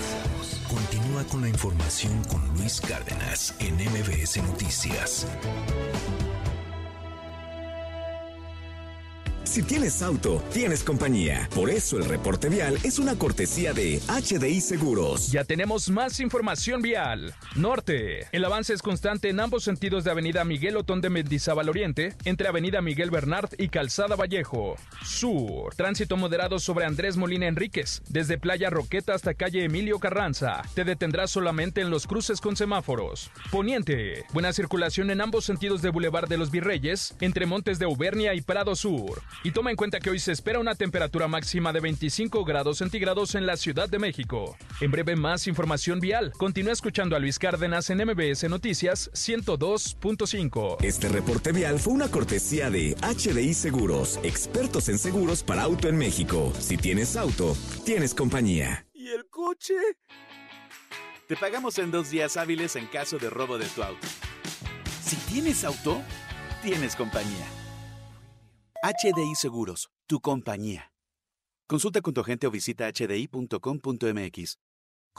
Continúa con la información con Luis Cárdenas en MBS Noticias. Si tienes auto, tienes compañía. Por eso el reporte vial es una cortesía de HDI Seguros. Ya tenemos más información vial. Norte. El avance es constante en ambos sentidos de Avenida Miguel Otón de Mendizábal Oriente, entre Avenida Miguel Bernard y Calzada Vallejo. Sur. Tránsito moderado sobre Andrés Molina Enríquez, desde Playa Roqueta hasta calle Emilio Carranza. Te detendrás solamente en los cruces con semáforos. Poniente. Buena circulación en ambos sentidos de Boulevard de los Virreyes, entre Montes de Auvernia y Prado Sur. Y toma en cuenta que hoy se espera una temperatura máxima de 25 grados centígrados en la Ciudad de México. En breve más información vial. Continúa escuchando a Luis Cárdenas en MBS Noticias 102.5. Este reporte vial fue una cortesía de HDI Seguros, expertos en seguros para auto en México. Si tienes auto, tienes compañía. ¿Y el coche? Te pagamos en dos días hábiles en caso de robo de tu auto. Si tienes auto, tienes compañía. HDI Seguros, tu compañía. Consulta con tu agente o visita hdi.com.mx.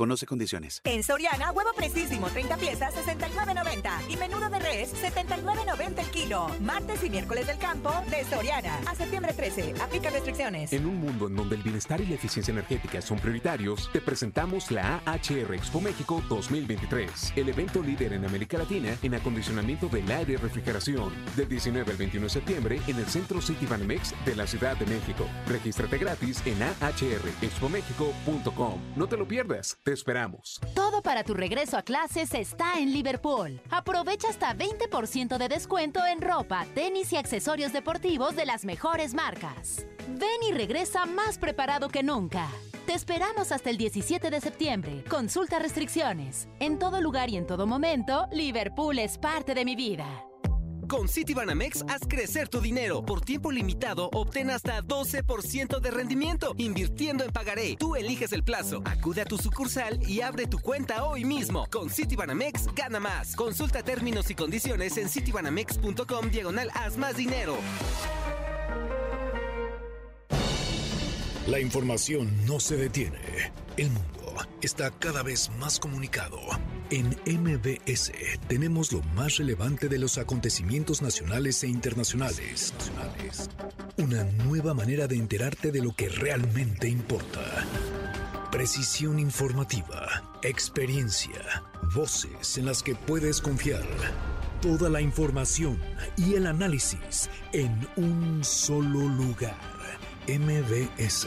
Conoce condiciones. En Soriana, huevo fresísimo, 30 piezas, 69.90. Y menudo de res, 79.90 el kilo. Martes y miércoles del campo de Soriana. A septiembre 13. Aplica restricciones. En un mundo en donde el bienestar y la eficiencia energética son prioritarios, te presentamos la AHR Expo México 2023. El evento líder en América Latina en acondicionamiento del aire y refrigeración. Del 19 al 21 de septiembre en el Centro City Banamex de la Ciudad de México. Regístrate gratis en ahrexpomexico.com. No te lo pierdas. Te esperamos. Todo para tu regreso a clases está en Liverpool. Aprovecha hasta 20% de descuento en ropa, tenis y accesorios deportivos de las mejores marcas. Ven y regresa más preparado que nunca. Te esperamos hasta el 17 de septiembre. Consulta restricciones. En todo lugar y en todo momento, Liverpool es parte de mi vida. Con Citibanamex haz crecer tu dinero. Por tiempo limitado, obtén hasta 12% de rendimiento invirtiendo en pagaré. Tú eliges el plazo. Acude a tu sucursal y abre tu cuenta hoy mismo. Con Citibanamex gana más. Consulta términos y condiciones en citibanamex.com diagonal haz más dinero. La información no se detiene. El mundo está cada vez más comunicado. En MBS tenemos lo más relevante de los acontecimientos nacionales e internacionales. Una nueva manera de enterarte de lo que realmente importa. Precisión informativa, experiencia, voces en las que puedes confiar. Toda la información y el análisis en un solo lugar. MBS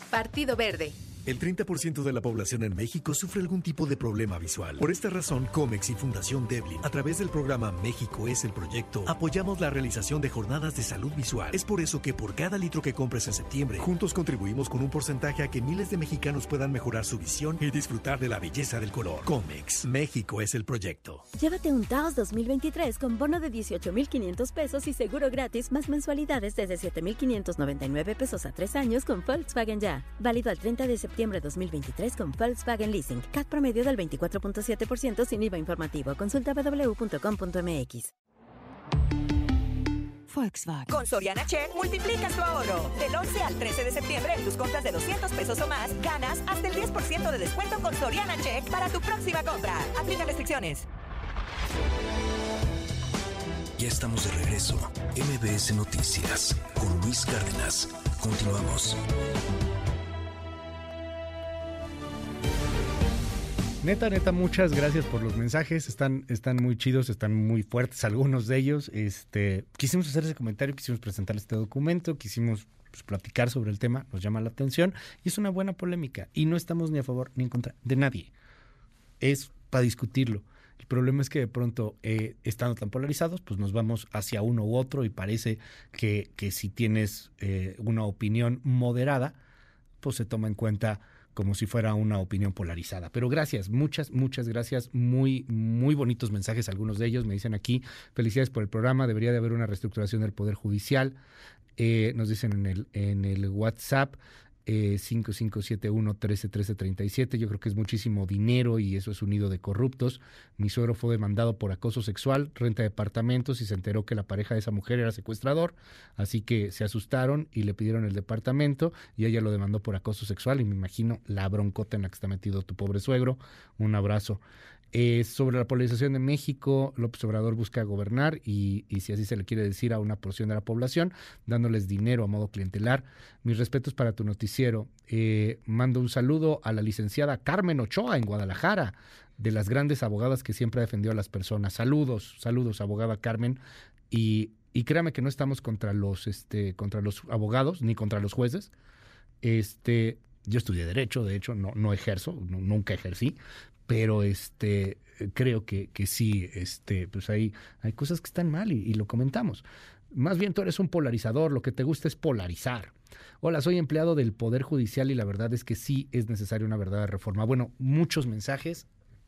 Partido Verde. El 30% de la población en México sufre algún tipo de problema visual. Por esta razón, COMEX y Fundación Devlin, a través del programa México es el proyecto, apoyamos la realización de jornadas de salud visual. Es por eso que por cada litro que compres en septiembre, juntos contribuimos con un porcentaje a que miles de mexicanos puedan mejorar su visión y disfrutar de la belleza del color. COMEX, México es el proyecto. Llévate un Taos 2023 con bono de 18,500 pesos y seguro gratis más mensualidades desde 7,599 pesos a tres años con Volkswagen Ya. Válido al 30 de septiembre septiembre 2023 con Volkswagen Leasing. CAT promedio del 24.7% sin IVA informativo. Consulta www.com.mx. Volkswagen. Con Soriana Check multiplicas tu ahorro. Del 11 al 13 de septiembre en tus compras de 200 pesos o más, ganas hasta el 10% de descuento con Soriana Check para tu próxima compra. Aplica restricciones. Ya estamos de regreso. MBS Noticias con Luis Cárdenas. Continuamos. Neta, neta, muchas gracias por los mensajes. Están, están muy chidos, están muy fuertes algunos de ellos. Este, quisimos hacer ese comentario, quisimos presentar este documento, quisimos pues, platicar sobre el tema, nos llama la atención y es una buena polémica. Y no estamos ni a favor ni en contra de nadie. Es para discutirlo. El problema es que de pronto, eh, estando tan polarizados, pues nos vamos hacia uno u otro y parece que, que si tienes eh, una opinión moderada, pues se toma en cuenta como si fuera una opinión polarizada. Pero gracias, muchas, muchas gracias. Muy, muy bonitos mensajes, algunos de ellos me dicen aquí, felicidades por el programa, debería de haber una reestructuración del Poder Judicial. Eh, nos dicen en el, en el WhatsApp, eh, 5571-131337. Yo creo que es muchísimo dinero y eso es un nido de corruptos. Mi suegro fue demandado por acoso sexual, renta de departamentos y se enteró que la pareja de esa mujer era secuestrador. Así que se asustaron y le pidieron el departamento y ella lo demandó por acoso sexual. Y me imagino la broncota en la que está metido tu pobre suegro. Un abrazo. Eh, sobre la polarización de México, López Obrador busca gobernar y, y, si así se le quiere decir a una porción de la población, dándoles dinero a modo clientelar. Mis respetos para tu noticiero. Eh, mando un saludo a la licenciada Carmen Ochoa en Guadalajara, de las grandes abogadas que siempre ha defendido a las personas. Saludos, saludos, abogada Carmen. Y, y créame que no estamos contra los, este, contra los abogados ni contra los jueces. Este, yo estudié Derecho, de hecho, no, no ejerzo, nunca ejercí, pero este creo que, que sí, este, pues hay, hay cosas que están mal y, lo comentamos. Más bien tú eres un polarizador, lo que te gusta es polarizar. Hola, soy empleado del Poder Judicial y la verdad es que sí es necesaria una verdadera reforma. Bueno, muchos mensajes,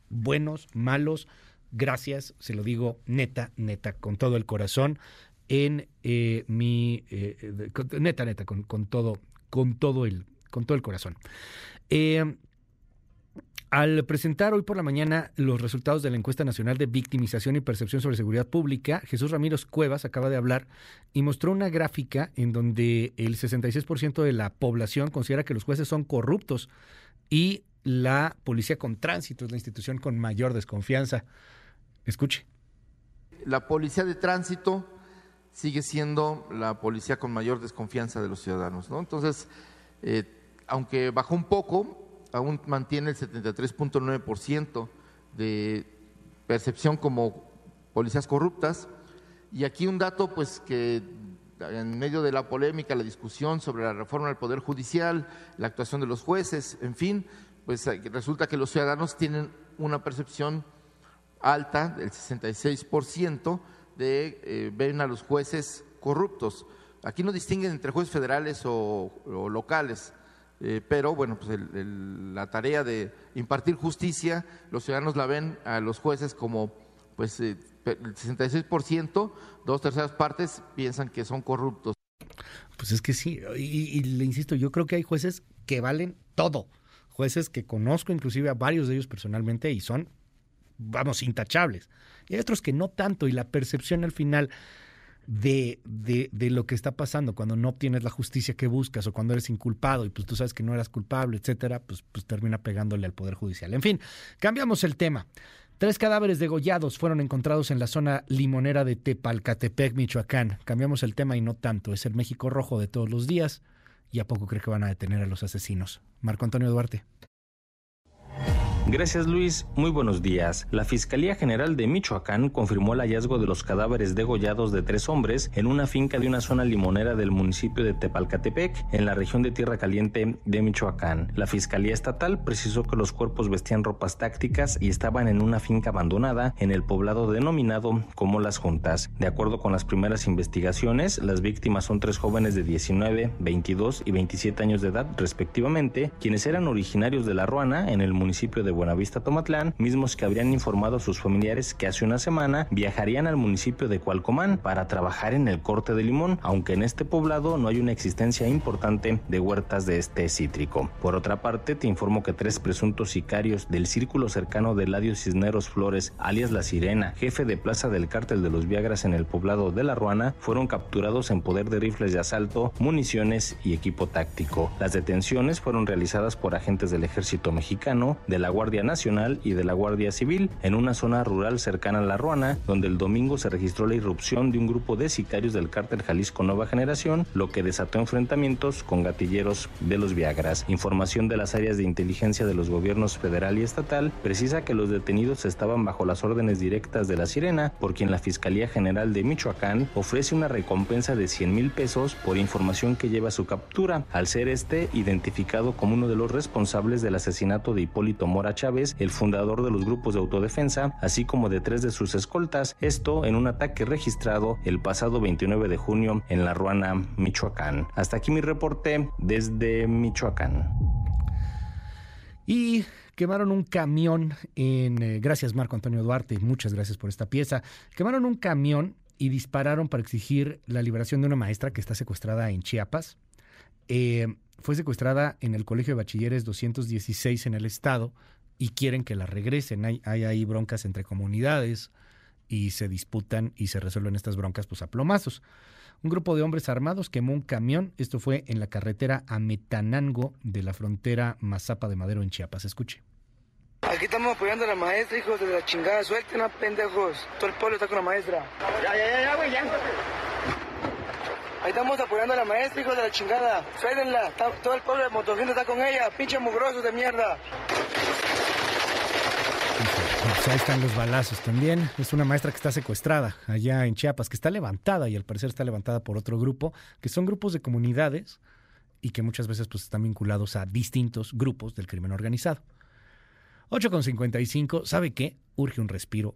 buenos, malos, gracias, se lo digo neta, neta, con todo el corazón, en eh, mi, eh, neta, neta, con, con, todo, con todo el, con todo el corazón. Eh, al presentar hoy por la mañana los resultados de la encuesta nacional de victimización y percepción sobre seguridad pública, Jesús Ramírez Cuevas acaba de hablar y mostró una gráfica en donde el 66% de la población considera que los jueces son corruptos y la policía con tránsito es la institución con mayor desconfianza. Escuche. La policía de tránsito sigue siendo la policía con mayor desconfianza de los ciudadanos, ¿no? Entonces, eh, aunque bajó un poco, aún mantiene el 73.9% de percepción como policías corruptas. Y aquí un dato, pues que en medio de la polémica, la discusión sobre la reforma del Poder Judicial, la actuación de los jueces, en fin, pues resulta que los ciudadanos tienen una percepción alta, del 66%, de eh, ven a los jueces corruptos. Aquí no distinguen entre jueces federales o locales. Eh, pero bueno, pues el, la tarea de impartir justicia, los ciudadanos la ven a los jueces como, pues eh, el 66%, dos terceras partes piensan que son corruptos. Pues es que sí, y, le insisto, yo creo que hay jueces que valen todo, jueces que conozco inclusive a varios de ellos personalmente y son, vamos, intachables. Y hay otros que no tanto y la percepción al final de, de, de, lo que está pasando cuando no obtienes la justicia que buscas o cuando eres inculpado y pues tú sabes que no eras culpable, etcétera, pues, pues termina pegándole al Poder Judicial. En fin, cambiamos el tema. Tres cadáveres degollados fueron encontrados en la zona limonera de Tepalcatepec, Michoacán. Cambiamos el tema y no tanto. Es el México rojo de todos los días y a poco cree que van a detener a los asesinos. Marco Antonio Duarte. Gracias Luis, muy buenos días. La Fiscalía General de Michoacán confirmó el hallazgo de los cadáveres degollados de tres hombres en una finca de una zona limonera del municipio de Tepalcatepec, en la región de Tierra Caliente de Michoacán. La Fiscalía Estatal precisó que los cuerpos vestían ropas tácticas y estaban en una finca abandonada en el poblado denominado como Las Juntas. De acuerdo con las primeras investigaciones, las víctimas son tres jóvenes de 19, 22 y 27 años de edad respectivamente, quienes eran originarios de La Ruana en el municipio de Buenavista Tomatlán, mismos que habrían informado a sus familiares que hace una semana viajarían al municipio de Cualcomán para trabajar en el corte de limón, aunque en este poblado no hay una existencia importante de huertas de este cítrico. Por otra parte, te informo que tres presuntos sicarios del círculo cercano de Ladio Cisneros Flores, alias La Sirena, jefe de plaza del cártel de los Viagras en el poblado de La Ruana, fueron capturados en poder de rifles de asalto, municiones y equipo táctico. Las detenciones fueron realizadas por agentes del ejército mexicano, de la Guardia Nacional y de la Guardia Civil en una zona rural cercana a La Ruana, donde el domingo se registró la irrupción de un grupo de sicarios del cártel Jalisco Nueva Generación, lo que desató enfrentamientos con gatilleros de los Viagras. Información de las áreas de inteligencia de los gobiernos federal y estatal precisa que los detenidos estaban bajo las órdenes directas de la Sirena, por quien la Fiscalía General de Michoacán ofrece una recompensa de 100 mil pesos por información que lleva a su captura, al ser este identificado como uno de los responsables del asesinato de Hipólito Mora Chávez, el fundador de los grupos de autodefensa, así como de tres de sus escoltas, esto en un ataque registrado el pasado 29 de junio en La Ruana, Michoacán. Hasta aquí mi reporte desde Michoacán. Y quemaron un camión en... Eh, gracias Marco Antonio Duarte, muchas gracias por esta pieza. Quemaron un camión y dispararon para exigir la liberación de una maestra que está secuestrada en Chiapas. Eh, fue secuestrada en el Colegio de Bachilleres 216 en el estado y quieren que la regresen. Hay, hay ahí broncas entre comunidades y se disputan y se resuelven estas broncas pues a plomazos. Un grupo de hombres armados quemó un camión. Esto fue en la carretera a Metanango de la frontera Mazapa de Madero en Chiapas. Escuche. Aquí estamos apoyando a la maestra, hijos de la chingada. Suelten a pendejos. Todo el pueblo está con la maestra. Ya, ya, ya, güey, ya. Ahí estamos apoyando a la maestra, hijos de la chingada. Suéltenla. Todo el pueblo de Motocicleta está con ella. Pinche mugrosos de mierda. Pues ahí están los balazos también. Es una maestra que está secuestrada allá en Chiapas, que está levantada y al parecer está levantada por otro grupo, que son grupos de comunidades y que muchas veces pues están vinculados a distintos grupos del crimen organizado. 8.55, ¿sabe qué? Urge un respiro.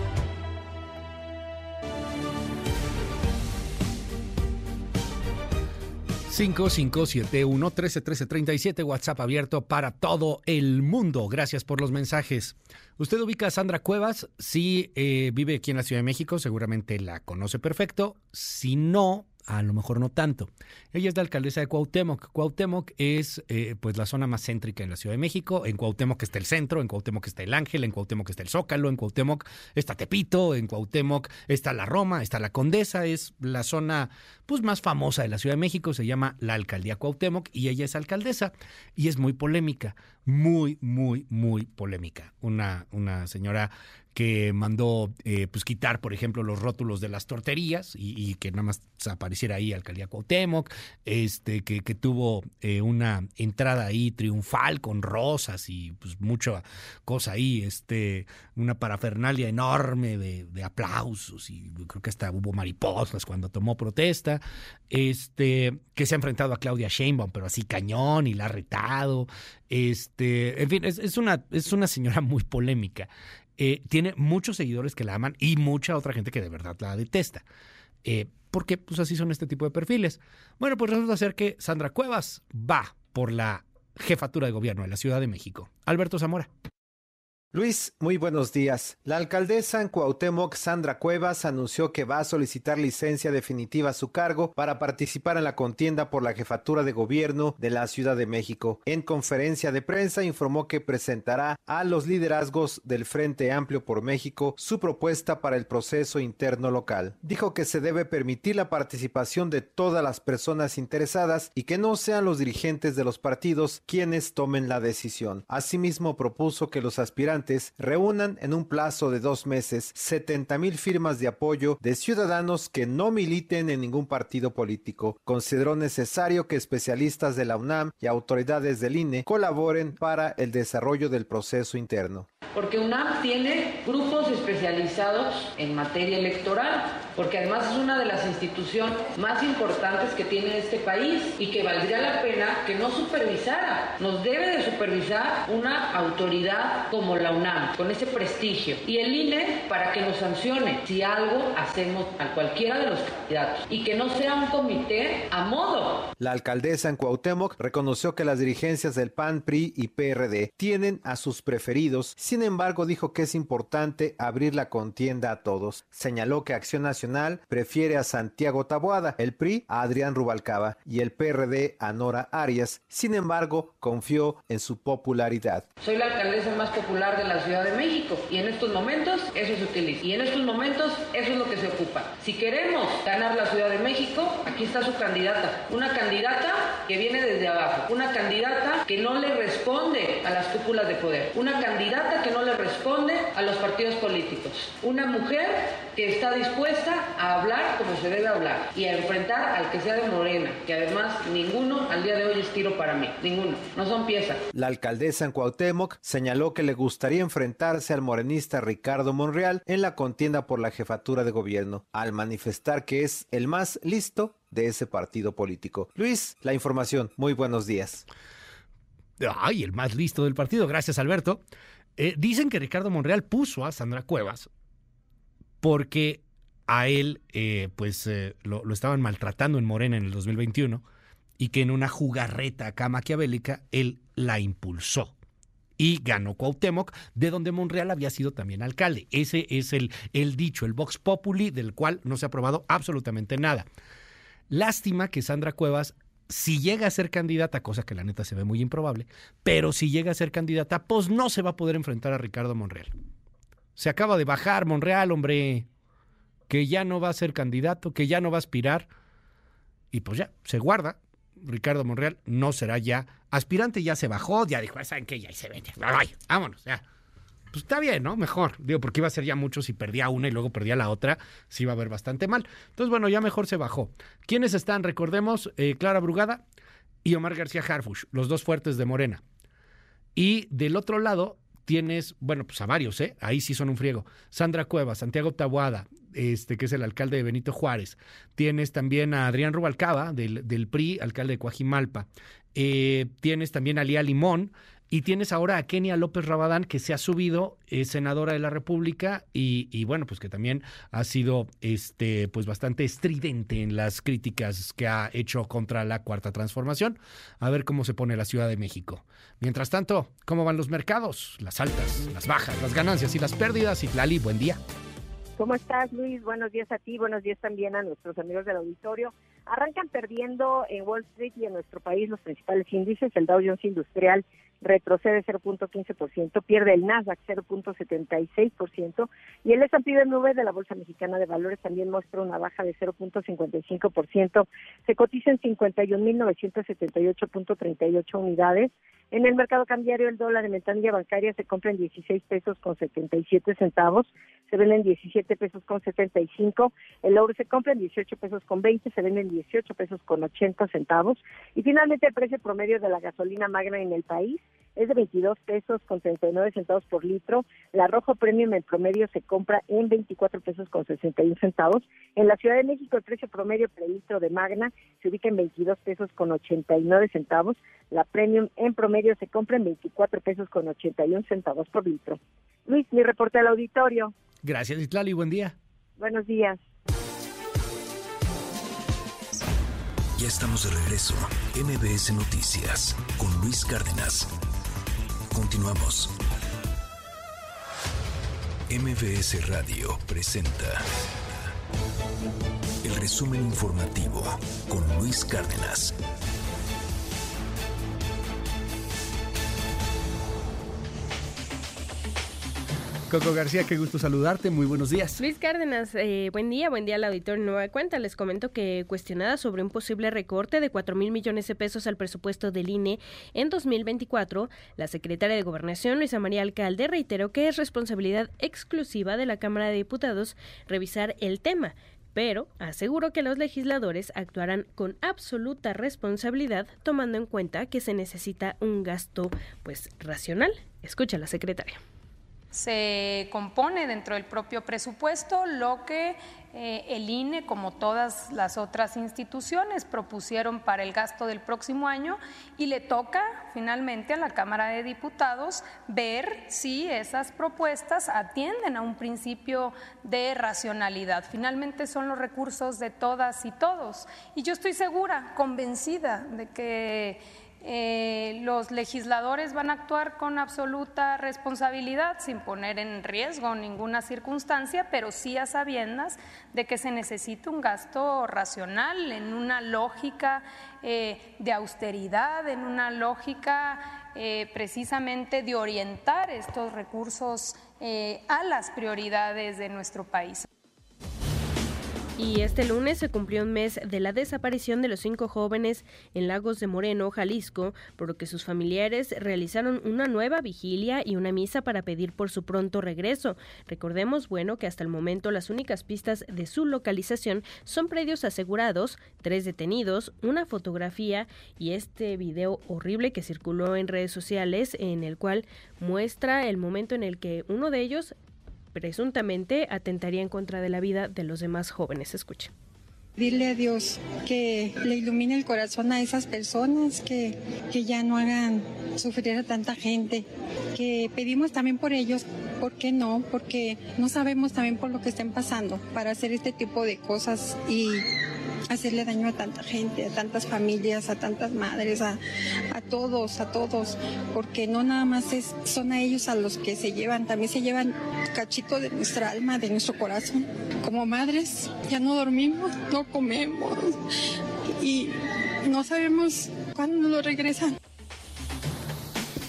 5571-131337, WhatsApp abierto para todo el mundo. Gracias por los mensajes. Usted ubica a Sandra Cuevas, si eh, vive aquí en la Ciudad de México, seguramente la conoce perfecto. Si no, a lo mejor no tanto. Ella es la alcaldesa de Cuauhtémoc. Cuauhtémoc es eh, pues la zona más céntrica en la Ciudad de México. En Cuauhtémoc está el centro, en Cuauhtémoc está el Ángel, en Cuauhtémoc está el Zócalo, en Cuauhtémoc está Tepito, en Cuauhtémoc está la Roma, está la Condesa. Es la zona pues más famosa de la Ciudad de México. Se llama la alcaldía Cuauhtémoc y ella es alcaldesa y es muy polémica, muy, muy, muy polémica. Una, una señora que mandó eh, pues quitar, por ejemplo, los rótulos de las torterías y, que nada más apareciera ahí Alcaldía Cuauhtémoc, este, que, que tuvo eh, una entrada ahí triunfal con rosas y pues mucha cosa ahí, este, una parafernalia enorme de, de aplausos y creo que hasta hubo mariposas cuando tomó protesta, este, que se ha enfrentado a Claudia Sheinbaum, pero así cañón y la ha retado, este, en fin, es, una, es una señora muy polémica. Eh, tiene muchos seguidores que la aman y mucha otra gente que de verdad la detesta. Eh, porque pues así son este tipo de perfiles. Bueno, pues resulta ser que Sandra Cuevas va por la jefatura de gobierno de la Ciudad de México. Alberto Zamora. Luis, muy buenos días. La alcaldesa en Cuauhtémoc, Sandra Cuevas, anunció que va a solicitar licencia definitiva a su cargo para participar en la contienda por la jefatura de gobierno de la Ciudad de México. En conferencia de prensa informó que presentará a los liderazgos del Frente Amplio por México su propuesta para el proceso interno local. Dijo que se debe permitir la participación de todas las personas interesadas y que no sean los dirigentes de los partidos quienes tomen la decisión. Asimismo, propuso que los aspirantes reúnan en un plazo de dos meses 70 mil firmas de apoyo de ciudadanos que no militen en ningún partido político. Consideró necesario que especialistas de la UNAM y autoridades del INE colaboren para el desarrollo del proceso interno. Porque UNAM tiene grupos especializados en materia electoral, porque además es una de las instituciones más importantes que tiene este país y que valdría la pena que no supervisara. Nos debe de supervisar una autoridad como la UNAM, con ese prestigio. Y el INE para que nos sancione si algo hacemos a cualquiera de los candidatos y que no sea un comité a modo. La alcaldesa en Cuauhtémoc reconoció que las dirigencias del PAN, PRI y PRD tienen a sus preferidos, sin embargo dijo que es importante abrir la contienda a todos. Señaló que Acción Nacional prefiere a Santiago Taboada, el PRI a Adrián Rubalcaba y el PRD a Nora Arias. Sin embargo, confió en su popularidad. Soy la alcaldesa más popular de la Ciudad de México. Y en estos momentos eso se utiliza. Y en estos momentos eso es lo que se ocupa. Si queremos ganar la Ciudad de México, aquí está su candidata, una candidata que viene desde abajo, una candidata que no le responde a las cúpulas de poder, una candidata que no le responde a los partidos políticos, una mujer que está dispuesta a hablar como se debe hablar y a enfrentar al que sea de Morena, que además ninguno al día de hoy es tiro para mí, ninguno, no son piezas. La alcaldesa en Cuauhtémoc señaló que le gustaría enfrentarse al morenista Ricardo Monreal en la contienda por la jefatura de gobierno, al manifestar que es el más listo de ese partido político. Luis, la información. Muy buenos días. Ay, el más listo del partido. Gracias, Alberto. Eh, dicen que Ricardo Monreal puso a Sandra Cuevas porque a él eh, pues eh, lo, estaban maltratando en Morena en el 2021 y que en una jugarreta acá maquiavélica él la impulsó y ganó Cuauhtémoc, de donde Monreal había sido también alcalde. Ese es el, el dicho, el Vox Populi, del cual no se ha aprobado absolutamente nada. Lástima que Sandra Cuevas si llega a ser candidata, cosa que la neta se ve muy improbable, pero si llega a ser candidata, pues no se va a poder enfrentar a Ricardo Monreal. Se acaba de bajar Monreal, hombre, que ya no va a ser candidato, que ya no va a aspirar, y pues ya, se guarda, Ricardo Monreal no será ya aspirante, ya se bajó, ya dijo, ¿saben qué? Ya se vende. vámonos, ya. Pues está bien, ¿no? Mejor. Digo, porque iba a ser ya mucho si perdía una y luego perdía la otra, sí iba a ver bastante mal. Entonces, bueno, ya mejor se bajó. ¿Quiénes están? Recordemos, eh, Clara Brugada y Omar García Harfush, los dos fuertes de Morena. Y del otro lado tienes, bueno, pues a varios, ¿eh? Ahí sí son un friego. Sandra Cueva, Santiago Tabuada, este, que es el alcalde de Benito Juárez. Tienes también a Adrián Rubalcaba, del, PRI, alcalde de Coajimalpa. Eh, tienes también a Lía Limón. Y tienes ahora a Kenia López Rabadán, que se ha subido, es senadora de la República, y, bueno, pues que también ha sido este, pues bastante estridente en las críticas que ha hecho contra la cuarta transformación. A ver cómo se pone la Ciudad de México. Mientras tanto, ¿cómo van los mercados? Las altas, las bajas, las ganancias y las pérdidas. Y Lali, buen día. ¿Cómo estás, Luis? Buenos días a ti, buenos días también a nuestros amigos del auditorio. Arrancan perdiendo en Wall Street y en nuestro país los principales índices. El Dow Jones Industrial retrocede 0.15%, pierde el Nasdaq 0.76% y el S&P 9 de la Bolsa Mexicana de Valores también muestra una baja de 0.55%. Se cotiza en 51.978.38 unidades. En el mercado cambiario el dólar en ventanilla bancaria se compra en 16 pesos con 77 centavos, se vende en 17 pesos con 75, el oro se compra en 18 pesos con 20, se vende en 18 pesos con 80 centavos y finalmente el precio promedio de la gasolina magna en el país es de 22 pesos con 39 centavos por litro. La Rojo Premium en promedio se compra en 24 pesos con 61 centavos. En la Ciudad de México el precio promedio por litro de Magna se ubica en 22 pesos con 89 centavos. La Premium en promedio se compra en 24 pesos con 81 centavos por litro. Luis, mi reporte al auditorio. Gracias, Itlali. Buen día. Buenos días. Ya estamos de regreso. MBS Noticias con Luis Cárdenas. Continuamos. MBS Radio presenta el resumen informativo con Luis Cárdenas. Coco García, qué gusto saludarte. Muy buenos días. Luis Cárdenas, eh, buen día, buen día al auditor Nueva Cuenta. Les comento que cuestionada sobre un posible recorte de 4 mil millones de pesos al presupuesto del INE en 2024, la secretaria de Gobernación, Luisa María Alcalde, reiteró que es responsabilidad exclusiva de la Cámara de Diputados revisar el tema pero aseguró que los legisladores actuarán con absoluta responsabilidad tomando en cuenta que se necesita un gasto pues racional. Escucha la secretaria se compone dentro del propio presupuesto lo que eh, el INE, como todas las otras instituciones, propusieron para el gasto del próximo año y le toca finalmente a la Cámara de Diputados ver si esas propuestas atienden a un principio de racionalidad. Finalmente son los recursos de todas y todos. Y yo estoy segura, convencida de que eh, los legisladores van a actuar con absoluta responsabilidad, sin poner en riesgo ninguna circunstancia, pero sí a sabiendas de que se necesita un gasto racional, en una lógica eh, de austeridad, en una lógica eh, precisamente de orientar estos recursos a las prioridades de nuestro país. Y este lunes se cumplió un mes de la desaparición de los cinco jóvenes en Lagos de Moreno, Jalisco, por lo que sus familiares realizaron una nueva vigilia y una misa para pedir por su pronto regreso. Recordemos, bueno, que hasta el momento las únicas pistas de su localización son predios asegurados, tres detenidos, una fotografía y este video horrible que circuló en redes sociales en el cual muestra el momento en el que uno de ellos presuntamente atentaría en contra de la vida de los demás jóvenes. Escuchen. Dile a Dios que le ilumine el corazón a esas personas, que, que ya no hagan sufrir a tanta gente, que pedimos también por ellos, ¿por qué no? Porque no sabemos también por lo que estén pasando para hacer este tipo de cosas y hacerle daño a tanta gente, a tantas familias, a tantas madres, a, a todos, a todos, porque no nada más es, son a ellos a los que se llevan, también se llevan cachito de nuestra alma, de nuestro corazón. Como madres ya no dormimos, no comemos y no sabemos cuándo lo regresan.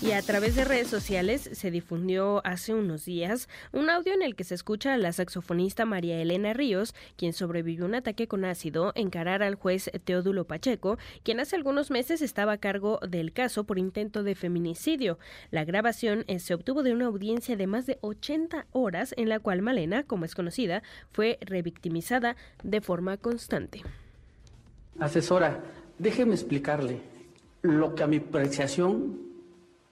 Y a través de redes sociales se difundió hace unos días un audio en el que se escucha a la saxofonista María Elena Ríos, quien sobrevivió un ataque con ácido, encarar al juez Teodulo Pacheco, quien hace algunos meses estaba a cargo del caso por intento de feminicidio. La grabación eh, se obtuvo de una audiencia de más de 80 horas en la cual Malena, como es conocida, fue revictimizada de forma constante. Asesora, déjeme explicarle lo que a mi apreciación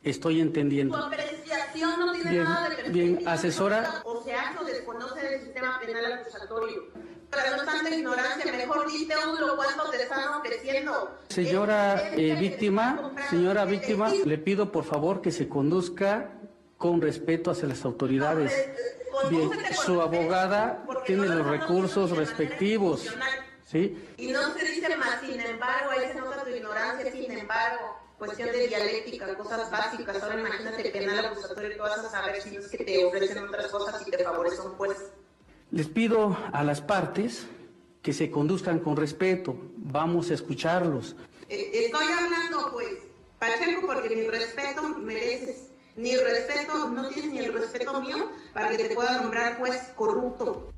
Estoy entendiendo. Tu apreciación no tiene bien, nada de Bien, asesora. O sea, no desconoce el sistema penal acusatorio. Para no tanta ignorancia, mejor dite lo cuánto te están ofreciendo. Señora eh, víctima, señora víctima, le pido por favor que se conduzca con respeto hacia las autoridades. Bien, su abogada tiene los recursos respectivos. ¿Sí? Y no se dice más, sin embargo, ahí se nota tu ignorancia, sin embargo cuestión de dialéctica, cosas básicas. Ahora imagínate penal acusatorio que vas a saber si es que te ofrecen otras cosas y te favorecen un juez. Les pido a las partes que se conduzcan con respeto. Vamos a escucharlos. Eh, estoy hablando, pues, Pacheco, porque mi respeto mereces. Ni respeto, no tienes ni el respeto mío para que te pueda nombrar juez corrupto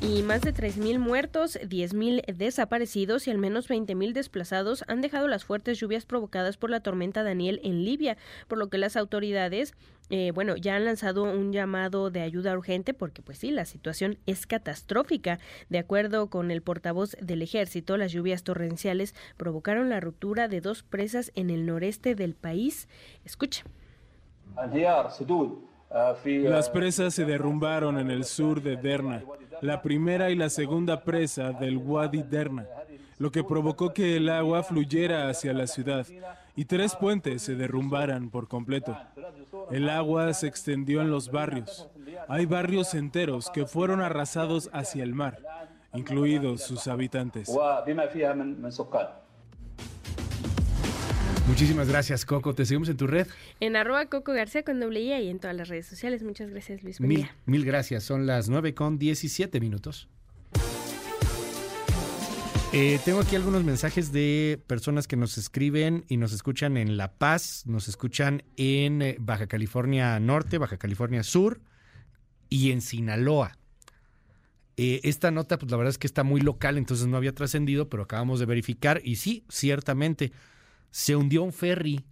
y más de 3.000 muertos, 10.000 desaparecidos y al menos 20.000 desplazados han dejado las fuertes lluvias provocadas por la tormenta Daniel en Libia, por lo que las autoridades eh, bueno, ya han lanzado un llamado de ayuda urgente porque, pues sí, la situación es catastrófica. De acuerdo con el portavoz del ejército, las lluvias torrenciales provocaron la ruptura de dos presas en el noreste del país. Escucha. Las presas se derrumbaron en el sur de Derna, la primera y la segunda presa del Wadi Derna, lo que provocó que el agua fluyera hacia la ciudad y tres puentes se derrumbaran por completo. El agua se extendió en los barrios. Hay barrios enteros que fueron arrasados hacia el mar, incluidos sus habitantes. Muchísimas gracias, Coco. Te seguimos en tu red. En arroba Coco García con doble I y en todas las redes sociales. Muchas gracias, Luis. Mil, mil gracias. Son las 9 con 17 minutos. Eh, tengo aquí algunos mensajes de personas que nos escriben y nos escuchan en La Paz, nos escuchan en eh, Baja California Norte, Baja California Sur y en Sinaloa. Eh, esta nota, pues la verdad es que está muy local, entonces no había trascendido, pero acabamos de verificar y sí, ciertamente se hundió un ferry.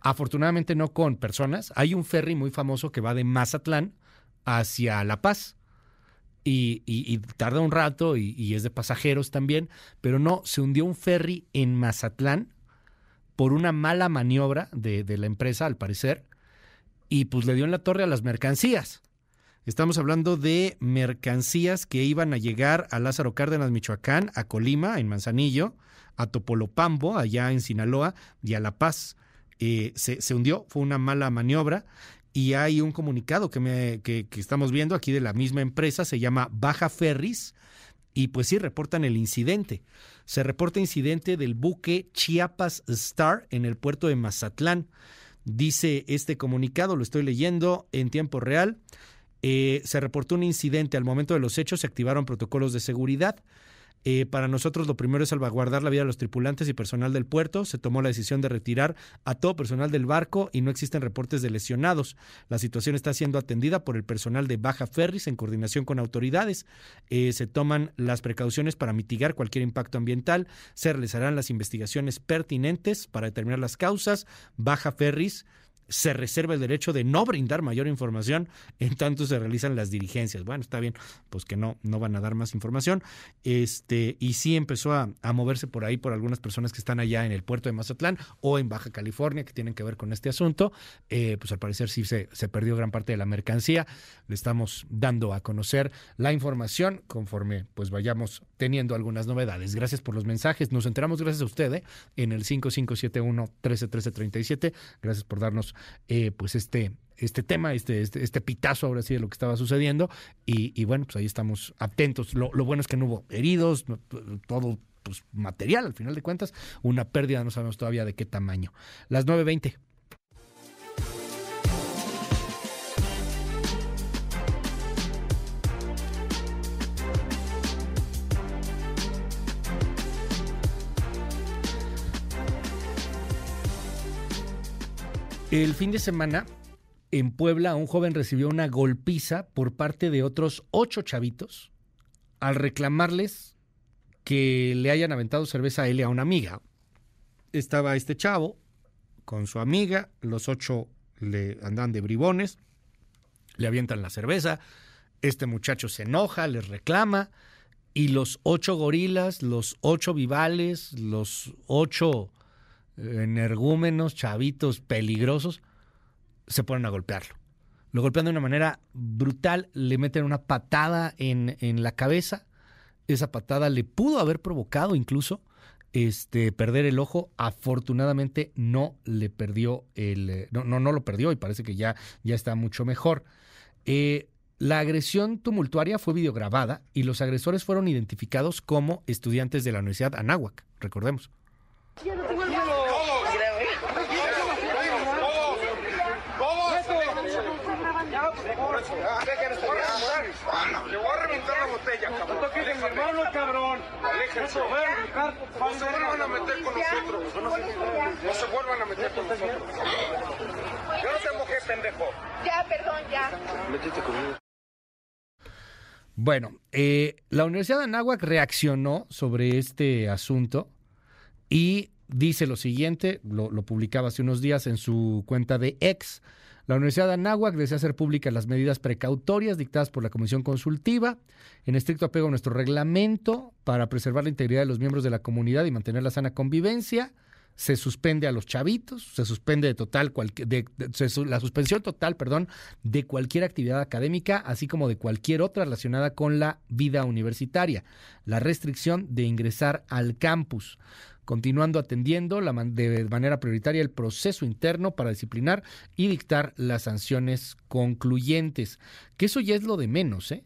Afortunadamente no con personas. Hay un ferry muy famoso que va de Mazatlán hacia La Paz y, tarda un rato y, es de pasajeros también, pero no, se hundió un ferry en Mazatlán por una mala maniobra de, de la empresa, al parecer, y pues le dio en la torre a las mercancías. Estamos hablando de mercancías que iban a llegar a Lázaro Cárdenas, Michoacán, a Colima, en Manzanillo, a Topolopambo, allá en Sinaloa, y a La Paz. Eh, se, se, hundió, fue una mala maniobra y hay un comunicado que, me, que, estamos viendo aquí de la misma empresa, se llama Baja Ferris, y pues sí, reportan el incidente. Se reporta incidente del buque Chiapas Star en el puerto de Mazatlán. Dice este comunicado, lo estoy leyendo en tiempo real. Eh, se reportó un incidente. Al momento de los hechos se activaron protocolos de seguridad. Eh, para nosotros lo primero es salvaguardar la vida de los tripulantes y personal del puerto. Se tomó la decisión de retirar a todo personal del barco y no existen reportes de lesionados. La situación está siendo atendida por el personal de Baja Ferris en coordinación con autoridades. Eh, se toman las precauciones para mitigar cualquier impacto ambiental. Se realizarán las investigaciones pertinentes para determinar las causas. Baja Ferris se reserva el derecho de no brindar mayor información en tanto se realizan las dirigencias. Bueno, está bien, pues que no, no van a dar más información. Este, y sí empezó a, moverse por ahí por algunas personas que están allá en el puerto de Mazatlán o en Baja California que tienen que ver con este asunto. Eh, pues al parecer sí se, se perdió gran parte de la mercancía. Le estamos dando a conocer la información conforme pues vayamos teniendo algunas novedades. Gracias por los mensajes. Nos enteramos gracias a usted ¿eh? en el 5571 131337. Gracias por darnos eh, pues este, este tema, este, este, este, pitazo ahora sí de lo que estaba sucediendo. Y, bueno, pues ahí estamos atentos. Lo, bueno es que no hubo heridos, todo pues, material al final de cuentas. Una pérdida, no sabemos todavía de qué tamaño. Las 9.20. El fin de semana, en Puebla, un joven recibió una golpiza por parte de otros ocho chavitos al reclamarles que le hayan aventado cerveza a él y a una amiga. Estaba este chavo con su amiga, los ocho le andan de bribones, le avientan la cerveza, este muchacho se enoja, les reclama, y los ocho gorilas, los ocho vivales, los ocho energúmenos, chavitos peligrosos, se ponen a golpearlo. Lo golpean de una manera brutal, le meten una patada en, en la cabeza. Esa patada le pudo haber provocado incluso este, perder el ojo. Afortunadamente no le perdió el. No, no, no lo perdió y parece que ya, ya está mucho mejor. Eh, la agresión tumultuaria fue videograbada y los agresores fueron identificados como estudiantes de la Universidad Anáhuac, recordemos. Le cabrón. No toques mi hermano, cabrón. Aléjense. No se vuelvan a meter con nosotros. No se vuelvan a meter con nosotros. Yo no te mojé, pendejo. Ya, perdón, ya. Métete conmigo. Bueno, eh, la Universidad de Anáhuac reaccionó sobre este asunto y dice lo siguiente, lo, lo publicaba hace unos días en su cuenta de ex. La Universidad de Anáhuac desea hacer públicas las medidas precautorias dictadas por la Comisión Consultiva, en estricto apego a nuestro reglamento para preservar la integridad de los miembros de la comunidad y mantener la sana convivencia. Se suspende a los chavitos, se suspende de total de, la suspensión total, perdón, de cualquier actividad académica, así como de cualquier otra relacionada con la vida universitaria. La restricción de ingresar al campus continuando atendiendo la de manera prioritaria el proceso interno para disciplinar y dictar las sanciones concluyentes. Que eso ya es lo de menos, ¿eh?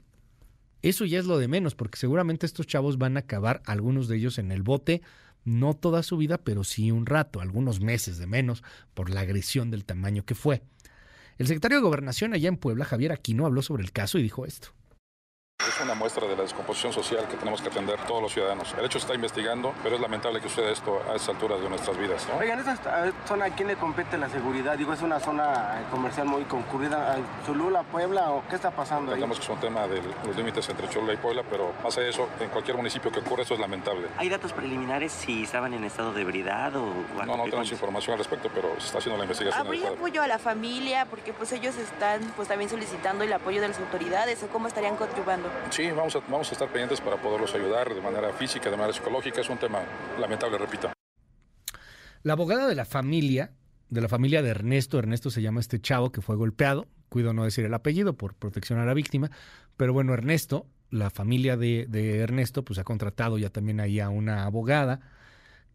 Eso ya es lo de menos, porque seguramente estos chavos van a acabar, algunos de ellos en el bote, no toda su vida, pero sí un rato, algunos meses de menos, por la agresión del tamaño que fue. El secretario de Gobernación allá en Puebla, Javier Aquino, habló sobre el caso y dijo esto. Es una muestra de la descomposición social que tenemos que atender todos los ciudadanos. El hecho está investigando, pero es lamentable que suceda esto a estas alturas de nuestras vidas. ¿no? Oigan, esta zona, ¿a quién le compete la seguridad? Digo, es una zona comercial muy concurrida. ¿Cholula, Puebla o qué está pasando Entendemos que es un tema de los límites entre Cholula y Puebla, pero más de eso, en cualquier municipio que ocurra, eso es lamentable. ¿Hay datos preliminares si estaban en estado de ebriedad o...? No, no tenemos información al respecto, pero se está haciendo la investigación. ¿Habría apoyo a la familia? Porque pues ellos están pues también solicitando el apoyo de las autoridades o cómo estarían contribuyendo. Sí, vamos a estar pendientes para poderlos ayudar de manera física, de manera psicológica. Es un tema lamentable, repito. La abogada de la familia, de la familia de Ernesto, Ernesto se llama este chavo que fue golpeado, cuido no decir el apellido por protección a la víctima, pero bueno, Ernesto, la familia de, Ernesto, pues ha contratado ya también ahí a una abogada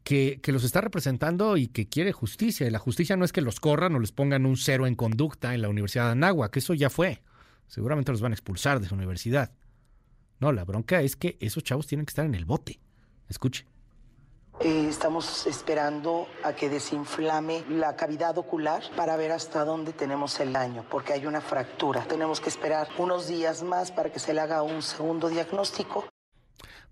que, que, los está representando y que quiere justicia. Y la justicia no es que los corran o les pongan un cero en conducta en la Universidad de Anáhuac, que eso ya fue. Seguramente los van a expulsar de su universidad. No, la bronca es que esos chavos tienen que estar en el bote. Escuche. Eh, estamos esperando a que desinflame la cavidad ocular para ver hasta dónde tenemos el daño, porque hay una fractura. Tenemos que esperar unos días más para que se le haga un segundo diagnóstico.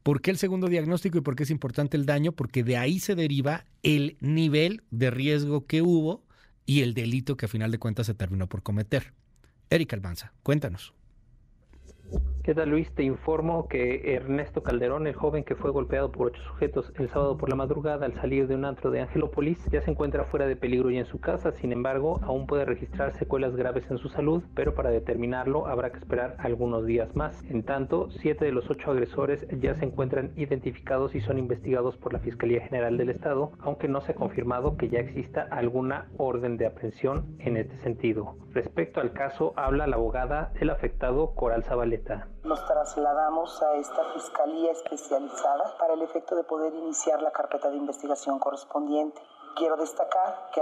¿Por qué el segundo diagnóstico y por qué es importante el daño? Porque de ahí se deriva el nivel de riesgo que hubo y el delito que a final de cuentas se terminó por cometer. Erika Almanza, cuéntanos. ¿Qué tal Luis? Te informo que Ernesto Calderón, el joven que fue golpeado por ocho sujetos el sábado por la madrugada al salir de un antro de Angelópolis, ya se encuentra fuera de peligro y en su casa, sin embargo, aún puede registrar secuelas graves en su salud, pero para determinarlo habrá que esperar algunos días más. En tanto, siete de los ocho agresores ya se encuentran identificados y son investigados por la Fiscalía General del Estado, aunque no se ha confirmado que ya exista alguna orden de aprehensión en este sentido. Respecto al caso, habla la abogada del afectado Coral Zabaleta. Nos trasladamos a esta fiscalía especializada para el efecto de poder iniciar la carpeta de investigación correspondiente. Quiero destacar que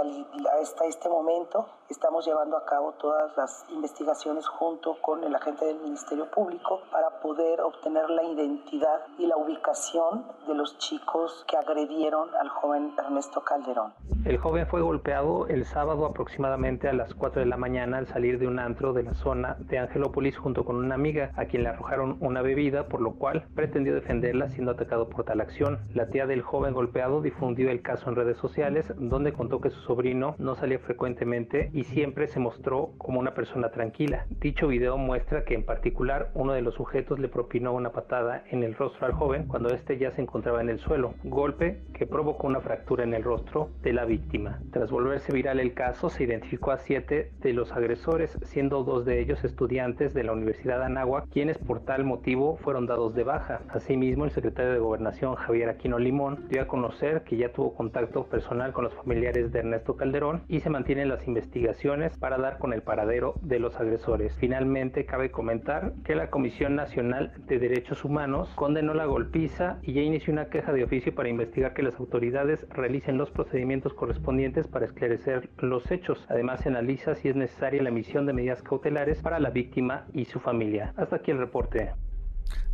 hasta este momento estamos llevando a cabo todas las investigaciones junto con el agente del Ministerio Público para poder obtener la identidad y la ubicación de los chicos que agredieron al joven Ernesto Calderón. El joven fue golpeado el sábado aproximadamente a las 4 de la mañana al salir de un antro de la zona de Angelópolis junto con una amiga a quien le arrojaron una bebida, por lo cual pretendió defenderla siendo atacado por tal acción. La tía del joven golpeado difundió el caso en redes sociales donde contó que su sobrino no salía frecuentemente y siempre se mostró como una persona tranquila. Dicho video muestra que en particular uno de los sujetos le propinó una patada en el rostro al joven cuando éste ya se encontraba en el suelo, golpe que provocó una fractura en el rostro de la víctima. Tras volverse viral el caso, se identificó a siete de los agresores, siendo dos de ellos estudiantes de la Universidad de Anáhuac, quienes por tal motivo fueron dados de baja. Asimismo, el secretario de Gobernación, Javier Aquino Limón, dio a conocer que ya tuvo contacto personal con los familiares de Ernesto Calderón y se mantienen las investigaciones para dar con el paradero de los agresores. Finalmente, cabe comentar que la Comisión Nacional de Derechos Humanos condenó la golpiza y ya inició una queja de oficio para investigar que las autoridades realicen los procedimientos correspondientes para esclarecer los hechos. Además, se analiza si es necesaria la emisión de medidas cautelares para la víctima y su familia. Hasta aquí el reporte.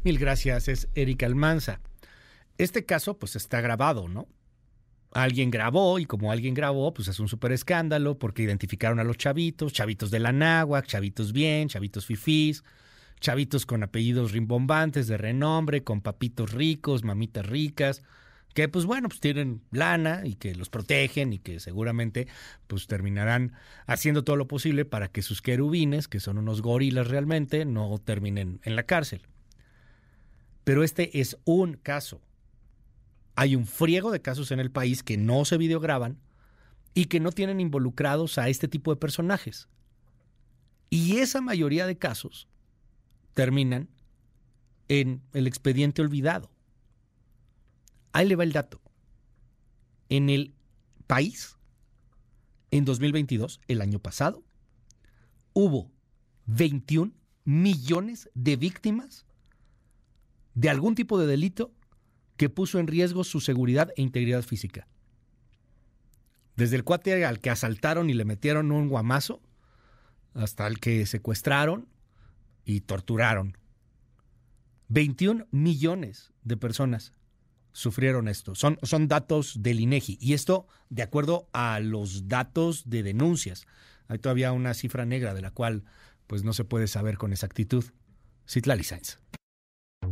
Mil gracias, es Erika Almanza. Este caso pues está grabado, ¿no? Alguien grabó y como alguien grabó, pues es un súper escándalo porque identificaron a los chavitos, chavitos de la náhuac, chavitos bien, chavitos fifís, chavitos con apellidos rimbombantes de renombre, con papitos ricos, mamitas ricas, que pues bueno, pues tienen lana y que los protegen y que seguramente pues terminarán haciendo todo lo posible para que sus querubines, que son unos gorilas realmente, no terminen en la cárcel. Pero este es un caso hay un friego de casos en el país que no se videograban y que no tienen involucrados a este tipo de personajes. Y esa mayoría de casos terminan en el expediente olvidado. Ahí le va el dato. En el país, en 2022, el año pasado, hubo 21 millones de víctimas de algún tipo de delito que puso en riesgo su seguridad e integridad física. Desde el cuate al que asaltaron y le metieron un guamazo, hasta el que secuestraron y torturaron. 21 millones de personas sufrieron esto. Son, son datos del INEGI. Y esto de acuerdo a los datos de denuncias. Hay todavía una cifra negra de la cual pues no se puede saber con exactitud. Citlali Sainz.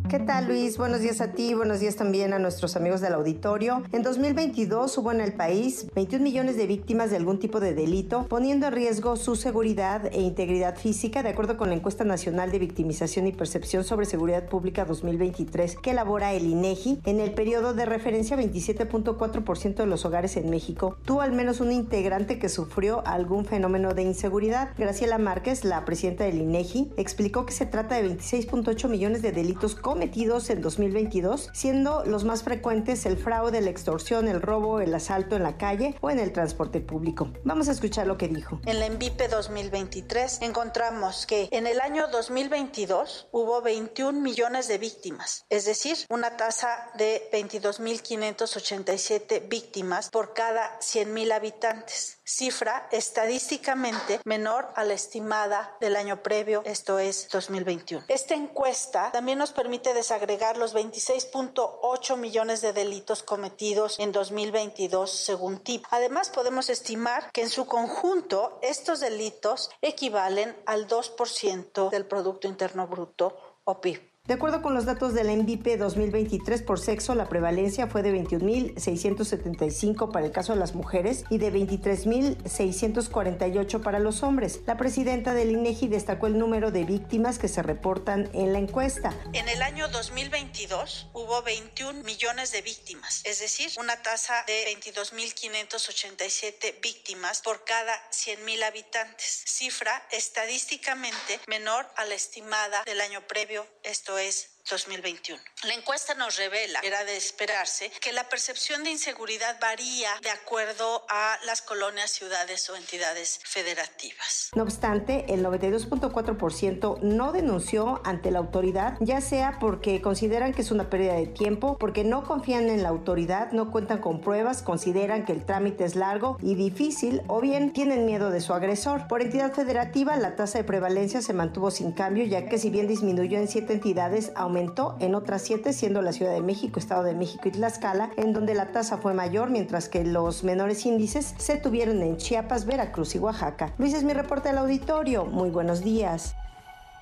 ¿Qué tal Luis? Buenos días a ti, buenos días también a nuestros amigos del auditorio. En 2022 hubo en el país 21 millones de víctimas de algún tipo de delito, poniendo en riesgo su seguridad e integridad física, de acuerdo con la encuesta nacional de victimización y percepción sobre seguridad pública 2023 que elabora el INEGI. En el periodo de referencia, 27.4% de los hogares en México tuvo al menos un integrante que sufrió algún fenómeno de inseguridad. Graciela Márquez, la presidenta del INEGI, explicó que se trata de 26.8 millones de delitos cometidos en 2022, siendo los más frecuentes el fraude, la extorsión, el robo, el asalto en la calle o en el transporte público. Vamos a escuchar lo que dijo. En la ENVIPE 2023 encontramos que en el año 2022 hubo 21 millones de víctimas, es decir, una tasa de 22.587 víctimas por cada 100.000 habitantes, cifra estadísticamente menor a la estimada del año previo, esto es 2021. Esta encuesta también nos permite desagregar los 26.8 millones de delitos cometidos en 2022 según TIP. Además, podemos estimar que en su conjunto estos delitos equivalen al 2% del Producto Interno Bruto o PIB. De acuerdo con los datos de la MVP 2023 por sexo, la prevalencia fue de 21.675 para el caso de las mujeres y de 23.648 para los hombres. La presidenta del INEGI destacó el número de víctimas que se reportan en la encuesta. En el año 2022 hubo 21 millones de víctimas, es decir, una tasa de 22.587 víctimas por cada 100.000 habitantes, cifra estadísticamente menor a la estimada del año previo, esto es 2021. La encuesta nos revela, era de esperarse, que la percepción de inseguridad varía de acuerdo a las colonias, ciudades o entidades federativas. No obstante, el 92.4% no denunció ante la autoridad, ya sea porque consideran que es una pérdida de tiempo, porque no confían en la autoridad, no cuentan con pruebas, consideran que el trámite es largo y difícil o bien tienen miedo de su agresor. Por entidad federativa, la tasa de prevalencia se mantuvo sin cambio, ya que si bien disminuyó en siete entidades, aumentó en otras siete, siendo la Ciudad de México, Estado de México y Tlaxcala, en donde la tasa fue mayor, mientras que los menores índices se tuvieron en Chiapas, Veracruz y Oaxaca. Luis es mi reporte al auditorio. Muy buenos días.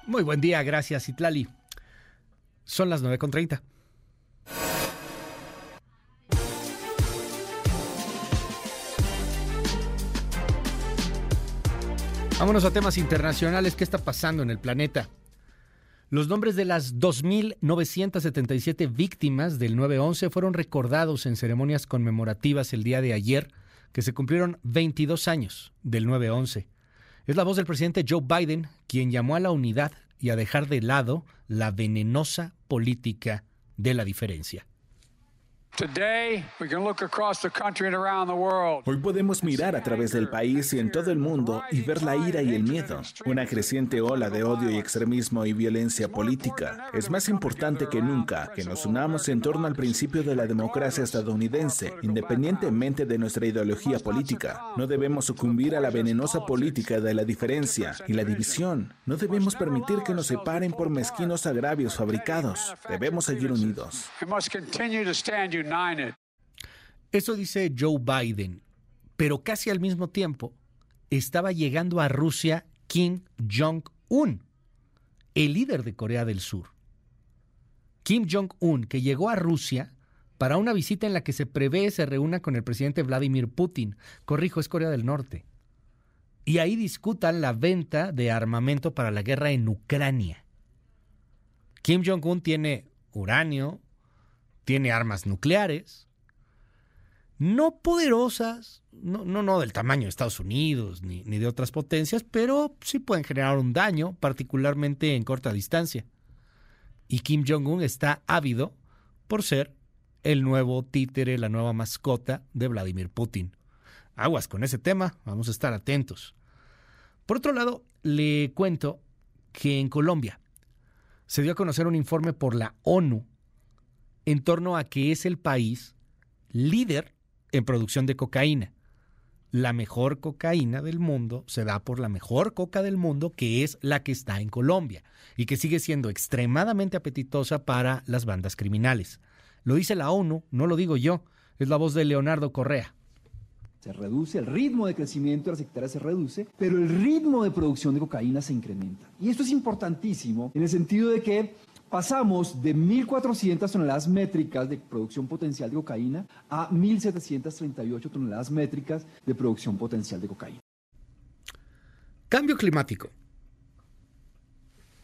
Muy buen día, gracias, Itlali. Son las 9.30. Vámonos a temas internacionales. ¿Qué está pasando en el planeta? Los nombres de las 2.977 víctimas del 9-11 fueron recordados en ceremonias conmemorativas el día de ayer, que se cumplieron 22 años del 9-11. Es la voz del presidente Joe Biden quien llamó a la unidad y a dejar de lado la venenosa política de la diferencia. Hoy podemos mirar a través del país y en todo el mundo y ver la ira y el miedo, una creciente ola de odio y extremismo y violencia política. Es más importante que nunca que nos unamos en torno al principio de la democracia estadounidense, independientemente de nuestra ideología política. No debemos sucumbir a la venenosa política de la diferencia y la división. No debemos permitir que nos separen por mezquinos agravios fabricados. Debemos seguir unidos. Eso dice Joe Biden, pero casi al mismo tiempo estaba llegando a Rusia Kim Jong-un, el líder de Corea del Sur. Kim Jong-un, que llegó a Rusia para una visita en la que se prevé se reúna con el presidente Vladimir Putin, corrijo, es Corea del Norte, y ahí discutan la venta de armamento para la guerra en Ucrania. Kim Jong-un tiene uranio, tiene armas nucleares no poderosas, no, no, del tamaño de Estados Unidos ni, ni de otras potencias, pero sí pueden generar un daño, particularmente en corta distancia. Y Kim Jong-un está ávido por ser el nuevo títere, la nueva mascota de Vladimir Putin. Aguas con ese tema, vamos a estar atentos. Por otro lado, le cuento que en Colombia se dio a conocer un informe por la ONU en torno a que es el país líder en producción de cocaína. La mejor cocaína del mundo se da por la mejor coca del mundo, que es la que está en Colombia y que sigue siendo extremadamente apetitosa para las bandas criminales. Lo dice la ONU, no lo digo yo, es la voz de Leonardo Correa. Se reduce, el ritmo de crecimiento de las hectáreas se reduce, pero el ritmo de producción de cocaína se incrementa. Y esto es importantísimo en el sentido de que pasamos de 1.400 toneladas métricas de producción potencial de cocaína a 1.738 toneladas métricas de producción potencial de cocaína. Cambio climático.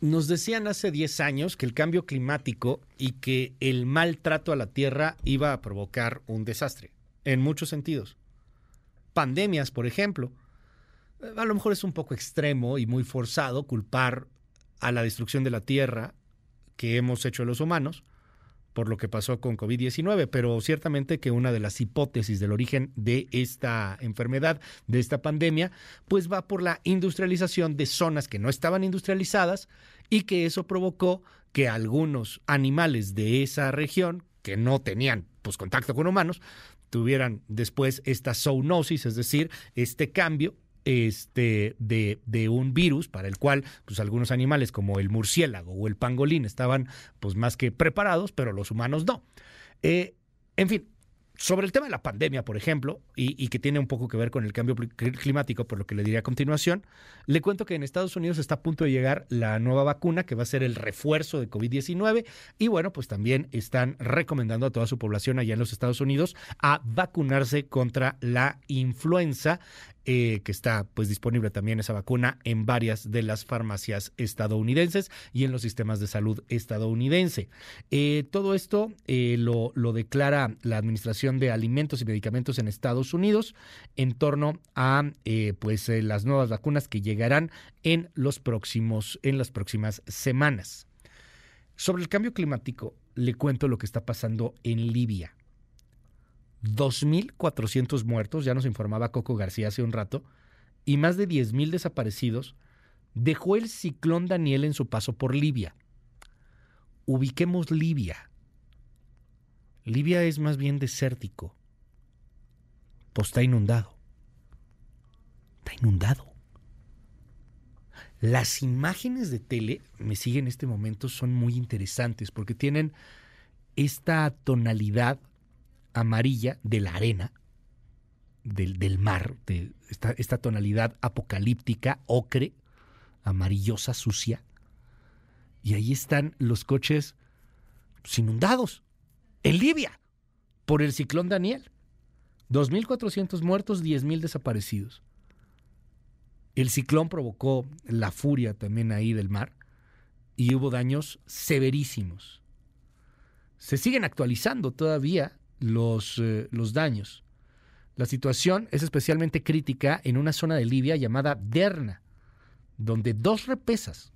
Nos decían hace 10 años que el cambio climático y que el maltrato a la tierra iba a provocar un desastre, en muchos sentidos. Pandemias, por ejemplo. A lo mejor es un poco extremo y muy forzado culpar a la destrucción de la tierra que hemos hecho los humanos por lo que pasó con COVID-19, pero ciertamente que una de las hipótesis del origen de esta enfermedad, de esta pandemia, pues va por la industrialización de zonas que no estaban industrializadas y que eso provocó que algunos animales de esa región que no tenían pues contacto con humanos tuvieran después esta zoonosis, es decir, este cambio este, de, de, un virus para el cual pues, algunos animales como el murciélago o el pangolín estaban pues, más que preparados, pero los humanos no. Eh, en fin, sobre el tema de la pandemia, por ejemplo, y, que tiene un poco que ver con el cambio climático, por lo que le diré a continuación, le cuento que en Estados Unidos está a punto de llegar la nueva vacuna que va a ser el refuerzo de COVID-19 y bueno, pues también están recomendando a toda su población allá en los Estados Unidos a vacunarse contra la influenza. Eh, que está pues disponible también esa vacuna en varias de las farmacias estadounidenses y en los sistemas de salud estadounidense. Eh, todo esto eh, lo, lo declara la Administración de Alimentos y Medicamentos en Estados Unidos en torno a pues las nuevas vacunas que llegarán en los próximos en las próximas semanas. Sobre el cambio climático, le cuento lo que está pasando en Libia. 2.400 muertos, ya nos informaba Coco García hace un rato, y más de 10.000 desaparecidos, dejó el ciclón Daniel en su paso por Libia. Ubiquemos Libia. Libia es más bien desértico. Pues está inundado. Está inundado. Las imágenes de tele, me siguen en este momento, son muy interesantes porque tienen esta tonalidad amarilla de la arena, del, mar, de esta, esta, tonalidad apocalíptica, ocre, amarillosa, sucia. Y ahí están los coches inundados, en Libia, por el ciclón Daniel. 2.400 muertos, 10.000 desaparecidos. El ciclón provocó la furia también ahí del mar y hubo daños severísimos. Se siguen actualizando todavía los, eh, los daños. La situación es especialmente crítica en una zona de Libia llamada Derna, donde dos represas,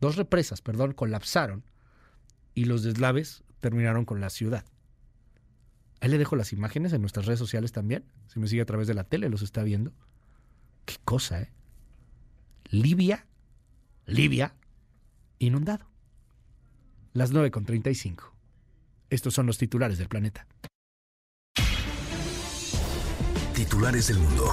dos represas, perdón, colapsaron y los deslaves terminaron con la ciudad. Ahí le dejo las imágenes en nuestras redes sociales también. Si me sigue a través de la tele, los está viendo. Qué cosa, ¿eh? Libia, Libia, inundado. Las 9.35. Estos son los titulares del planeta. Titulares del mundo.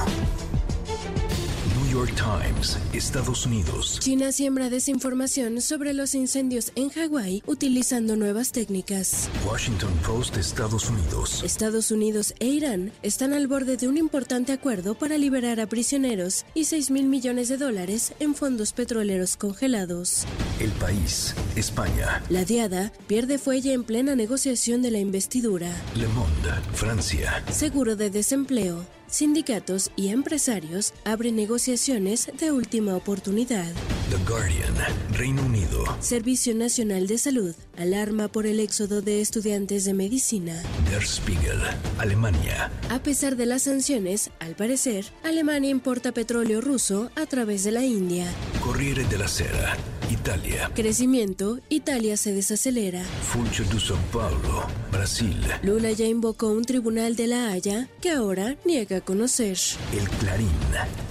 York Times, Estados Unidos. China siembra desinformación sobre los incendios en Hawái utilizando nuevas técnicas. Washington Post, Estados Unidos. Estados Unidos e Irán están al borde de un importante acuerdo para liberar a prisioneros y 6 mil millones de dólares en fondos petroleros congelados. El país, España. La Diada pierde fuelle en plena negociación de la investidura. Le Monde, Francia. Seguro de desempleo sindicatos y empresarios abren negociaciones de última oportunidad. The Guardian, Reino Unido. Servicio Nacional de Salud alarma por el éxodo de estudiantes de medicina. Der Spiegel, Alemania. A pesar de las sanciones, al parecer, Alemania importa petróleo ruso a través de la India. Corriere della Sera, Italia. Crecimiento, Italia se desacelera. Funcho de São Paulo, Brasil. Lula ya invocó un tribunal de La Haya que ahora niega conocer. El Clarín,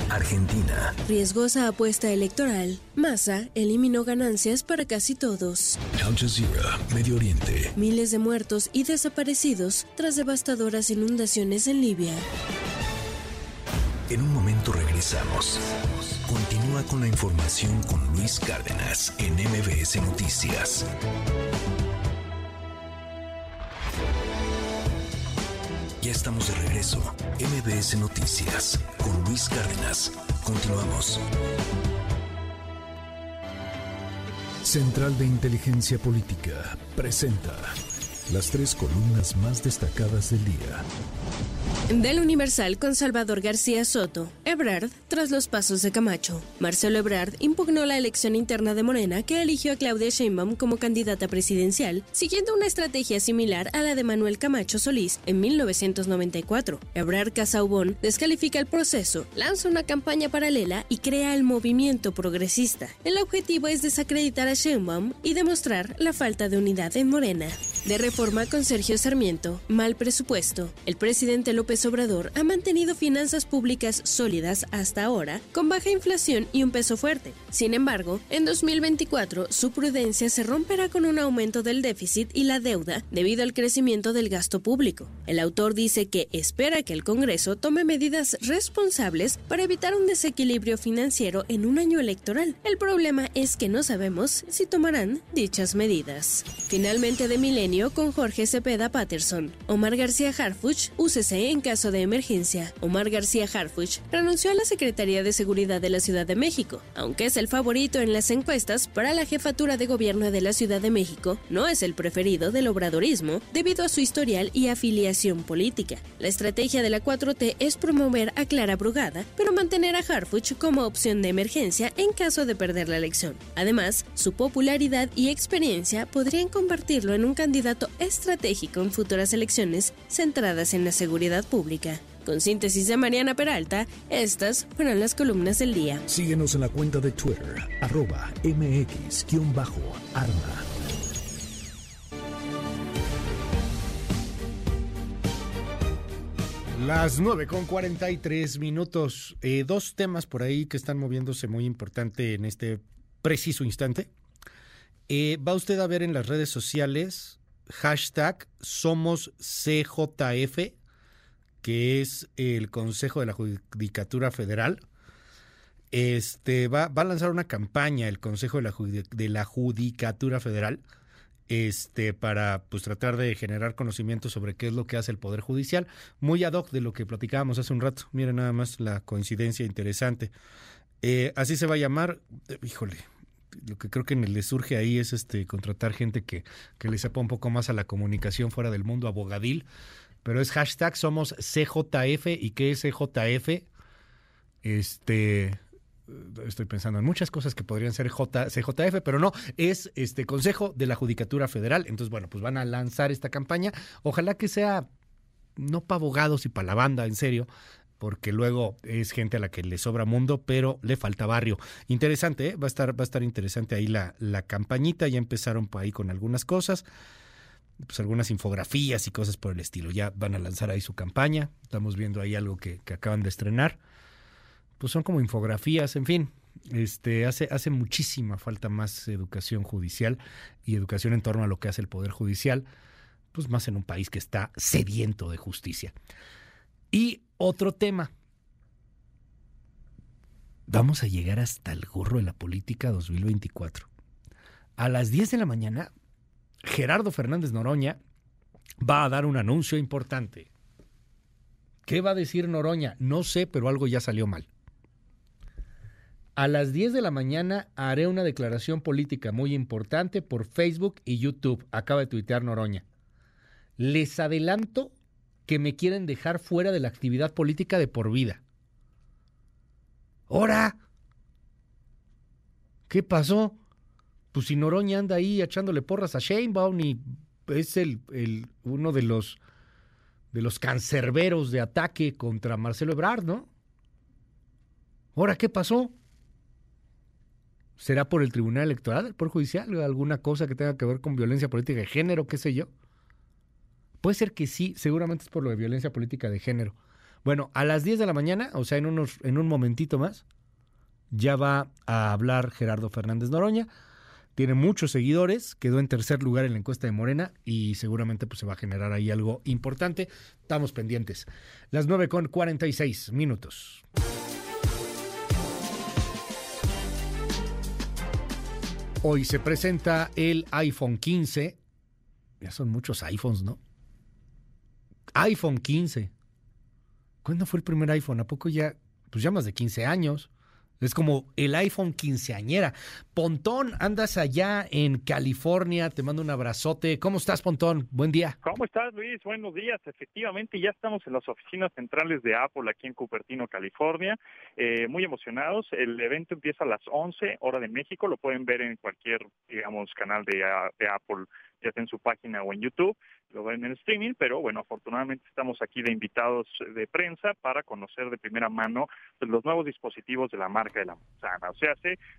Argentina. Riesgosa apuesta electoral. Massa eliminó ganancias para casi todos. Al Jazeera, Medio Oriente. Miles de muertos y desaparecidos tras devastadoras inundaciones en Libia. En un momento regresamos. Continúa con la información con Luis Cárdenas en MBS Noticias. Ya estamos de regreso. MBS Noticias con Luis Cárdenas. Continuamos. Central de Inteligencia Política presenta las tres columnas más destacadas del día. Del Universal con Salvador García Soto. Ebrard tras los pasos de Camacho. Marcelo Ebrard impugnó la elección interna de Morena que eligió a Claudia Sheinbaum como candidata presidencial, siguiendo una estrategia similar a la de Manuel Camacho Solís en 1994. Ebrard Casaubon descalifica el proceso, lanza una campaña paralela y crea el movimiento progresista. El objetivo es desacreditar a Sheinbaum y demostrar la falta de unidad en Morena. De reforma con Sergio Sarmiento, mal presupuesto. El presidente López Obrador ha mantenido finanzas públicas sólidas hasta ahora, con baja inflación y un peso fuerte. Sin embargo, en 2024 su prudencia se romperá con un aumento del déficit y la deuda debido al crecimiento del gasto público. El autor dice que espera que el Congreso tome medidas responsables para evitar un desequilibrio financiero en un año electoral. El problema es que no sabemos si tomarán dichas medidas. Finalmente de Milenio Jorge Cepeda Patterson. Omar García Harfuch, UCC en caso de emergencia. Omar García Harfuch renunció a la Secretaría de Seguridad de la Ciudad de México. Aunque es el favorito en las encuestas para la jefatura de gobierno de la Ciudad de México, no es el preferido del obradorismo debido a su historial y afiliación política. La estrategia de la 4T es promover a Clara Brugada, pero mantener a Harfuch como opción de emergencia en caso de perder la elección. Además, su popularidad y experiencia podrían convertirlo en un candidato estratégico en futuras elecciones centradas en la seguridad pública. Con síntesis de Mariana Peralta, estas fueron las columnas del día. Síguenos en la cuenta de Twitter, arroba mx-arma. Las 9 con 43 minutos. Eh, dos temas por ahí que están moviéndose muy importante en este preciso instante. Eh, va usted a ver en las redes sociales hashtag somos CJF, que es el Consejo de la Judicatura Federal. Este va, va a lanzar una campaña el Consejo de la, de la Judicatura Federal este, para pues tratar de generar conocimiento sobre qué es lo que hace el Poder Judicial, muy ad hoc de lo que platicábamos hace un rato. Miren nada más la coincidencia interesante. Eh, así se va a llamar, híjole, lo que creo que le surge ahí es este contratar gente que, que le sepa un poco más a la comunicación fuera del mundo abogadil, pero es hashtag somos CJF y qué es CJF. Este estoy pensando en muchas cosas que podrían ser J, CJF, pero no, es este Consejo de la Judicatura Federal. Entonces, bueno, pues van a lanzar esta campaña. Ojalá que sea no para abogados y para la banda, en serio, porque luego es gente a la que le sobra mundo, pero le falta barrio. Interesante, ¿eh? va a estar, va a estar interesante ahí la, la campañita, ya empezaron por ahí con algunas cosas, pues algunas infografías y cosas por el estilo. Ya van a lanzar ahí su campaña, estamos viendo ahí algo que, que acaban de estrenar. Pues son como infografías, en fin, este, hace, hace muchísima falta más educación judicial y educación en torno a lo que hace el Poder Judicial, pues más en un país que está sediento de justicia. Y otro tema. Vamos a llegar hasta el gorro de la política 2024. A las 10 de la mañana, Gerardo Fernández Noroña va a dar un anuncio importante. ¿Qué va a decir Noroña? No sé, pero algo ya salió mal. A las 10 de la mañana haré una declaración política muy importante por Facebook y YouTube. Acaba de tuitear Noroña. Les adelanto que me quieren dejar fuera de la actividad política de por vida. ¡Hora! ¿Qué pasó? Pues si Noroña anda ahí echándole porras a Sheinbaum y es el, el, uno de los de los cancerberos de ataque contra Marcelo Ebrard, ¿no? Ahora, ¿qué pasó? ¿Será por el Tribunal Electoral, por Judicial, alguna cosa que tenga que ver con violencia política de género, qué sé yo? Puede ser que sí, seguramente es por lo de violencia política de género. Bueno, a las 10 de la mañana, o sea, en, unos, en un momentito más, ya va a hablar Gerardo Fernández Noroña. Tiene muchos seguidores, quedó en tercer lugar en la encuesta de Morena y seguramente pues, se va a generar ahí algo importante. Estamos pendientes. Las 9 con 46 minutos. Hoy se presenta el iPhone 15. Ya son muchos iPhones, ¿no? iPhone 15. ¿Cuándo fue el primer iPhone? ¿A poco ya? Pues ya más de 15 años. Es como el iPhone quinceañera. Pontón, andas allá en California, te mando un abrazote. ¿Cómo estás, Pontón? Buen día. ¿Cómo estás, Luis? Buenos días. Efectivamente, ya estamos en las oficinas centrales de Apple aquí en Cupertino, California. Eh, muy emocionados. El evento empieza a las 11, hora de México. Lo pueden ver en cualquier, digamos, canal de, de Apple ya sea en su página o en YouTube, lo ven en streaming, pero bueno, afortunadamente estamos aquí de invitados de prensa para conocer de primera mano pues, los nuevos dispositivos de la marca de la manzana, o sea,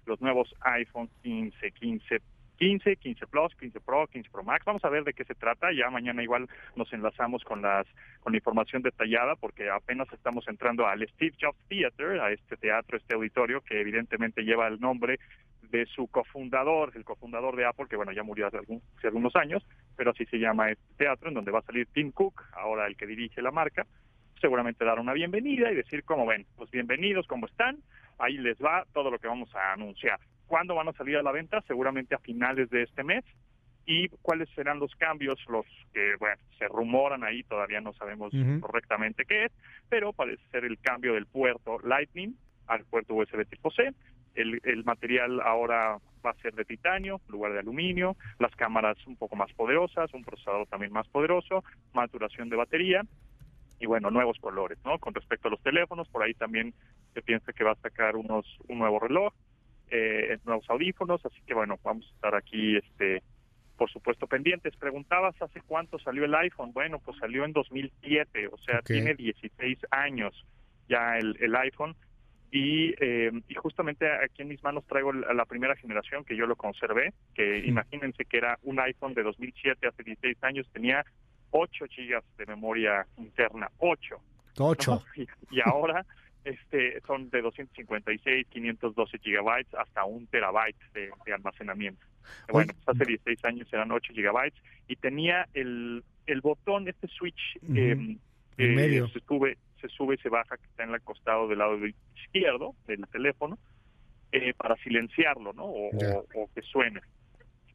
los nuevos iPhone 15, 15 15, 15 Plus, 15 Pro, 15 Pro Max. Vamos a ver de qué se trata. Ya mañana igual nos enlazamos con las con la información detallada porque apenas estamos entrando al Steve Jobs Theater, a este teatro, este auditorio que evidentemente lleva el nombre de su cofundador, el cofundador de Apple, que bueno, ya murió hace, hace algunos años, pero así se llama este teatro, en donde va a salir Tim Cook, ahora el que dirige la marca, seguramente dar una bienvenida y decir, como ven, pues bienvenidos, ¿cómo están? Ahí les va todo lo que vamos a anunciar. ¿Cuándo van a salir a la venta? Seguramente a finales de este mes. ¿Y cuáles serán los cambios? Los que, bueno, se rumoran ahí, todavía no sabemos correctamente qué es, pero parece ser el cambio del puerto Lightning al puerto USB tipo C, el, material ahora va a ser de titanio en lugar de aluminio, las cámaras un poco más poderosas, un procesador también más poderoso, más duración de batería y bueno, nuevos colores, ¿no? Con respecto a los teléfonos, por ahí también se piensa que va a sacar unos un nuevo reloj, eh, nuevos audífonos, así que bueno, vamos a estar aquí este por supuesto pendientes. Preguntabas hace cuánto salió el iPhone. Bueno, pues salió en 2007, o sea, tiene 16 años ya el, el iPhone y, eh, y, justamente aquí en mis manos traigo la, primera generación que yo lo conservé, que imagínense que era un iPhone de 2007, hace 16 años, tenía 8 gigas de memoria interna, 8. 8. [LAUGHS] Y, ahora este son de 256, 512 gigabytes hasta un terabyte de, almacenamiento. Bueno, pues hace 16 años eran 8 gigabytes y tenía el, el botón, este switch eh, en medio. se sube, se sube y se baja, que está en el costado del lado izquierdo del teléfono, eh, para silenciarlo, ¿no? O, que suene.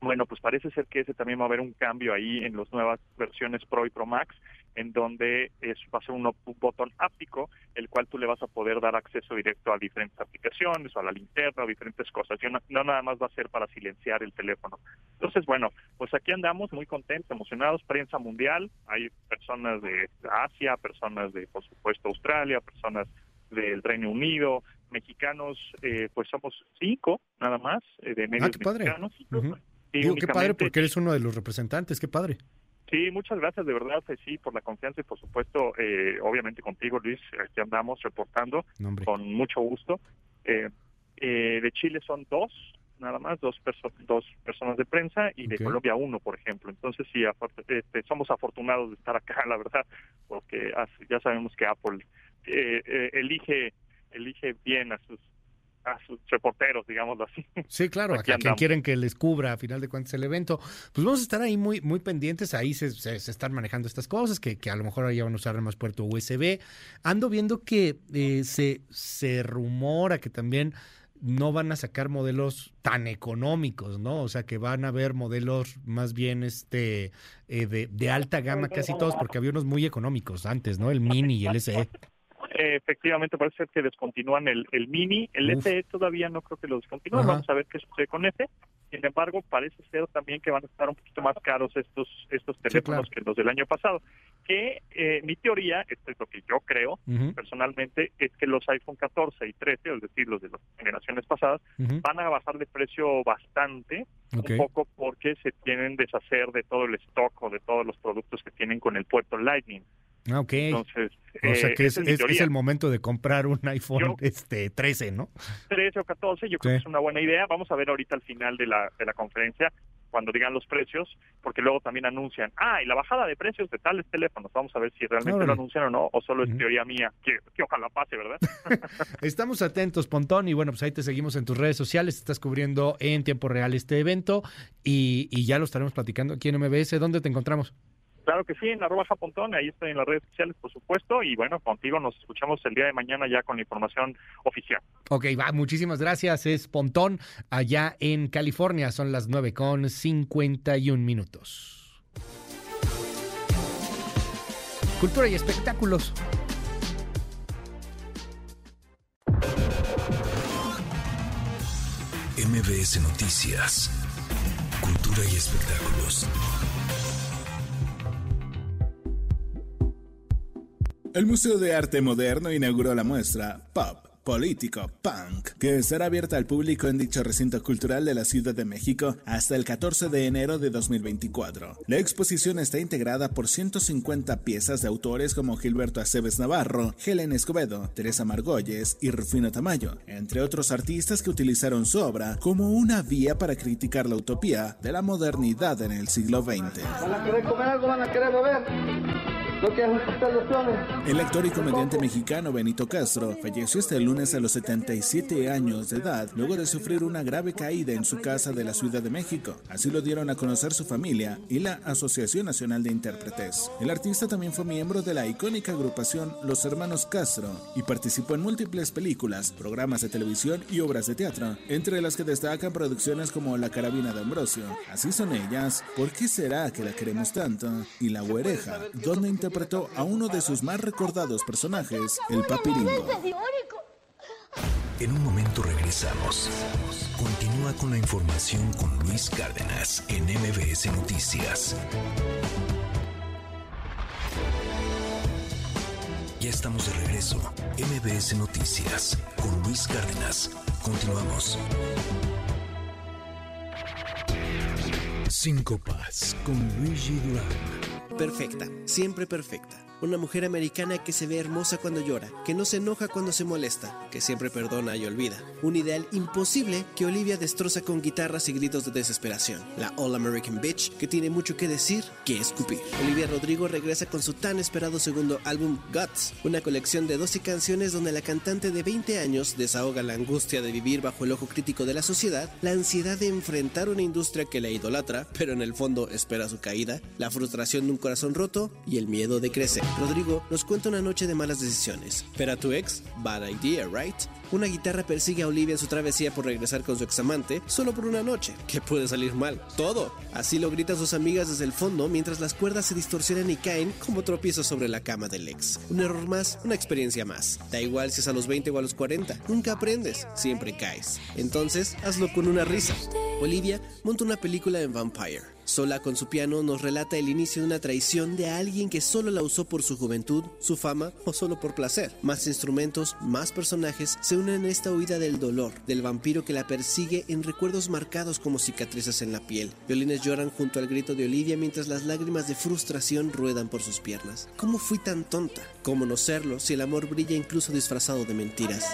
Bueno, pues parece ser que ese también va a haber un cambio ahí en las nuevas versiones Pro y Pro Max, en donde es, va a ser un, botón áptico, el cual tú le vas a poder dar acceso directo a diferentes aplicaciones o a la linterna o diferentes cosas. no, no, nada más va a ser para silenciar el teléfono. Entonces, bueno, pues aquí andamos muy contentos, emocionados, prensa mundial, hay personas de Asia, personas de, por supuesto, Australia, personas del Reino Unido, mexicanos, eh, pues somos cinco nada más, eh, de medios ah, padre. mexicanos. Digo, qué padre porque eres uno de los representantes, qué padre. Sí, muchas gracias de verdad, pues sí, por la confianza y por supuesto, eh, obviamente contigo, Luis, aquí andamos reportando con mucho gusto. Eh, eh, de Chile son dos, nada más, dos, dos personas de prensa y de Colombia uno, por ejemplo. Entonces sí, este, somos afortunados de estar acá, [LAUGHS] la verdad, porque ya sabemos que Apple elige elige bien a sus a sus reporteros, digámoslo así. Sí, claro, a, quien quieren que les cubra a final de cuentas el evento. Pues vamos a estar ahí muy, muy pendientes, ahí se, se, están manejando estas cosas, que, que, a lo mejor ya van a usar más puerto USB. Ando viendo que eh, se, se rumora que también no van a sacar modelos tan económicos, ¿no? O sea, que van a haber modelos más bien este eh, de, de alta gama casi todos, porque había unos muy económicos antes, ¿no? El Mini y el SE. Efectivamente parece ser que descontinúan el, el Mini, el Uf. SE todavía no creo que lo descontinúen, Ajá. vamos a ver qué sucede con ese. Sin embargo, parece ser también que van a estar un poquito más caros estos estos teléfonos claro. que los del año pasado. Que eh, mi teoría, esto es lo que yo creo personalmente, es que los iPhone 14 y 13, es decir, los de las generaciones pasadas, van a bajar de precio bastante, un poco porque se tienen deshacer de todo el stock o de todos los productos que tienen con el puerto Lightning. Ah, ok. Entonces, o sea eh, que es, el momento de comprar un iPhone Yo- este 13, ¿no? 13 o 14, yo creo Sí. que es una buena idea. Vamos a ver ahorita al final de la, de la conferencia, cuando digan los precios, porque luego también anuncian, ah, y la bajada de precios de tales teléfonos. Vamos a ver si realmente Órale. lo anuncian o no, o solo es teoría mía, que, que ojalá pase, ¿verdad? [LAUGHS] Estamos atentos, Pontón, y bueno, pues ahí te seguimos en tus redes sociales, estás cubriendo en tiempo real este evento y, y ya lo estaremos platicando aquí en MBS. ¿Dónde te encontramos? Claro que sí, en arroba japontón, ahí estoy en las redes sociales, por supuesto, y bueno, contigo nos escuchamos el día de mañana ya con la información oficial. Ok, va, muchísimas gracias. Es Pontón, allá en California. Son las 9 con 51 minutos. Cultura y espectáculos. MBS Noticias. Cultura y espectáculos. El Museo de Arte Moderno inauguró la muestra Pop. Político Punk, que estará abierta al público en dicho recinto cultural de la Ciudad de México hasta el 14 de enero de 2024. La exposición está integrada por 150 piezas de autores como Gilberto Aceves Navarro, Helen Escobedo, Teresa Margolles y Rufino Tamayo, entre otros artistas que utilizaron su obra como una vía para criticar la utopía de la modernidad en el siglo XX. ¿Van a querer comer algo? ¿Van a querer? El actor y comediante mexicano Benito Castro falleció este lunes a los 77 años de edad luego de sufrir una grave caída en su casa de la Ciudad de México. Así lo dieron a conocer su familia y la Asociación Nacional de Intérpretes. El artista también fue miembro de la icónica agrupación Los Hermanos Castro y participó en múltiples películas, programas de televisión y obras de teatro, entre las que destacan producciones como La Carabina de Ambrosio, Así son ellas, ¿Por qué será que la queremos tanto? y La Güereja, donde interpretó a uno de sus más recordados personajes, el Papiringo. En un momento regresamos. Continúa con la información con Luis Cárdenas en MBS Noticias. Ya estamos de regreso. MBS Noticias con Luis Cárdenas. Continuamos. Cinco Paz con Luigi Durán. Perfecta, siempre perfecta. Una mujer americana que se ve hermosa cuando llora, que no se enoja cuando se molesta, que siempre perdona y olvida. Un ideal imposible que Olivia destroza con guitarras y gritos de desesperación. La All American Bitch que tiene mucho que decir, que escupir. Olivia Rodrigo regresa con su tan esperado segundo álbum Guts, una colección de 12 canciones donde la cantante de 20 años desahoga la angustia de vivir bajo el ojo crítico de la sociedad, la ansiedad de enfrentar una industria que la idolatra, pero en el fondo espera su caída, la frustración de un corazón roto y el miedo de crecer. Rodrigo nos cuenta una noche de malas decisiones. Pero a tu ex, bad idea, right? Una guitarra persigue a Olivia en su travesía por regresar con su examante solo por una noche. ¿Qué puede salir mal? Todo. Así lo gritan sus amigas desde el fondo mientras las cuerdas se distorsionan y caen como tropiezos sobre la cama del ex. Un error más, una experiencia más. Da igual si es a los 20 o a los 40. Nunca aprendes, siempre caes. Entonces, hazlo con una risa. Olivia monta una película en Vampire. Sola con su piano nos relata el inicio de una traición de alguien que solo la usó por su juventud, su fama o solo por placer. Más instrumentos, más personajes se unen en esta huida del dolor, del vampiro que la persigue en recuerdos marcados como cicatrices en la piel. Violines lloran junto al grito de Olivia mientras las lágrimas de frustración ruedan por sus piernas. ¿Cómo fui tan tonta? ¿Cómo no serlo si el amor brilla incluso disfrazado de mentiras?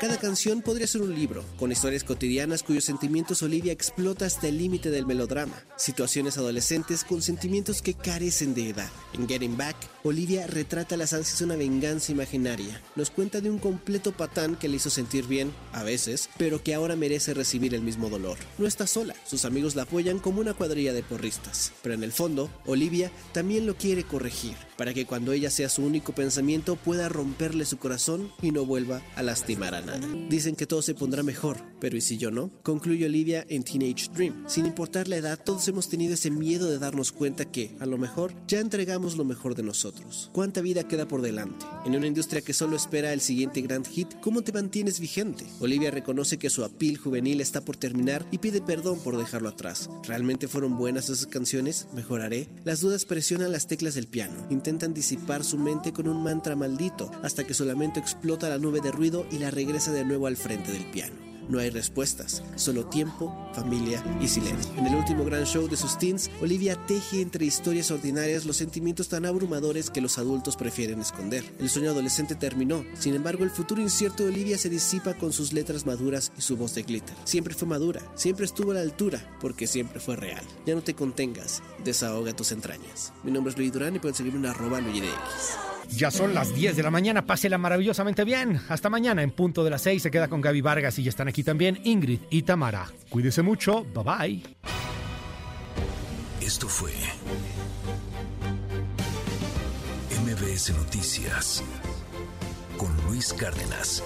Cada canción podría ser un libro, con historias cotidianas cuyos sentimientos Olivia explota hasta el límite del melodrama. Situaciones adolescentes con sentimientos que carecen de edad. En Getting Back, Olivia retrata las ansias de una venganza imaginaria. Nos cuenta de un completo patán que le hizo sentir bien, a veces, pero que ahora merece recibir el mismo dolor. No está sola, sus amigos la apoyan como una cuadrilla de porristas. Pero en el fondo, Olivia también lo quiere corregir, para que cuando ella sea su único pensamiento pueda romperle su corazón y no vuelva a lastimar a nadie. Dicen que todo se pondrá mejor, pero ¿y si yo no? Concluye Olivia en Teenage Dream. Sin importar la edad, todos hemos tenido ese miedo de darnos cuenta que, a lo mejor, ya entregamos lo mejor de nosotros. ¿Cuánta vida queda por delante? En una industria que solo espera el siguiente gran hit, ¿cómo te mantienes vigente? Olivia reconoce que su apil juvenil está por terminar y pide perdón por dejarlo atrás. ¿Realmente fueron buenas esas canciones? ¿Mejoraré? Las dudas presionan las teclas del piano. Intentan disipar su mente con un mantra maldito hasta que su lamento explota la nube de ruido y la regresa de nuevo al frente del piano. No hay respuestas, solo tiempo, familia y silencio. En el último gran show de sus teens, Olivia teje entre historias ordinarias los sentimientos tan abrumadores que los adultos prefieren esconder. El sueño adolescente terminó, sin embargo el futuro incierto de Olivia se disipa con sus letras maduras y su voz de glitter. Siempre fue madura, siempre estuvo a la altura, porque siempre fue real. Ya no te contengas, desahoga tus entrañas. Mi nombre es Luis Durán y pueden seguirme en arroba LuiDX. Ya son las 10 de la mañana, pásela maravillosamente bien. Hasta mañana en punto de las 6 se queda con Gaby Vargas y ya están aquí también Ingrid y Tamara. Cuídese mucho, bye bye. Esto fue MBS Noticias con Luis Cárdenas.